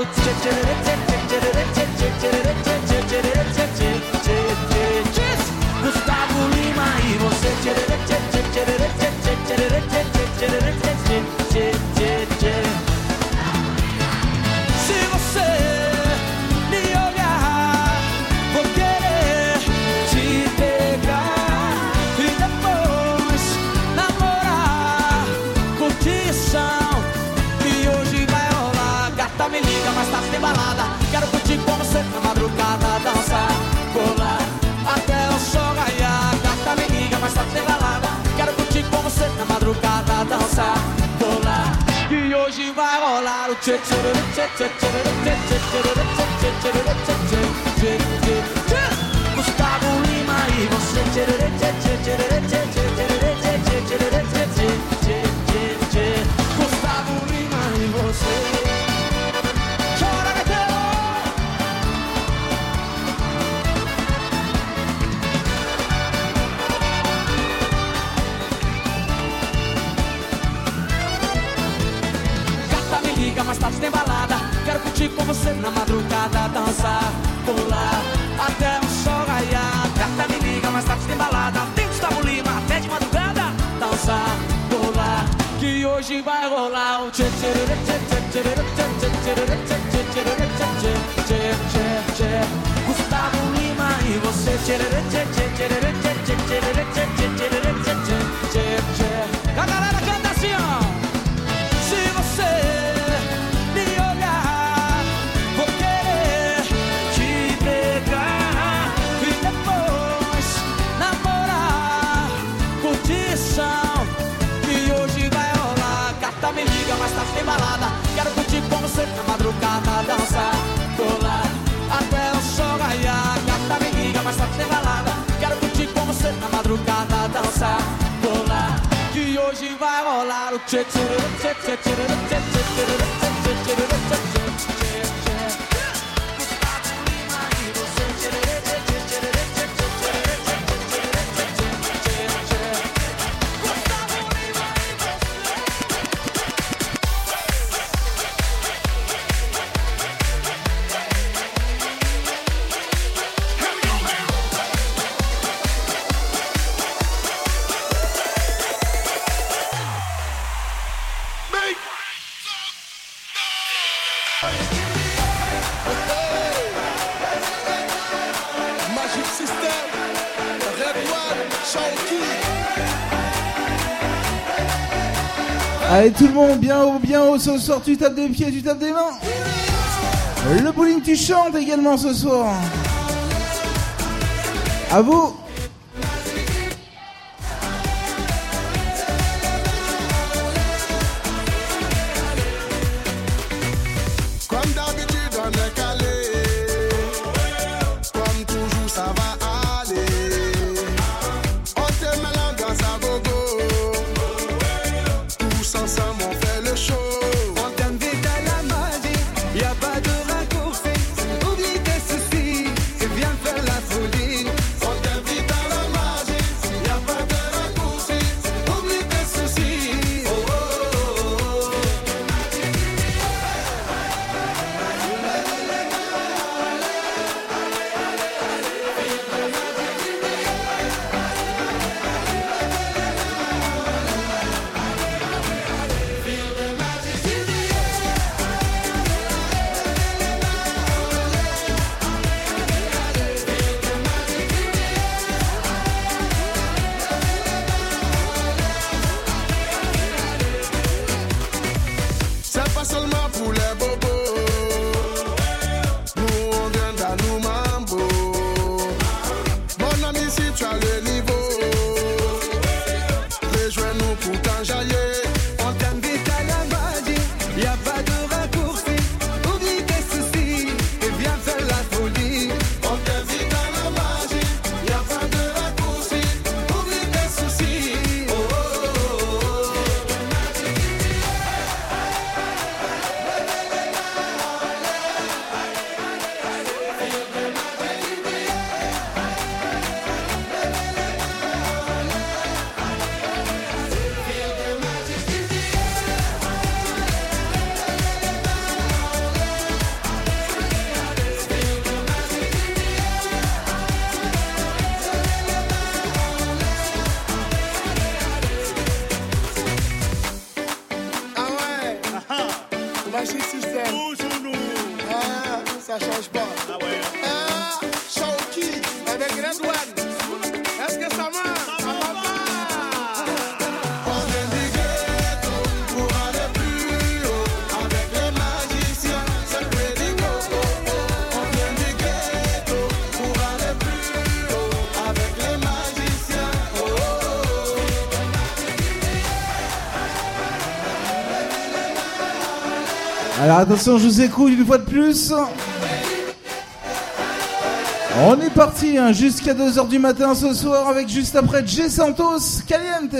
Ouch, cha cha cha cha Gustavo Lima e você hoje vai rolar um tchê tchê tchê tchê tchê tchê tchê tchê tchê, tchê, tchê, tchê, tchê tchê tchê tchê tchê tchê madrugada dançar, bolar, que hoje vai rolar o Tout le monde bien haut, bien haut ce soir. Tu tapes des pieds, tu tapes des mains. Le bowling, tu chantes également ce soir. À vous. Attention, je vous écoute une fois de plus. On est parti hein, jusqu'à 2h du matin ce soir avec juste après G Santos Caliente.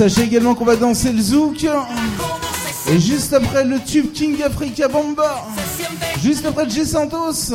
Sachez également qu'on va danser le zouk. Et juste après le tube King Africa Bomba. Juste après G Santos.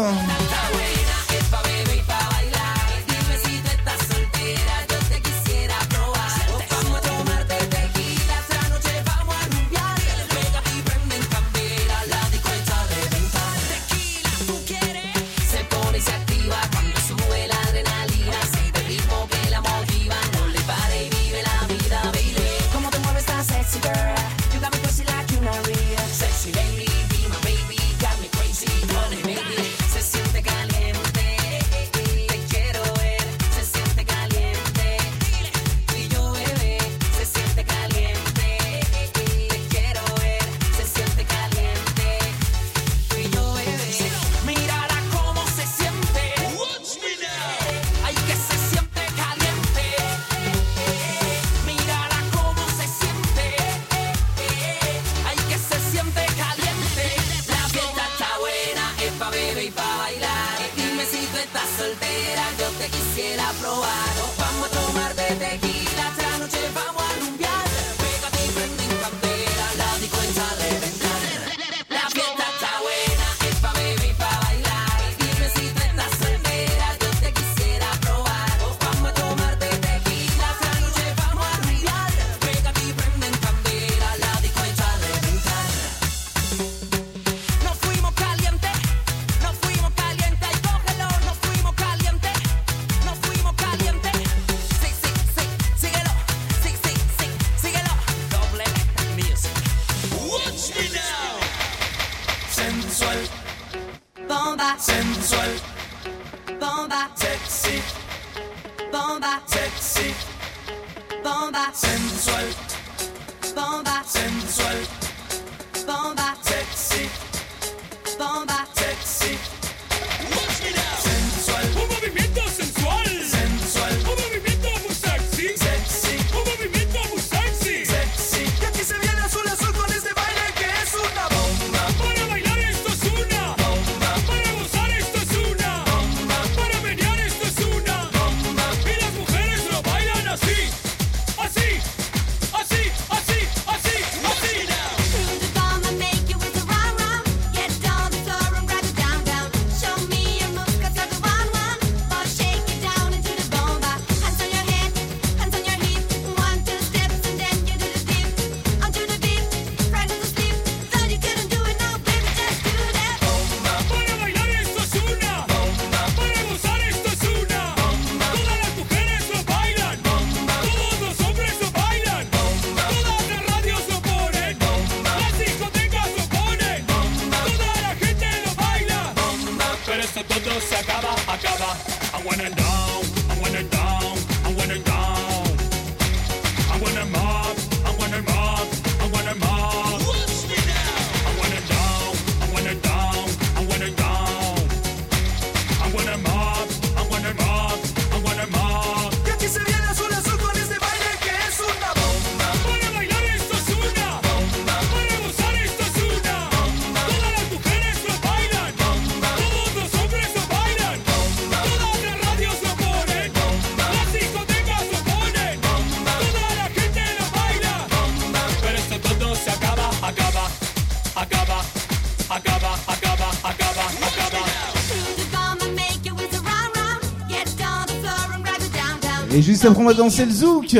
on va danser le zouk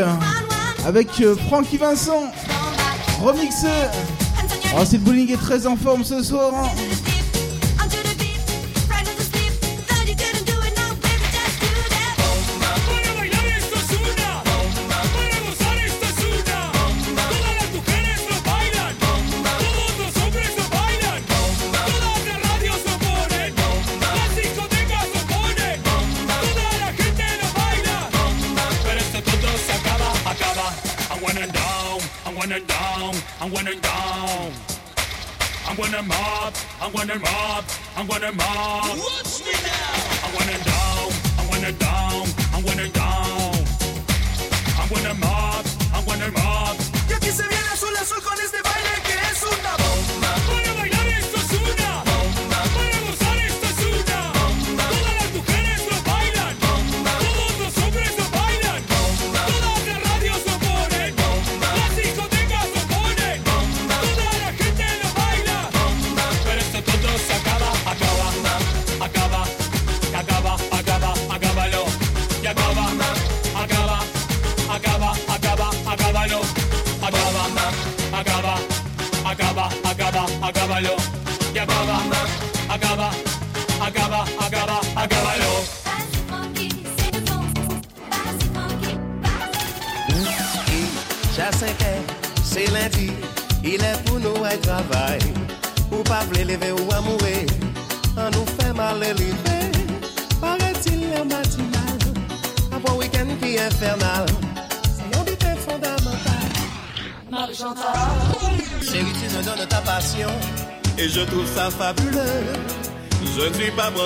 avec euh, Francky Vincent remixé. Oh, c'est le bowling est très en forme ce soir. Hein. them all.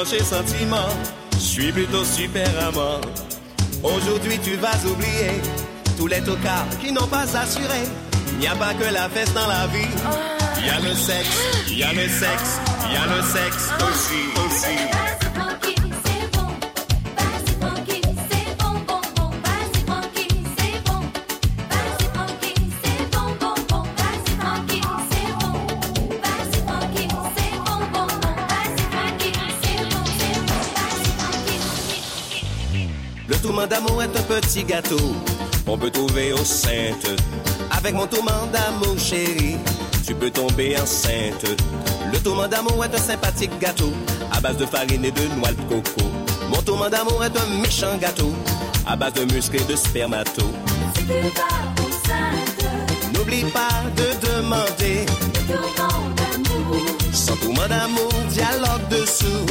Je suis plutôt super amant. Aujourd'hui, tu vas oublier tous les tocards qui n'ont pas assuré. Il n'y a pas que la fête dans la vie. Il y a le sexe, il y a le sexe, il y a le sexe aussi. petits gâteaux qu'on peut trouver aux saintes. Avec mon tourment d'amour, chérie, tu peux tomber enceinte. Le tourment d'amour est un sympathique gâteau à base de farine et de noix de coco. Mon tourment d'amour est un méchant gâteau à base de muscles et de spermato. N'oublie pas de demander tourment d'amour. Sans tourment d'amour, dialogue dessous.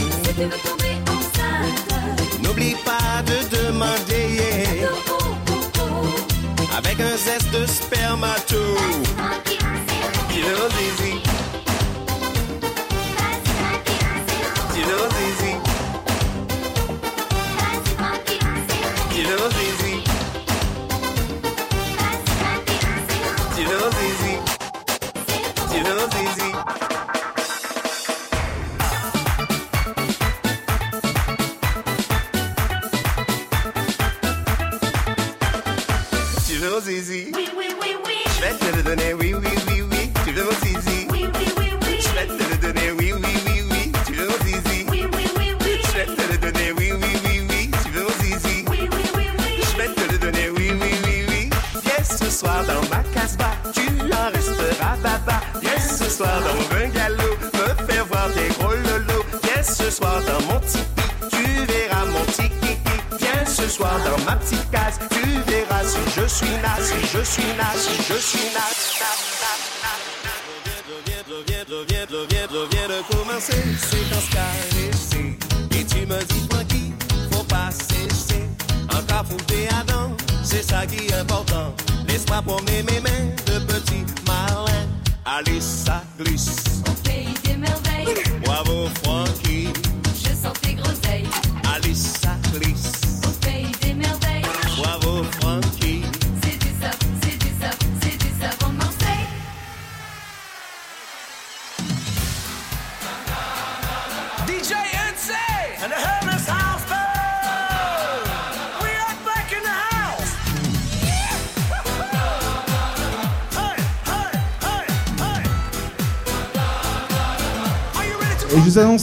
N'oublie pas de demander avec un zeste de spermato. Dis-le, Zizi. Dis-le, Zizi.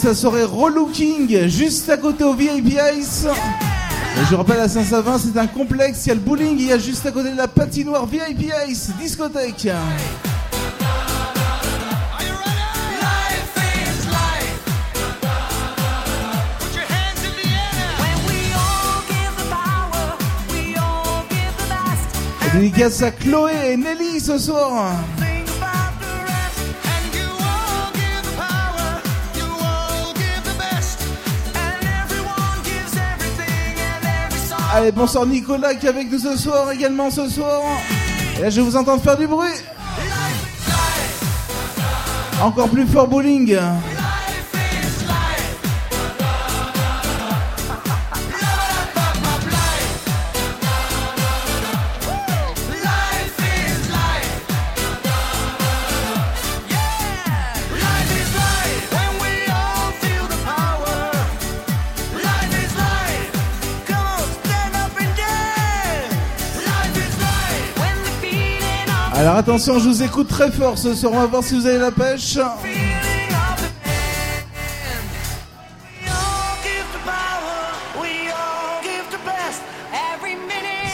ça serait Relooking, juste à côté au VIP Ice. Je rappelle à Saint-Savin, c'est un complexe, il y a le bowling, il y a juste à côté de la patinoire VIP Ice, discothèque. Dédicace à Chloé et Nelly ce soir. Allez, bonsoir Nicolas qui est avec nous ce soir également ce soir. Et là, je vous entendre faire du bruit. Encore plus fort bowling. Attention, je vous écoute très fort ce soir. On va voir si vous avez la pêche.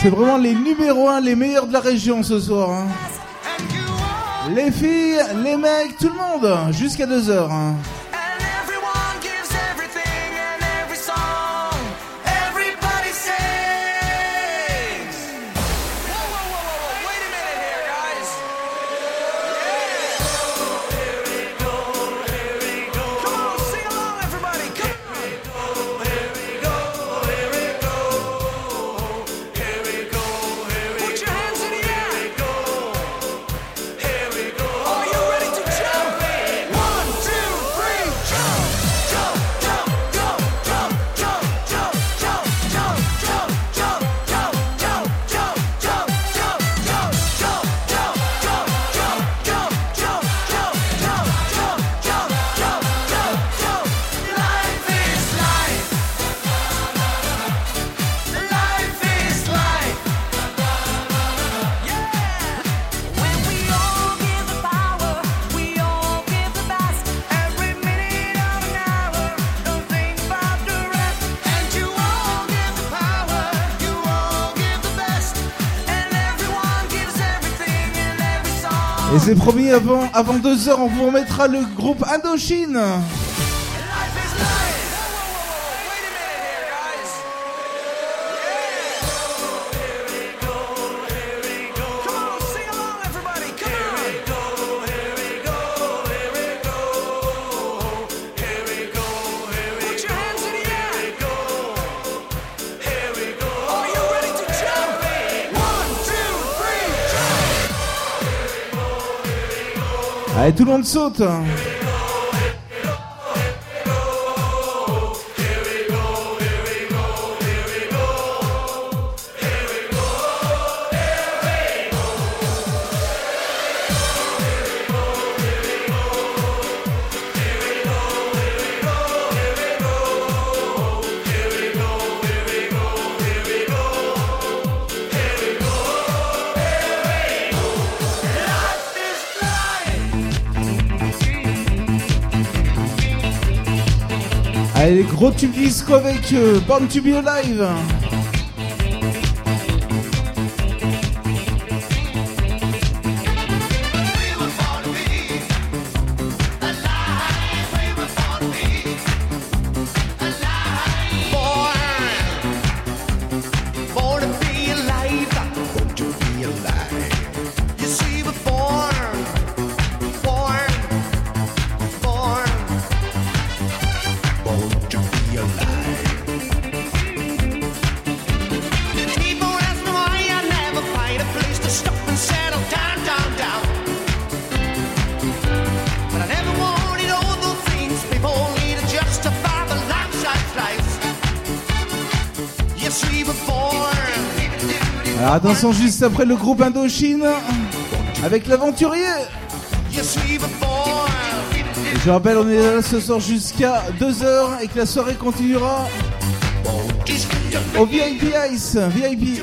C'est vraiment les numéros 1, les meilleurs de la région ce soir. Hein. Les filles, les mecs, tout le monde, jusqu'à 2h. c'est promis, avant, avant deux heures, on vous remettra le groupe Indochine. Tout le monde saute. Hein. Gros tube disco avec euh, Born to be Alive. Attention juste après le groupe Indochine avec l'aventurier. Je rappelle, on est là ce soir jusqu'à 2h et que la soirée continuera au VIP Ice. VIP.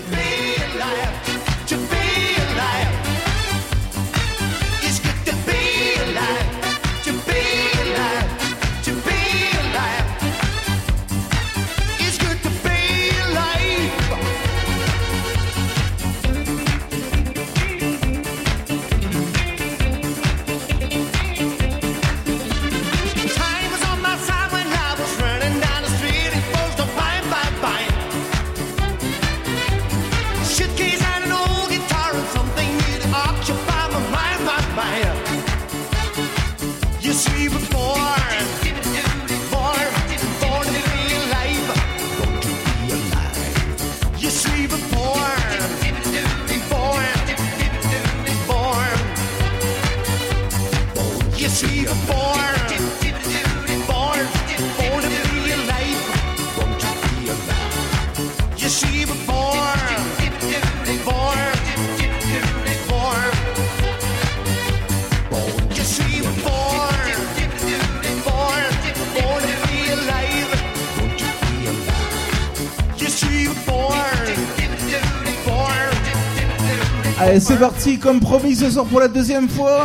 parti comme promis ce soir pour la deuxième fois.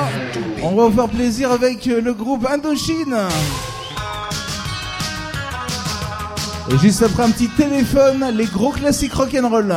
On va vous faire plaisir avec euh, le groupe Indochine. Et juste après un petit téléphone, les gros classiques rock'n'roll.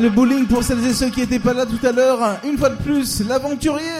le bowling pour celles et ceux qui n'étaient pas là tout à l'heure. Une fois de plus, l'aventurier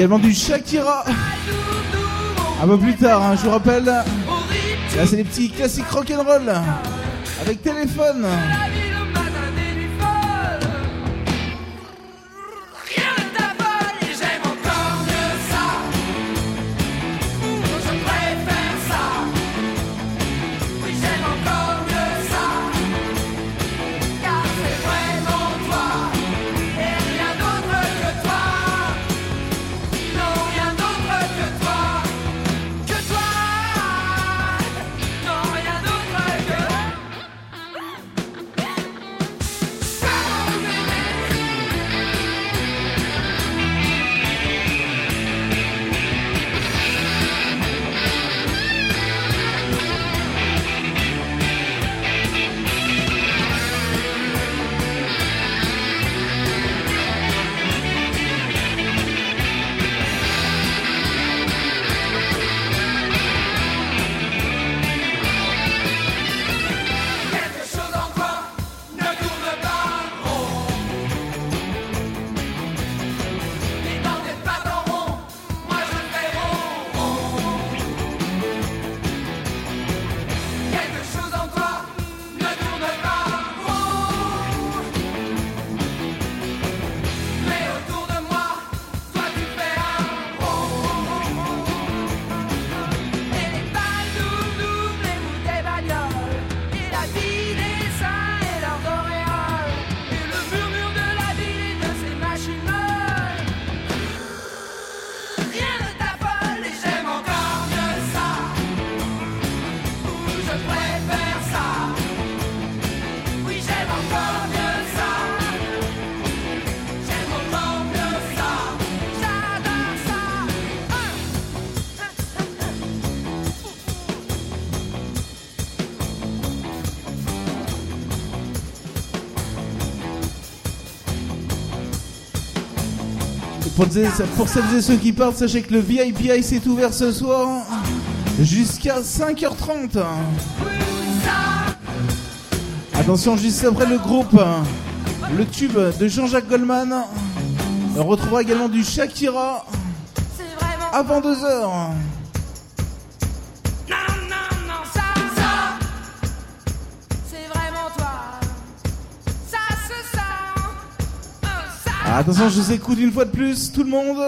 également du Shakira. Un peu plus tard, hein, je vous rappelle. Là, c'est les petits classiques rock'n'roll avec téléphone. Pour, celles et ceux qui partent, sachez que le VIPI s'est ouvert ce soir jusqu'à 5h30. Attention, juste après le groupe, le tube de Jean-Jacques Goldman. On retrouvera également du Shakira avant 2h. Attention, je vous écoute une fois de plus, tout le monde.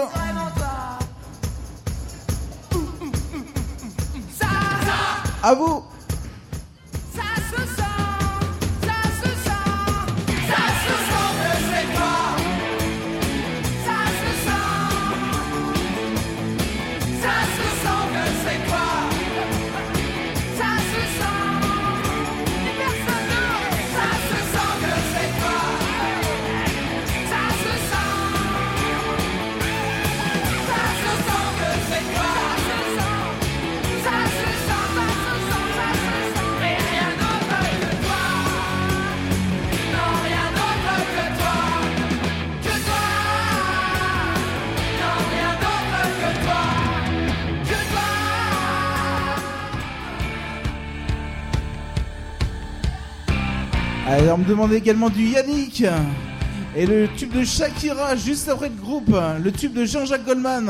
À vous. Allez, on me demandait également du Yannick. Et le tube de Shakira juste après le groupe. Le tube de Jean-Jacques Goldman.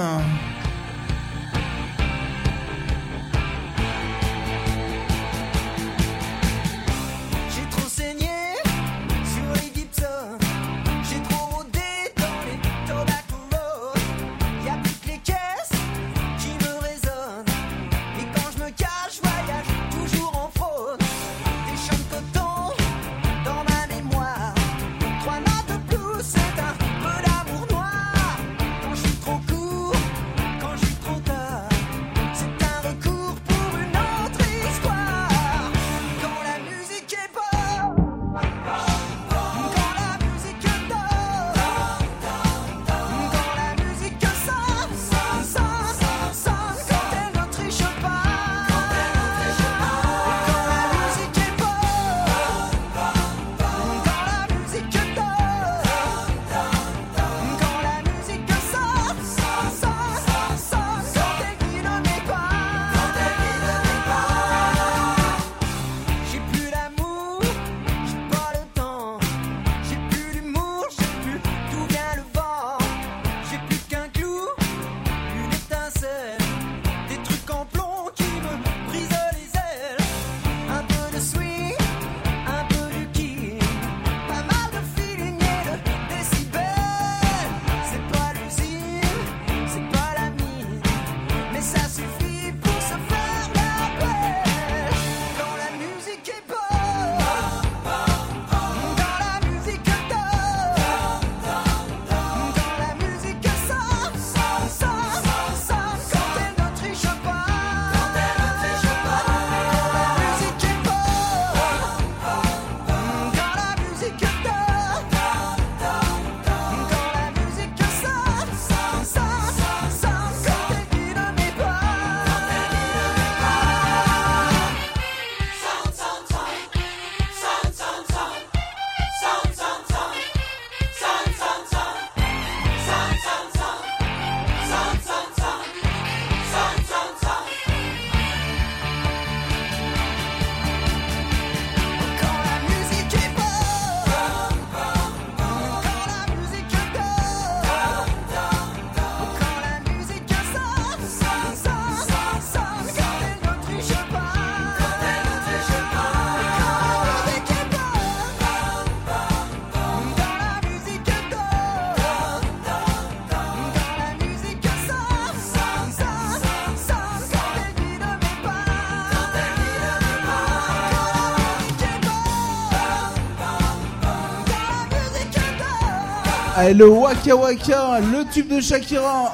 le Waka Waka, le tube de Shakira.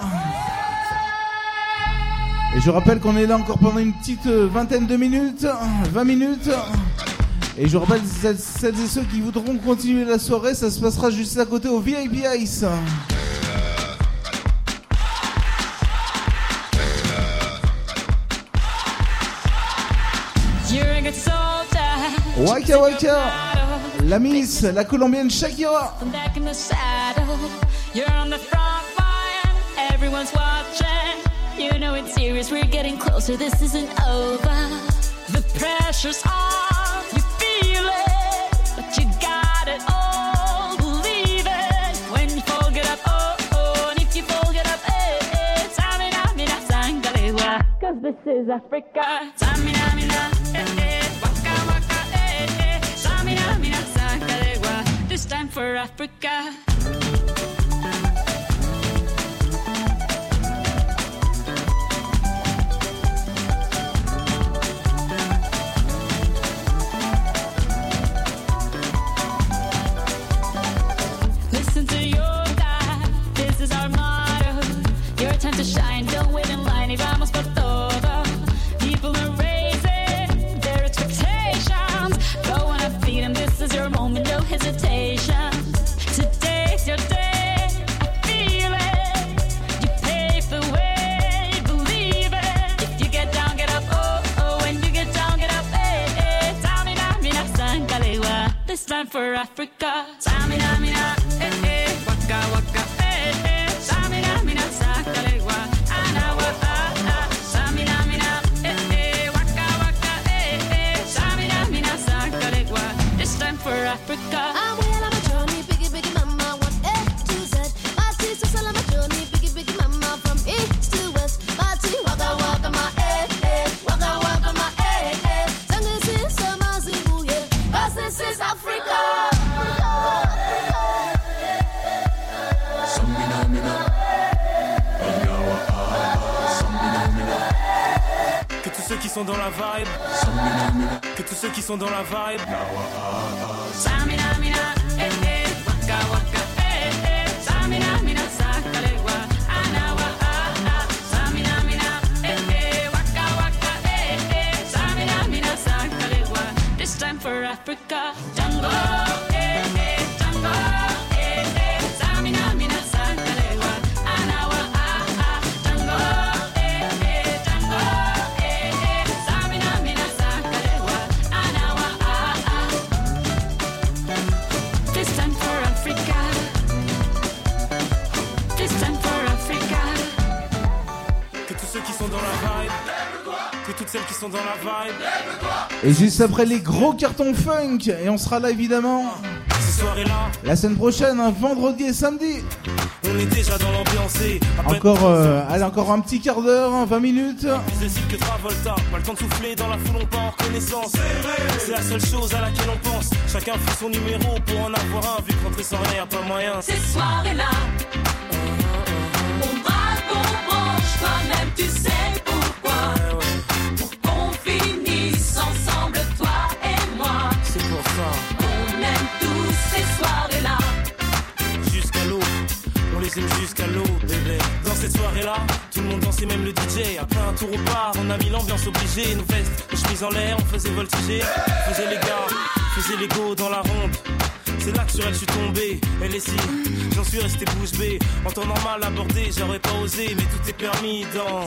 Et je rappelle qu'on est là encore pendant une petite euh, vingtaine de minutes, hein, 20 minutes. Et je rappelle celles et ceux qui voudront continuer la soirée, ça se passera juste à côté au VIP Ice. Waka Waka la Miss, la Colombienne Shakira. You know it's serious, we're getting closer, this isn't over. The pressure's on, you feel it, but you got it all, believe it. When you up, oh, oh, and if you up. Eh, eh. Cause this is Africa. Mina, eh, eh, waka, waka, eh, eh, mina, Macaregua. This time for Africa. Sont dans la vibe. Juste après les gros cartons funk, et on sera là évidemment Ces soirées-là, la semaine prochaine, hein, vendredi et samedi. on est déjà dans l'ambiance. Encore, euh, allez, encore un petit quart d'heure, hein, 20 minutes. Que Travolta, pas le temps de souffler dans la foule, on part en reconnaissance. C'est la seule chose à laquelle on pense. Chacun fait son numéro pour en avoir un, vu que rentrer sans rien, pas moyen. Ces soirées-là, on braque, on branche, toi-même tu sais en l'air, on faisait voltiger. Faisait les gars, faisait les go dans la ronde. C'est là que sur elle je suis tombé. Elle est si, j'en suis resté bouche bée. En temps normal abordé, j'aurais pas osé, mais tout est permis dans.